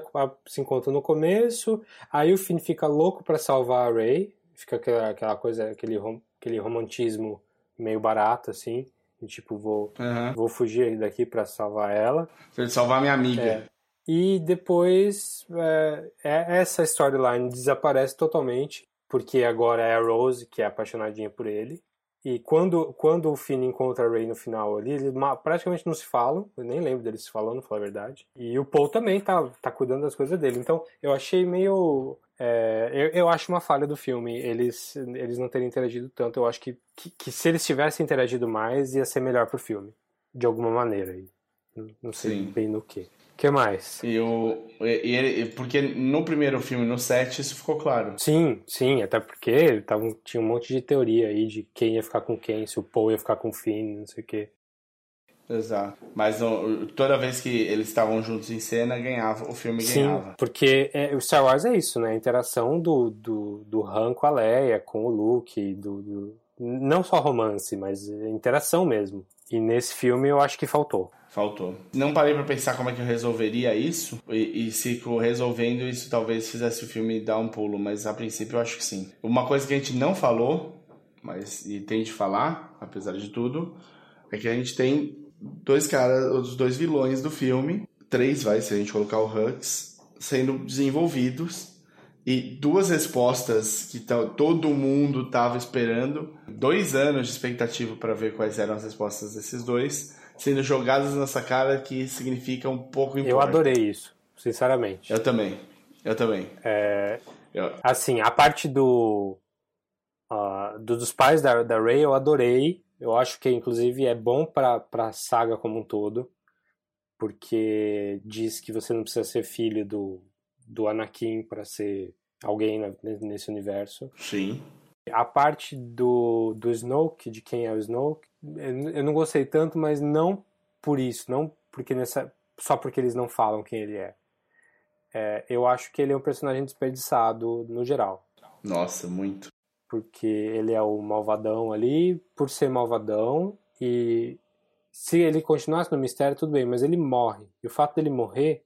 se encontram no começo, aí o Finn fica louco para salvar a Rey, fica aquela, aquela coisa, aquele aquele romantismo meio barato, assim. E, tipo, vou, uhum. vou fugir daqui para salvar ela. Pra salvar minha amiga. É. E depois é, é, essa storyline desaparece totalmente, porque agora é a Rose que é apaixonadinha por ele. E quando, quando o Finn encontra a Rey no final ali, eles praticamente não se falam. Eu nem lembro deles se falando, falar a verdade. E o Paul também tá, tá cuidando das coisas dele. Então eu achei meio é, eu, eu, acho uma falha do filme eles, eles não terem interagido tanto. Eu acho que, que, que, se eles tivessem interagido mais, ia ser melhor pro filme. De alguma maneira. Não, não sei Sim. bem no que. O que mais? E o, e porque no primeiro filme, no 7, isso ficou claro. Sim, sim, até porque tava, tinha um monte de teoria aí de quem ia ficar com quem, se o Paul ia ficar com o Finn, não sei o quê. Exato. Mas toda vez que eles estavam juntos em cena, ganhava, o filme Sim, ganhava. porque é, o Star Wars é isso, né? A interação do, do, do Han com a Leia, com o Luke, do, do, não só romance, mas interação mesmo. E nesse filme eu acho que faltou. Faltou. Não parei pra pensar como é que eu resolveria isso. E, e se resolvendo isso talvez fizesse o filme dar um pulo. Mas a princípio eu acho que sim. Uma coisa que a gente não falou, mas e tem de falar, apesar de tudo, é que a gente tem dois caras, os dois vilões do filme, três vai, se a gente colocar o Hux, sendo desenvolvidos e duas respostas que todo mundo estava esperando, dois anos de expectativa para ver quais eram as respostas desses dois, sendo jogadas nessa cara que significa um pouco importa. Eu adorei isso, sinceramente. Eu também, eu também. É, eu... Assim, a parte do, uh, dos pais da, da Ray eu adorei, eu acho que, inclusive, é bom para a saga como um todo, porque diz que você não precisa ser filho do, do Anakin para ser alguém na, nesse universo. Sim. A parte do, do Snoke, de quem é o Snoke, eu não gostei tanto, mas não por isso, não porque nessa, só porque eles não falam quem ele é. é eu acho que ele é um personagem desperdiçado no geral. Nossa, muito porque ele é o malvadão ali por ser malvadão e se ele continuasse no mistério tudo bem, mas ele morre. E o fato dele morrer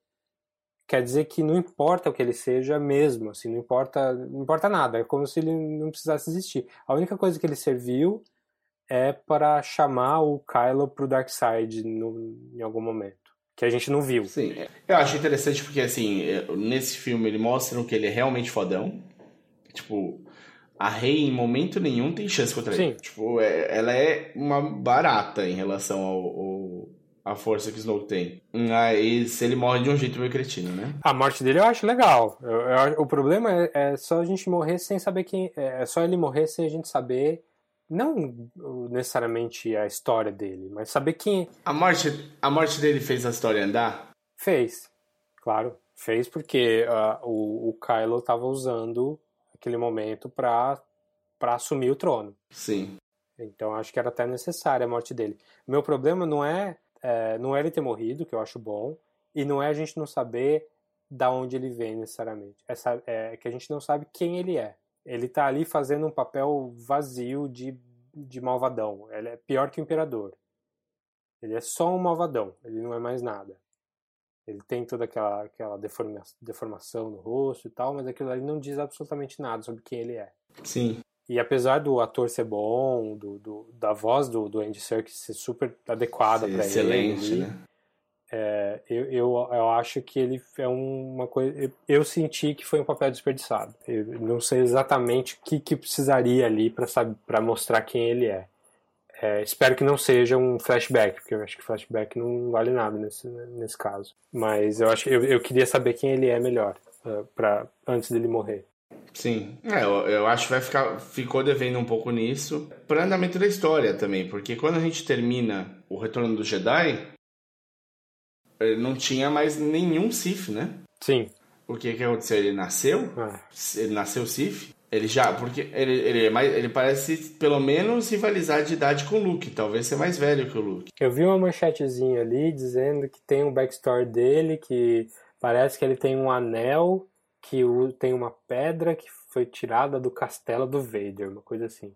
quer dizer que não importa o que ele seja mesmo, assim, não importa, não importa nada, é como se ele não precisasse existir. A única coisa que ele serviu é para chamar o Kylo pro Dark Side no, em algum momento. Que a gente não viu. Sim, eu acho interessante porque, assim, nesse filme ele mostra que ele é realmente fodão. Tipo, a Rei em momento nenhum tem chance contra Sim. ele. Tipo, é, ela é uma barata em relação ao, ao a força que Snow tem. Aí se ele morre de um jeito meio cretino, né? A morte dele eu acho legal. Eu, eu, o problema é, é, só a gente morrer sem saber quem. É, é só ele morrer sem a gente saber. Não necessariamente a história dele, mas saber quem. A morte, a morte dele fez a história andar? Fez, claro. Fez porque uh, o, o Kylo estava usando aquele momento para assumir o trono. Sim. Então acho que era até necessária a morte dele. Meu problema não é, é, não é ele ter morrido, que eu acho bom, e não é a gente não saber da onde ele vem necessariamente. É, é que a gente não sabe quem ele é. Ele tá ali fazendo um papel vazio de, de malvadão. Ele é pior que o imperador. Ele é só um malvadão, ele não é mais nada. Ele tem toda aquela, aquela deforma, deformação no rosto e tal, mas aquilo ali não diz absolutamente nada sobre quem ele é. Sim. E apesar do ator ser bom, do, do da voz do, do Andy Serkis ser super adequada para ele. Excelente, né? É, eu, eu, eu acho que ele é uma coisa. Eu, eu senti que foi um papel desperdiçado. Eu não sei exatamente o que, que precisaria ali para mostrar quem ele é. É, espero que não seja um flashback, porque eu acho que flashback não vale nada nesse, nesse caso. Mas eu acho eu, eu queria saber quem ele é melhor, uh, pra, antes dele morrer. Sim, é, eu, eu, acho que vai ficar, ficou devendo um pouco nisso para andamento da história também, porque quando a gente termina o Retorno do Jedi, não tinha mais nenhum Sith, né? Sim. O que que aconteceu? Ele nasceu? Ah. Ele nasceu Sith? Ele já, porque ele, ele, é mais, ele parece pelo menos rivalizar de idade com o Luke, talvez ser mais velho que o Luke. Eu vi uma manchetezinha ali dizendo que tem um backstory dele, que parece que ele tem um anel, que tem uma pedra que foi tirada do castelo do Vader, uma coisa assim.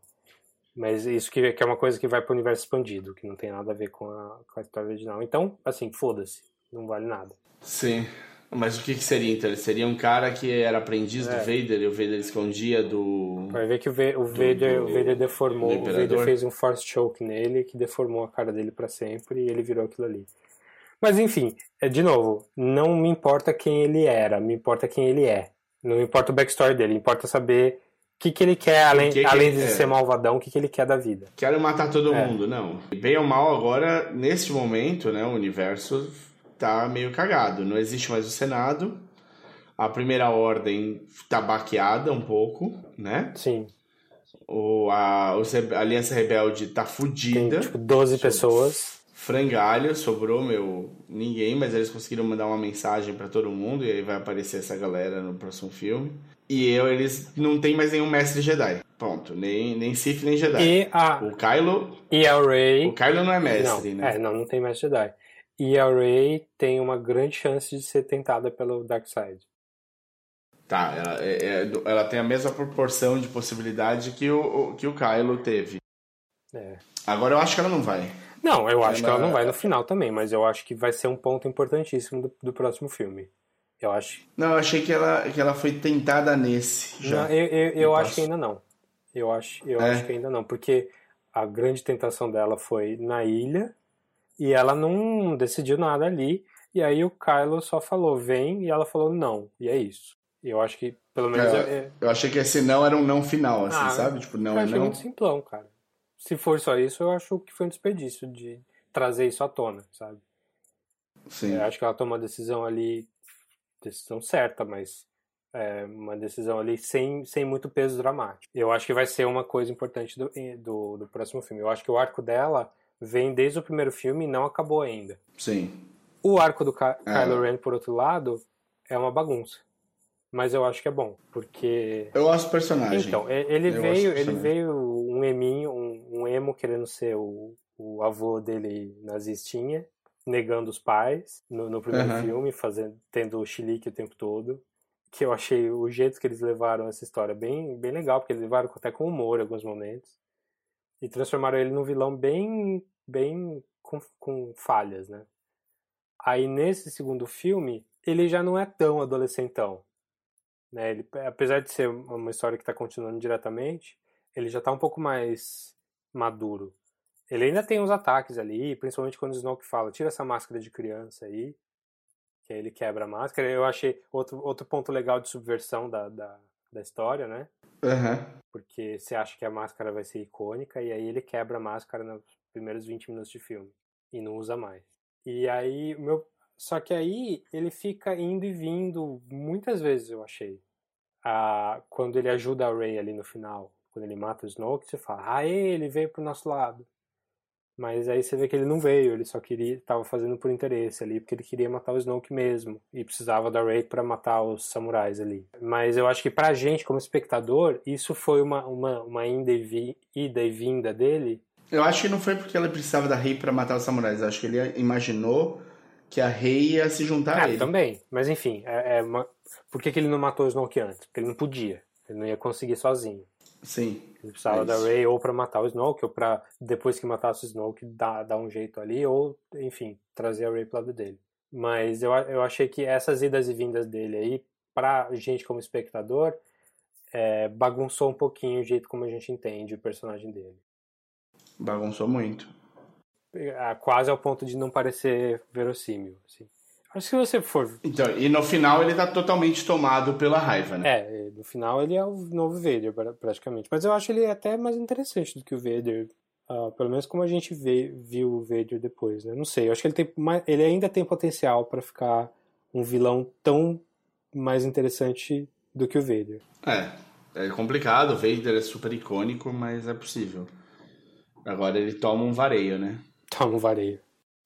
Mas isso que, que é uma coisa que vai para o universo expandido, que não tem nada a ver com a, com a história original. Então, assim, foda-se, não vale nada. Sim. Mas o que, que seria então? Ele seria um cara que era aprendiz é. do Vader e o Vader escondia do. Vai ver que o, v o Vader, do, o Vader deformou. O Vader fez um Force Choke nele que deformou a cara dele para sempre e ele virou aquilo ali. Mas enfim, é, de novo, não me importa quem ele era, me importa quem ele é. Não importa o backstory dele, importa saber o que, que ele quer, além, que que além de é? ser malvadão, o que, que ele quer da vida. Quero matar todo é. mundo, não. Bem ou mal, agora, neste momento, né, o universo tá meio cagado. Não existe mais o Senado. A primeira ordem tá baqueada um pouco, né? Sim. O, a, a Aliança Rebelde tá fudida. Tem, tipo, 12 pessoas. frangalho, sobrou meu ninguém, mas eles conseguiram mandar uma mensagem para todo mundo e aí vai aparecer essa galera no próximo filme. E eu, eles não tem mais nenhum mestre Jedi. Ponto. Nem, nem Sith, nem Jedi. E a, O Kylo. e a Rey. O Kylo não é mestre, não, né? É, não, não tem mestre Jedi. E a Rey tem uma grande chance de ser tentada pelo Darkseid. Tá, ela, é- é- ela tem a mesma proporção de possibilidade que o, que o Kylo teve. É. Agora eu acho que ela não vai. Não, eu acho que ela Ela- não vai no final também, mas eu acho que vai ser um ponto importantíssimo do, do próximo filme. Eu acho. Não, eu achei que ela, que ela foi tentada nesse já. Não, eu eu, eu No acho que ainda não. Eu acho, eu É. acho que ainda não, porque a grande tentação dela foi na ilha e ela não decidiu nada ali. E aí o Kylo só falou vem e ela falou não. E é isso. Eu acho que pelo menos É, é, Eu achei que esse não era um não final, assim, Ah, sabe? Tipo, não eu é achei não. muito simplão, cara. Se for só isso, eu acho que foi um desperdício de trazer isso à tona, sabe? Sim. Eu acho que ela tomou uma decisão ali, decisão certa, mas é, uma decisão ali sem, sem muito peso dramático. Eu acho que vai ser uma coisa importante do, do, do próximo filme. Eu acho que o arco dela vem desde o primeiro filme e não acabou ainda. Sim. O arco do É. Kylo Ren, por outro lado, é uma bagunça. Mas eu acho que é bom, porque Eu gosto do personagem. então, ele Eu veio, ele veio um eminho, um, um emo querendo ser o, o avô dele nazistinha, negando os pais no, no primeiro Aham. filme, fazendo, tendo o chilique o tempo todo. Que eu achei o jeito que eles levaram essa história bem, bem legal, porque eles levaram até com humor em alguns momentos. E transformaram ele num vilão bem, bem com, com falhas, né? Aí nesse segundo filme, ele já não é tão adolescentão. Né? Ele, apesar de ser uma história que está continuando diretamente, ele já está um pouco mais maduro. Ele ainda tem os ataques ali, principalmente quando o Snoke fala, tira essa máscara de criança aí, que aí ele quebra a máscara. Eu achei outro, outro ponto legal de subversão da, da, da história, né? Aham. Porque você acha que a máscara vai ser icônica e aí ele quebra a máscara nos primeiros 20 minutos de filme e não usa mais. E aí, o meu só que aí ele fica indo e vindo muitas vezes, eu achei. Ah, quando ele ajuda a Rey ali no final, quando ele mata o Snoke, você fala: "Ah, ele veio pro nosso lado". Mas aí você vê que ele não veio, ele só queria, estava fazendo por interesse ali, porque ele queria matar o Snoke mesmo e precisava da Rey para matar os samurais ali. Mas eu acho que pra gente como espectador, isso foi uma uma, uma ida, e vi, ida e vinda dele. Eu acho que não foi porque ela precisava da Rei pra matar os samurais. Eu acho que ele imaginou que a Rei ia se juntar a Ah, ele. também. Mas enfim, é, é uma... por que, que ele não matou o Snoke antes? Porque ele não podia. Ele não ia conseguir sozinho. Sim. Ele precisava É da. Rey ou pra matar o Snoke, ou pra depois que matasse o Snoke dar, dar um jeito ali, ou, enfim, trazer a Rey pro lado dele. Mas eu, eu achei que essas idas e vindas dele aí, pra gente como espectador, é, bagunçou um pouquinho o jeito como a gente entende o personagem dele. Bagunçou muito. É, Quase ao ponto de não parecer verossímil. Assim. Acho que se você for Então, e no final ele tá totalmente tomado pela raiva, né? É, no final ele é o novo Vader, pra- praticamente. Mas eu acho ele até mais interessante do que o Vader. ah, pelo menos como a gente vê, viu o Vader depois, né? Não sei, eu acho que ele, tem, mais- ele ainda tem potencial pra ficar um vilão tão mais interessante do que o Vader. É. É complicado, o Vader é super icônico, mas é possível. Agora ele toma um vareio, né? Toma um vareio.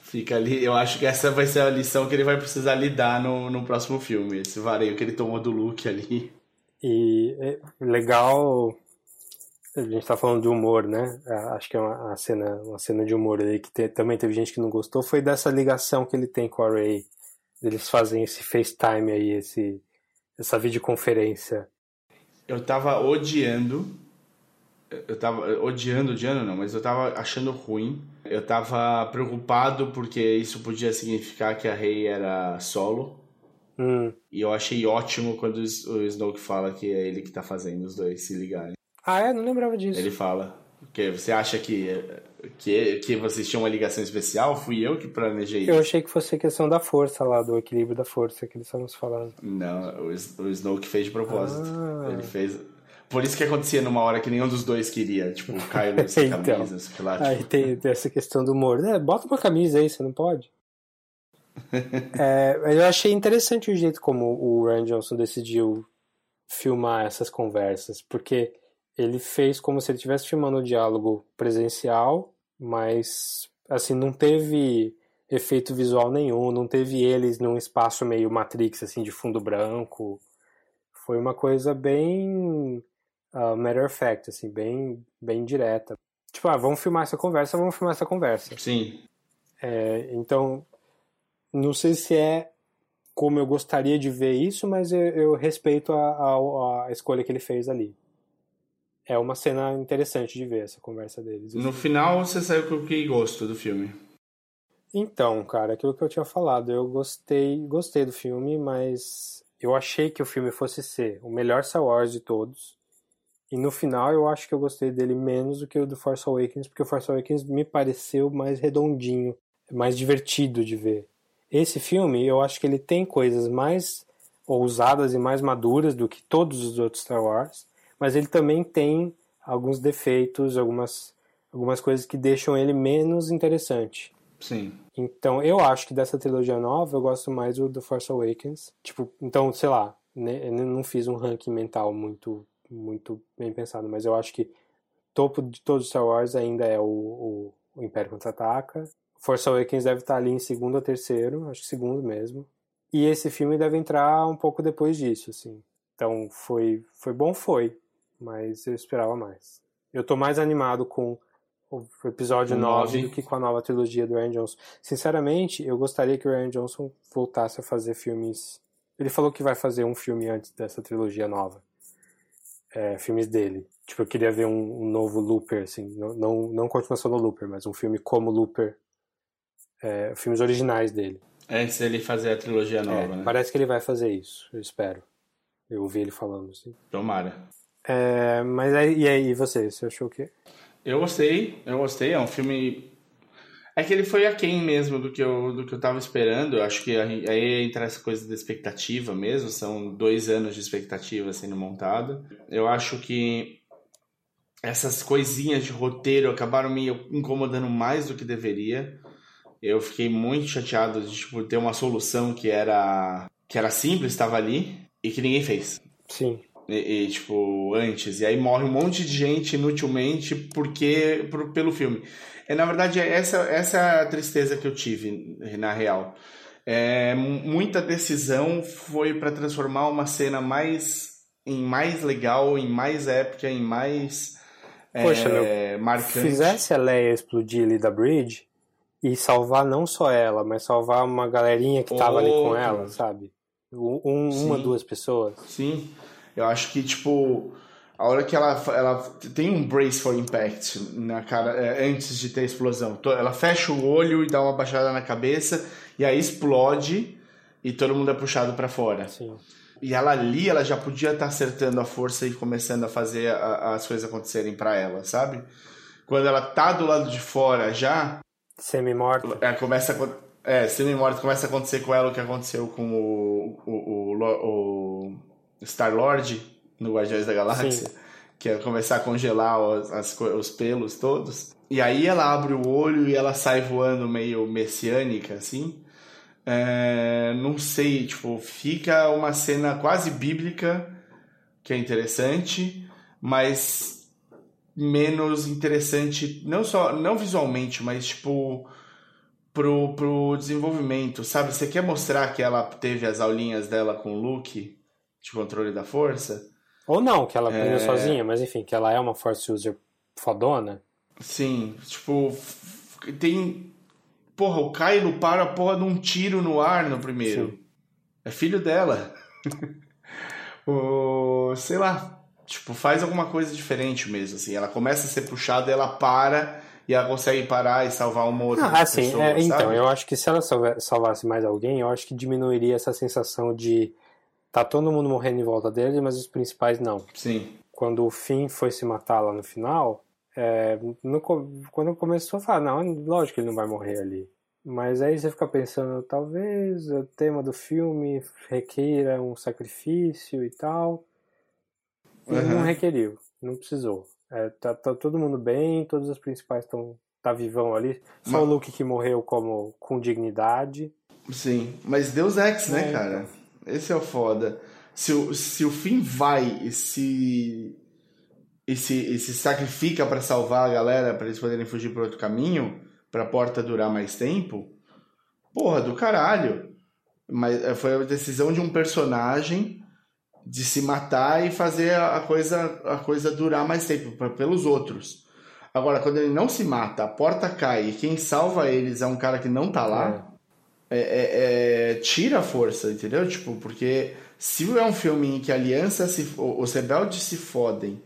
Fica ali, eu acho que essa vai ser a lição que ele vai precisar lidar no, no próximo filme. Esse vareio que ele tomou do Luke ali. E é legal. A gente tá falando de humor, né? Acho que é uma, uma cena, uma cena de humor ali que te- também teve gente que não gostou. Foi dessa ligação que ele tem com a Ray. Eles fazem esse FaceTime aí, esse, essa videoconferência. Eu tava odiando. Eu tava odiando, odiando não, mas eu tava achando ruim. Eu tava preocupado porque isso podia significar que a Rey era solo. Hum. E eu achei ótimo quando o Snoke fala que é ele que tá fazendo os dois se ligarem. Ah, é? Não lembrava disso. Ele fala. Que você acha que, que, que vocês tinham uma ligação especial? Fui eu que planejei Eu isso. achei que fosse questão da força lá, do equilíbrio da força que eles estavam falando. Não, o, o Snoke fez de propósito. Ah. Ele fez. Por isso que acontecia numa hora que nenhum dos dois queria. Tipo, <laughs> o sem Então. camisa, sei lá. Aí Tipo, tem, tem essa questão do humor. É, bota uma camisa aí, você não pode? <laughs> É, eu achei interessante o jeito como o Ryan Johnson decidiu filmar essas conversas, porque ele fez como se ele estivesse filmando o diálogo presencial, mas assim, não teve efeito visual nenhum, não teve eles num espaço meio Matrix, assim, de fundo branco. Foi uma coisa bem uh, matter of fact, assim, bem, bem direta. Tipo, ah, vamos filmar essa conversa, vamos filmar essa conversa. Sim. É, então, não sei se é como eu gostaria de ver isso, mas eu, eu respeito a, a, a, escolha que ele fez ali. É uma cena interessante de ver essa conversa deles. No final, você saiu com que gosto do filme? Então, cara, aquilo que eu tinha falado, eu gostei, gostei do filme, mas eu achei que o filme fosse ser o melhor Star Wars de todos. E no final eu acho que eu gostei dele menos do que o do Force Awakens, porque o Force Awakens me pareceu mais redondinho, mais divertido de ver. Esse filme, eu acho que ele tem coisas mais ousadas e mais maduras do que todos os outros Star Wars, mas ele também tem alguns defeitos, algumas, algumas coisas que deixam ele menos interessante. Sim. Então, eu acho que dessa trilogia nova, eu gosto mais do The Force Awakens. Tipo, então, sei lá, né, eu não fiz um ranking mental muito muito bem pensado, mas eu acho que topo de todos os Star Wars ainda é o, o, o Império Contra-Ataca. Force Awakens deve estar ali em segundo ou terceiro, acho que segundo mesmo. E esse filme deve entrar um pouco depois disso, assim. Então, foi, foi bom, foi, mas eu esperava mais. Eu tô mais animado com o episódio 9 do que com a nova trilogia do Ryan Johnson. Sinceramente, eu gostaria que o Ryan Johnson voltasse a fazer filmes. Ele falou que vai fazer um filme antes dessa trilogia nova é, filmes dele. Tipo, eu queria ver um, um, novo Looper, assim, não, não, não continuação do Looper, mas um filme como Looper, é, filmes originais dele. Antes dele fazer a trilogia é, nova, né? Parece que ele vai fazer isso, eu espero. Eu ouvi ele falando, assim. Tomara. É, mas aí, e aí, você? Você achou o quê? Eu gostei, eu gostei. É um filme é que ele foi aquém mesmo do que eu, do que eu tava esperando. Eu acho que aí entra essa coisa da expectativa mesmo. São dois anos de expectativa sendo montado. Eu acho que essas coisinhas de roteiro acabaram me incomodando mais do que deveria. Eu fiquei muito chateado de tipo, ter uma solução que era que era simples, estava ali e que ninguém fez. Sim. E, e, tipo, antes. E aí morre um monte de gente inutilmente porque por, pelo filme. É, na verdade, é essa, essa é a tristeza que eu tive, na real. É, muita decisão foi para transformar uma cena mais em mais legal, em mais épica, em mais Poxa, é, meu, marcante. Fizesse a Leia explodir ali da Bridge e salvar não só ela, mas salvar uma galerinha que tava ali com ela, sabe? Um, uma, duas pessoas. Sim. Eu acho que, tipo, a hora que ela, ela tem um brace for impact na cara é, antes de ter a explosão. Ela fecha o olho e dá uma baixada na cabeça e aí explode e todo mundo é puxado para fora. Sim. E ela ali, ela já podia estar tá acertando a força e começando a fazer a, as coisas acontecerem para ela, sabe? Quando ela tá do lado de fora já. Semi-morta. É, começa a, é, semi-morta, começa a acontecer com ela o que aconteceu com o, o, o, o Star-Lord no Guardiões da Galáxia, Sim. que é começar a congelar os, as, os pelos todos. E aí ela abre o olho e ela sai voando meio messiânica, assim. É, não sei, tipo, fica uma cena quase bíblica, que é interessante, mas menos interessante, não só, não visualmente, mas tipo pro, pro desenvolvimento, sabe? Você quer mostrar que ela teve as aulinhas dela com o Luke de controle da força? Ou não, que ela aprendeu é... sozinha, mas enfim, que ela é uma Force User fodona. Sim, tipo, tem. Porra, o Kylo para a porra de um tiro no ar no primeiro. Sim. É filho dela. <laughs> o, sei lá, tipo, faz alguma coisa diferente mesmo, assim. Ela começa a ser puxada, ela para e ela consegue parar e salvar uma outra ah, assim, pessoa, é, Então, eu acho que se ela salvasse mais alguém, eu acho que diminuiria essa sensação de tá todo mundo morrendo em volta dele, mas os principais não. Sim. Quando o Finn foi se matar lá no final, é, no, quando começou a falar, não, lógico que ele não vai morrer ali. Mas aí você fica pensando, talvez o tema do filme requeira um sacrifício e tal. Uhum. Não requeriu, não precisou. É, tá, tá, todo mundo bem, todos os principais estão tá vivão ali. Só mas... o Luke que morreu como com dignidade. Sim, mas Deus Ex, né, é, cara? Então. Esse é o foda. Se o, se o fim vai e se, e se, e se sacrifica para salvar a galera, para eles poderem fugir por outro caminho, pra porta durar mais tempo, porra, do caralho. Mas é, foi a decisão de um personagem de se matar e fazer a coisa, a coisa durar mais tempo pra, pelos outros. Agora, quando ele não se mata, a porta cai e quem salva eles é um cara que não tá lá, é. É, é, tira a força, entendeu? Tipo, porque se é um filme em que a aliança, se, os rebeldes se fodem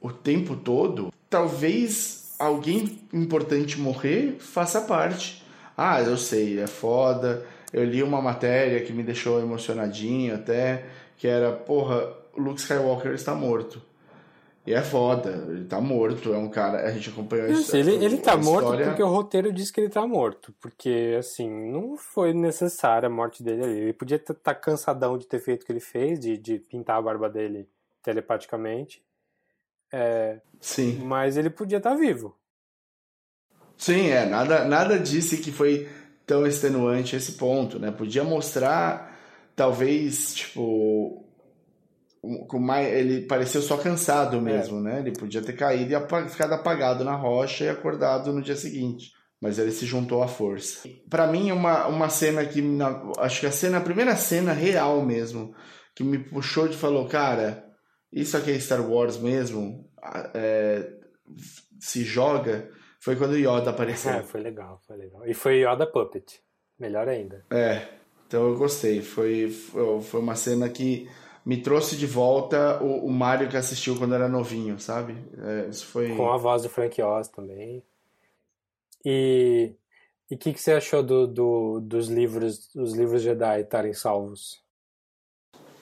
o tempo todo, talvez alguém importante morrer faça parte. Ah, eu sei, é foda. Eu li uma matéria que me deixou emocionadinho até, que era, porra, Luke Skywalker está morto. E é foda, ele tá morto, é um cara, a gente acompanhou isso. Ele, ele tá morto história... porque o roteiro diz que ele tá morto, porque assim, não foi necessária a morte dele ali. Ele podia estar tá cansadão de ter feito o que ele fez, de, de pintar a barba dele telepaticamente. É, Sim. Mas ele podia estar tá vivo. Sim, é, nada, nada disse que foi tão extenuante esse ponto, né? Podia mostrar, talvez, tipo, com mais, ele pareceu só cansado é. mesmo, é. né? Ele podia ter caído e ficado apagado na rocha e acordado no dia seguinte. Mas ele se juntou à força. Para mim, uma, uma cena que. Na, acho que a cena, a primeira cena real mesmo, que me puxou de falou, cara, isso aqui é Star Wars mesmo, é, se joga, foi quando o Yoda apareceu. É, foi legal, foi legal. E foi Yoda Puppet. Melhor ainda. É, então eu gostei. Foi, foi uma cena que me trouxe de volta o, o Mario que assistiu quando era novinho, sabe? É, isso foi... Com a voz do Frank Oz também. E o que, que você achou do, do, dos livros dos livros Jedi estarem salvos?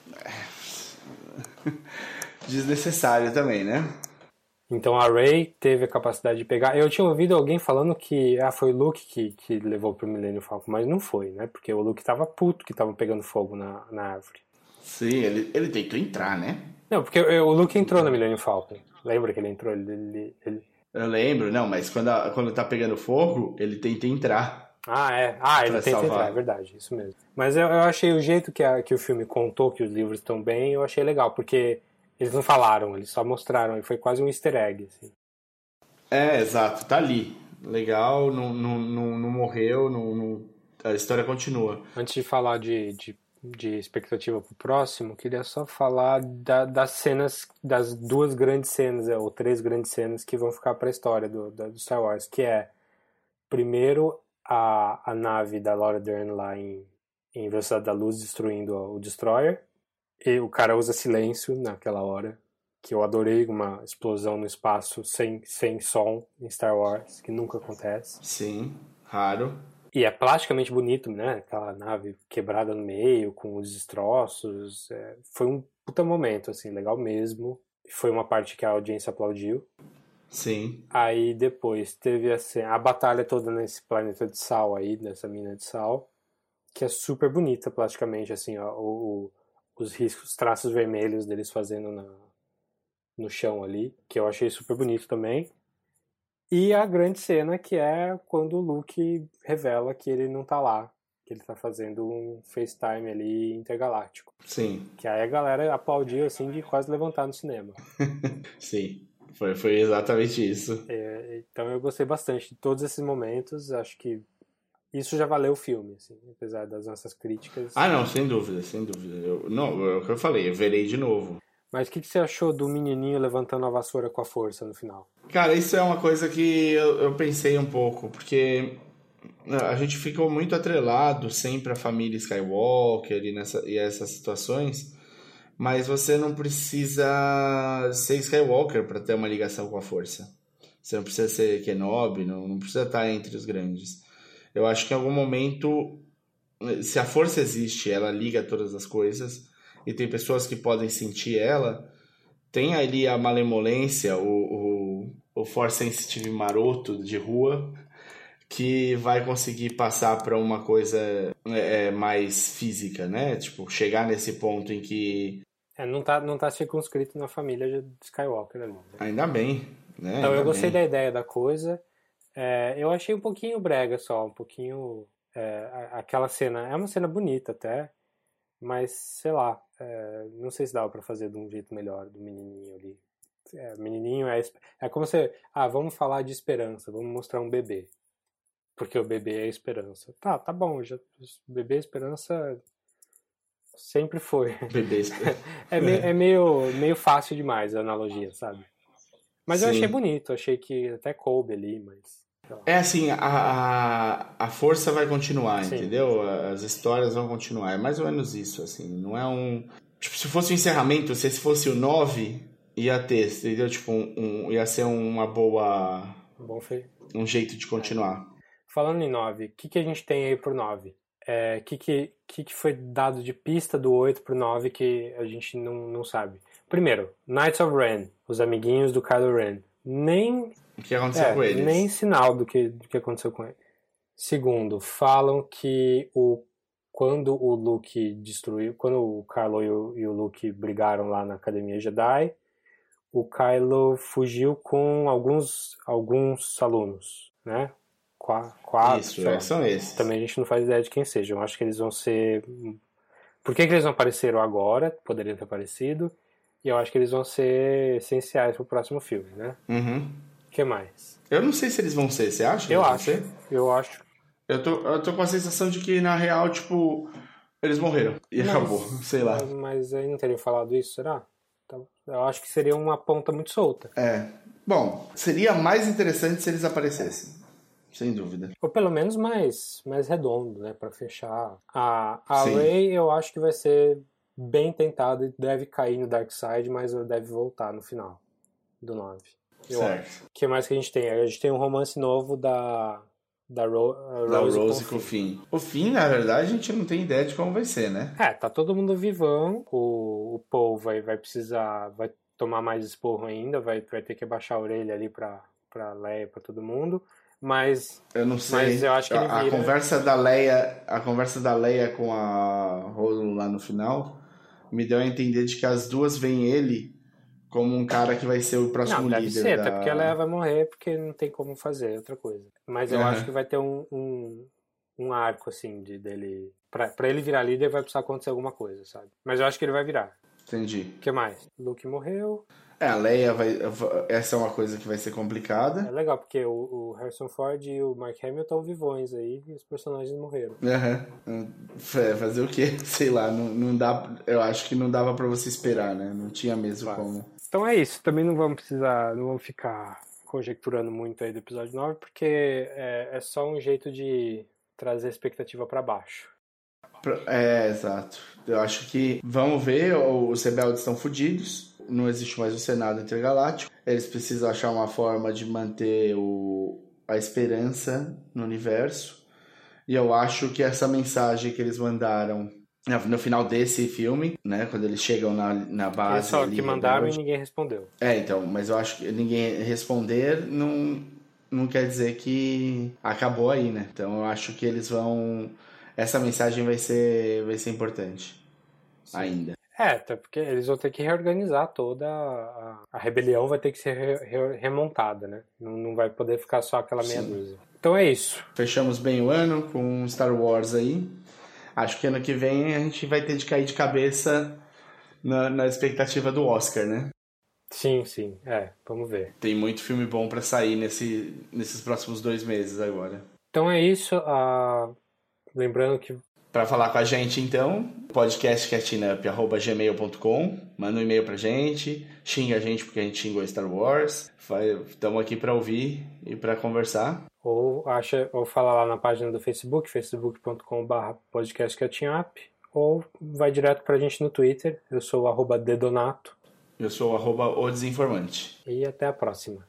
<laughs> Desnecessário também, né? Então a Rey teve a capacidade de pegar. Eu tinha ouvido alguém falando que ah, foi o Luke que, que levou pro Millennium Falcon, mas não foi, né? Porque o Luke tava puto que tava pegando fogo na, na árvore. Sim, ele, ele tentou entrar, né? Não, porque o Luke entrou no Millennium Falcon. Lembra que ele entrou? Ele, ele, ele... Eu lembro, não, mas quando, a, quando tá pegando fogo, ele tenta entrar. Ah, é. Ah, ele tenta salvar. entrar, é verdade, isso mesmo. Mas eu, eu achei o jeito que, a, que o filme contou que os livros estão bem, eu achei legal, porque eles não falaram, eles só mostraram, e foi quase um easter egg, assim. É, exato, tá ali. Legal, não, não, não, não morreu, não, não, a história continua. Antes de falar de, de de expectativa pro próximo, queria só falar da, das cenas, das duas grandes cenas, é, ou três grandes cenas que vão ficar para a história do, do Star Wars, que é primeiro a, a nave da Laura Dern lá em, em Velocidade da Luz destruindo o Destroyer, e o cara usa silêncio naquela hora, que eu adorei uma explosão no espaço sem, sem som em Star Wars, que nunca acontece. Sim, raro. E é plasticamente bonito, né? Aquela nave quebrada no meio, com os destroços. É, foi um puta momento, assim, legal mesmo. Foi uma parte que a audiência aplaudiu. Sim. Aí depois teve assim, a batalha toda nesse planeta de sal aí, nessa mina de sal, que é super bonita plasticamente, assim, ó, o, os riscos, os traços vermelhos deles fazendo na, no chão ali, que eu achei super bonito também. E a grande cena que é quando o Luke revela que ele não tá lá, que ele tá fazendo um FaceTime ali intergaláctico. Sim. Que aí a galera aplaudiu assim de quase levantar no cinema. <laughs> Sim. Foi, foi exatamente isso. É, então eu gostei bastante de todos esses momentos. Acho que isso já valeu o filme, assim, apesar das nossas críticas. Ah, não, sem dúvida, sem dúvida. Eu, não, é o que eu falei, eu verei de novo. Mas o que, que, você achou do menininho levantando a vassoura com a força no final? Cara, isso é uma coisa que eu, eu pensei um pouco, porque né, a gente ficou muito atrelado sempre à família Skywalker e, nessa, e essas situações, mas você não precisa ser Skywalker para ter uma ligação com a força. Você não precisa ser Kenobi, não, não precisa estar entre os grandes. Eu acho que em algum momento, se a força existe, ela liga todas as coisas e tem pessoas que podem sentir ela, tem ali a malemolência, o, o, o force sensitive maroto de rua, que vai conseguir passar para uma coisa é, é, mais física, né? Tipo, chegar nesse ponto em que. É, não tá, não tá circunscrito na família de Skywalker. Né? Ainda bem, né? Então, Ainda eu gostei bem. da ideia da coisa. É, eu achei um pouquinho brega só, um pouquinho. É, aquela cena. É uma cena bonita até. Mas, sei lá, é, não sei se dava para fazer de um jeito melhor do menininho ali. É, menininho é, é como se, ah, vamos falar de esperança, vamos mostrar um bebê. Porque o bebê é esperança. Tá, tá bom. Já, bebê é esperança sempre foi. <laughs> Bebê. É, meio, é meio, meio fácil demais a analogia, sabe? Mas eu Sim. achei bonito, achei que até coube ali, mas. É assim, a, a, a força vai continuar, Sim. entendeu? As histórias vão continuar. É mais ou menos isso, assim. Não é um. Tipo, se fosse o encerramento, se esse fosse o 9, ia ter, entendeu? Tipo, um, um- ia ser uma boa. Bom, foi. um jeito de continuar. Falando em 9, o que, que a gente tem aí por 9? O que, que, que, que foi dado de pista do 8 pro 9 que a gente não, não sabe? Primeiro, Knights of Ren, os amiguinhos do Kylo Ren. Nem, O que aconteceu é, com eles? nem sinal do que, do que aconteceu com ele. Segundo, falam que o, quando o Luke destruiu, quando o Kylo e o, e o Luke brigaram lá na Academia Jedi, o Kylo fugiu com alguns, alguns alunos, né? Qua- Quatro, Isso, é, são esses. Também a gente não faz ideia de quem sejam. Eu acho que eles vão ser. Por que, que eles não apareceram agora? Poderiam ter aparecido. E eu acho que eles vão ser essenciais pro próximo filme, né? Uhum. O que mais? Eu não sei se eles vão ser, você acha? Eu acho. ser? Eu acho. Eu tô, eu tô com a sensação de que, na real, tipo, eles morreram. E Mas- acabou, sei lá. Mas, mas aí não teriam falado isso, será? Então, Eu acho que seria uma ponta muito solta. É. Bom, seria mais interessante se eles aparecessem. Sem dúvida. Ou pelo menos mais, mais redondo, né? Pra fechar. A, a Sim. Rey eu acho que vai ser bem tentada e deve cair no Dark Side, mas deve voltar no final do 9. Eu acho. certo. O que mais que a gente tem? A gente tem um romance novo da, da, Ro, a Da Rose, Rose com o Finn. Finn. O Finn, na verdade, a gente não tem ideia de como vai ser, né? É, tá todo mundo vivão. O, o Paul vai, vai precisar, vai tomar mais esporro ainda, vai, vai ter que abaixar a orelha ali pra, pra Leia, pra todo mundo. Mas Eu não sei. Mas eu acho que ele a, a conversa da Leia, a conversa da Leia com a Rose lá no final me deu a entender de que as duas veem ele como um cara que vai ser o próximo não, deve líder ser, da... até porque a Leia vai morrer porque não tem como fazer outra coisa. Mas eu Aham. acho que vai ter um, um, um arco, assim, de, dele. Pra, pra ele virar líder vai precisar acontecer alguma coisa, sabe? Mas eu acho que ele vai virar. Entendi. O que mais? Luke morreu. É, a Leia vai. Essa é uma coisa que vai ser É complicada. legal, porque o, o Harrison Ford e o Mark Hamill estão vivões aí e os personagens morreram. Aham. É, Fazer o quê? <laughs> Sei lá, não, não dá. Eu acho que não dava pra você esperar, né? Não tinha mesmo como. Então é isso. Também não vamos precisar, não vamos ficar conjecturando muito aí do episódio 9, porque é, é só um jeito de trazer a expectativa pra baixo. É, exato. Eu acho que vamos ver, os rebeldes estão fodidos. Não existe mais o Senado Intergaláctico. Eles precisam achar uma forma de manter o, a esperança no universo. E eu acho que essa mensagem que eles mandaram no final desse filme, né? Quando eles chegam na, na base. só ali, que mandaram e ninguém respondeu. É, então, mas eu acho que ninguém responder não, não quer dizer que acabou aí, né? Então eu acho que eles vão. Essa mensagem vai ser, vai ser importante ainda. É, até porque eles vão ter que reorganizar toda a, a rebelião, vai ter que ser re- re- remontada, né? Não, não vai poder ficar só aquela meia Sim. dúzia. Então é isso. Fechamos bem o ano com Star Wars aí. Acho que ano que vem a gente vai ter de cair de cabeça na, na expectativa do Oscar, né? Sim, sim. É, vamos ver. Tem muito filme bom pra sair nesse, nesses próximos dois meses agora. Então é isso. ah, lembrando que Para falar com a gente, então, podcastcatchingup.gmail.com. Manda um e-mail pra gente, xinga a gente porque a gente xingou Star Wars. Estamos aqui pra ouvir e pra conversar. Ou acha ou fala lá na página do Facebook, facebook.com.br podcastcatchingup, ou vai direto pra gente no Twitter. Eu sou o arroba dedonato Eu sou o arroba o desinformante. e até a próxima.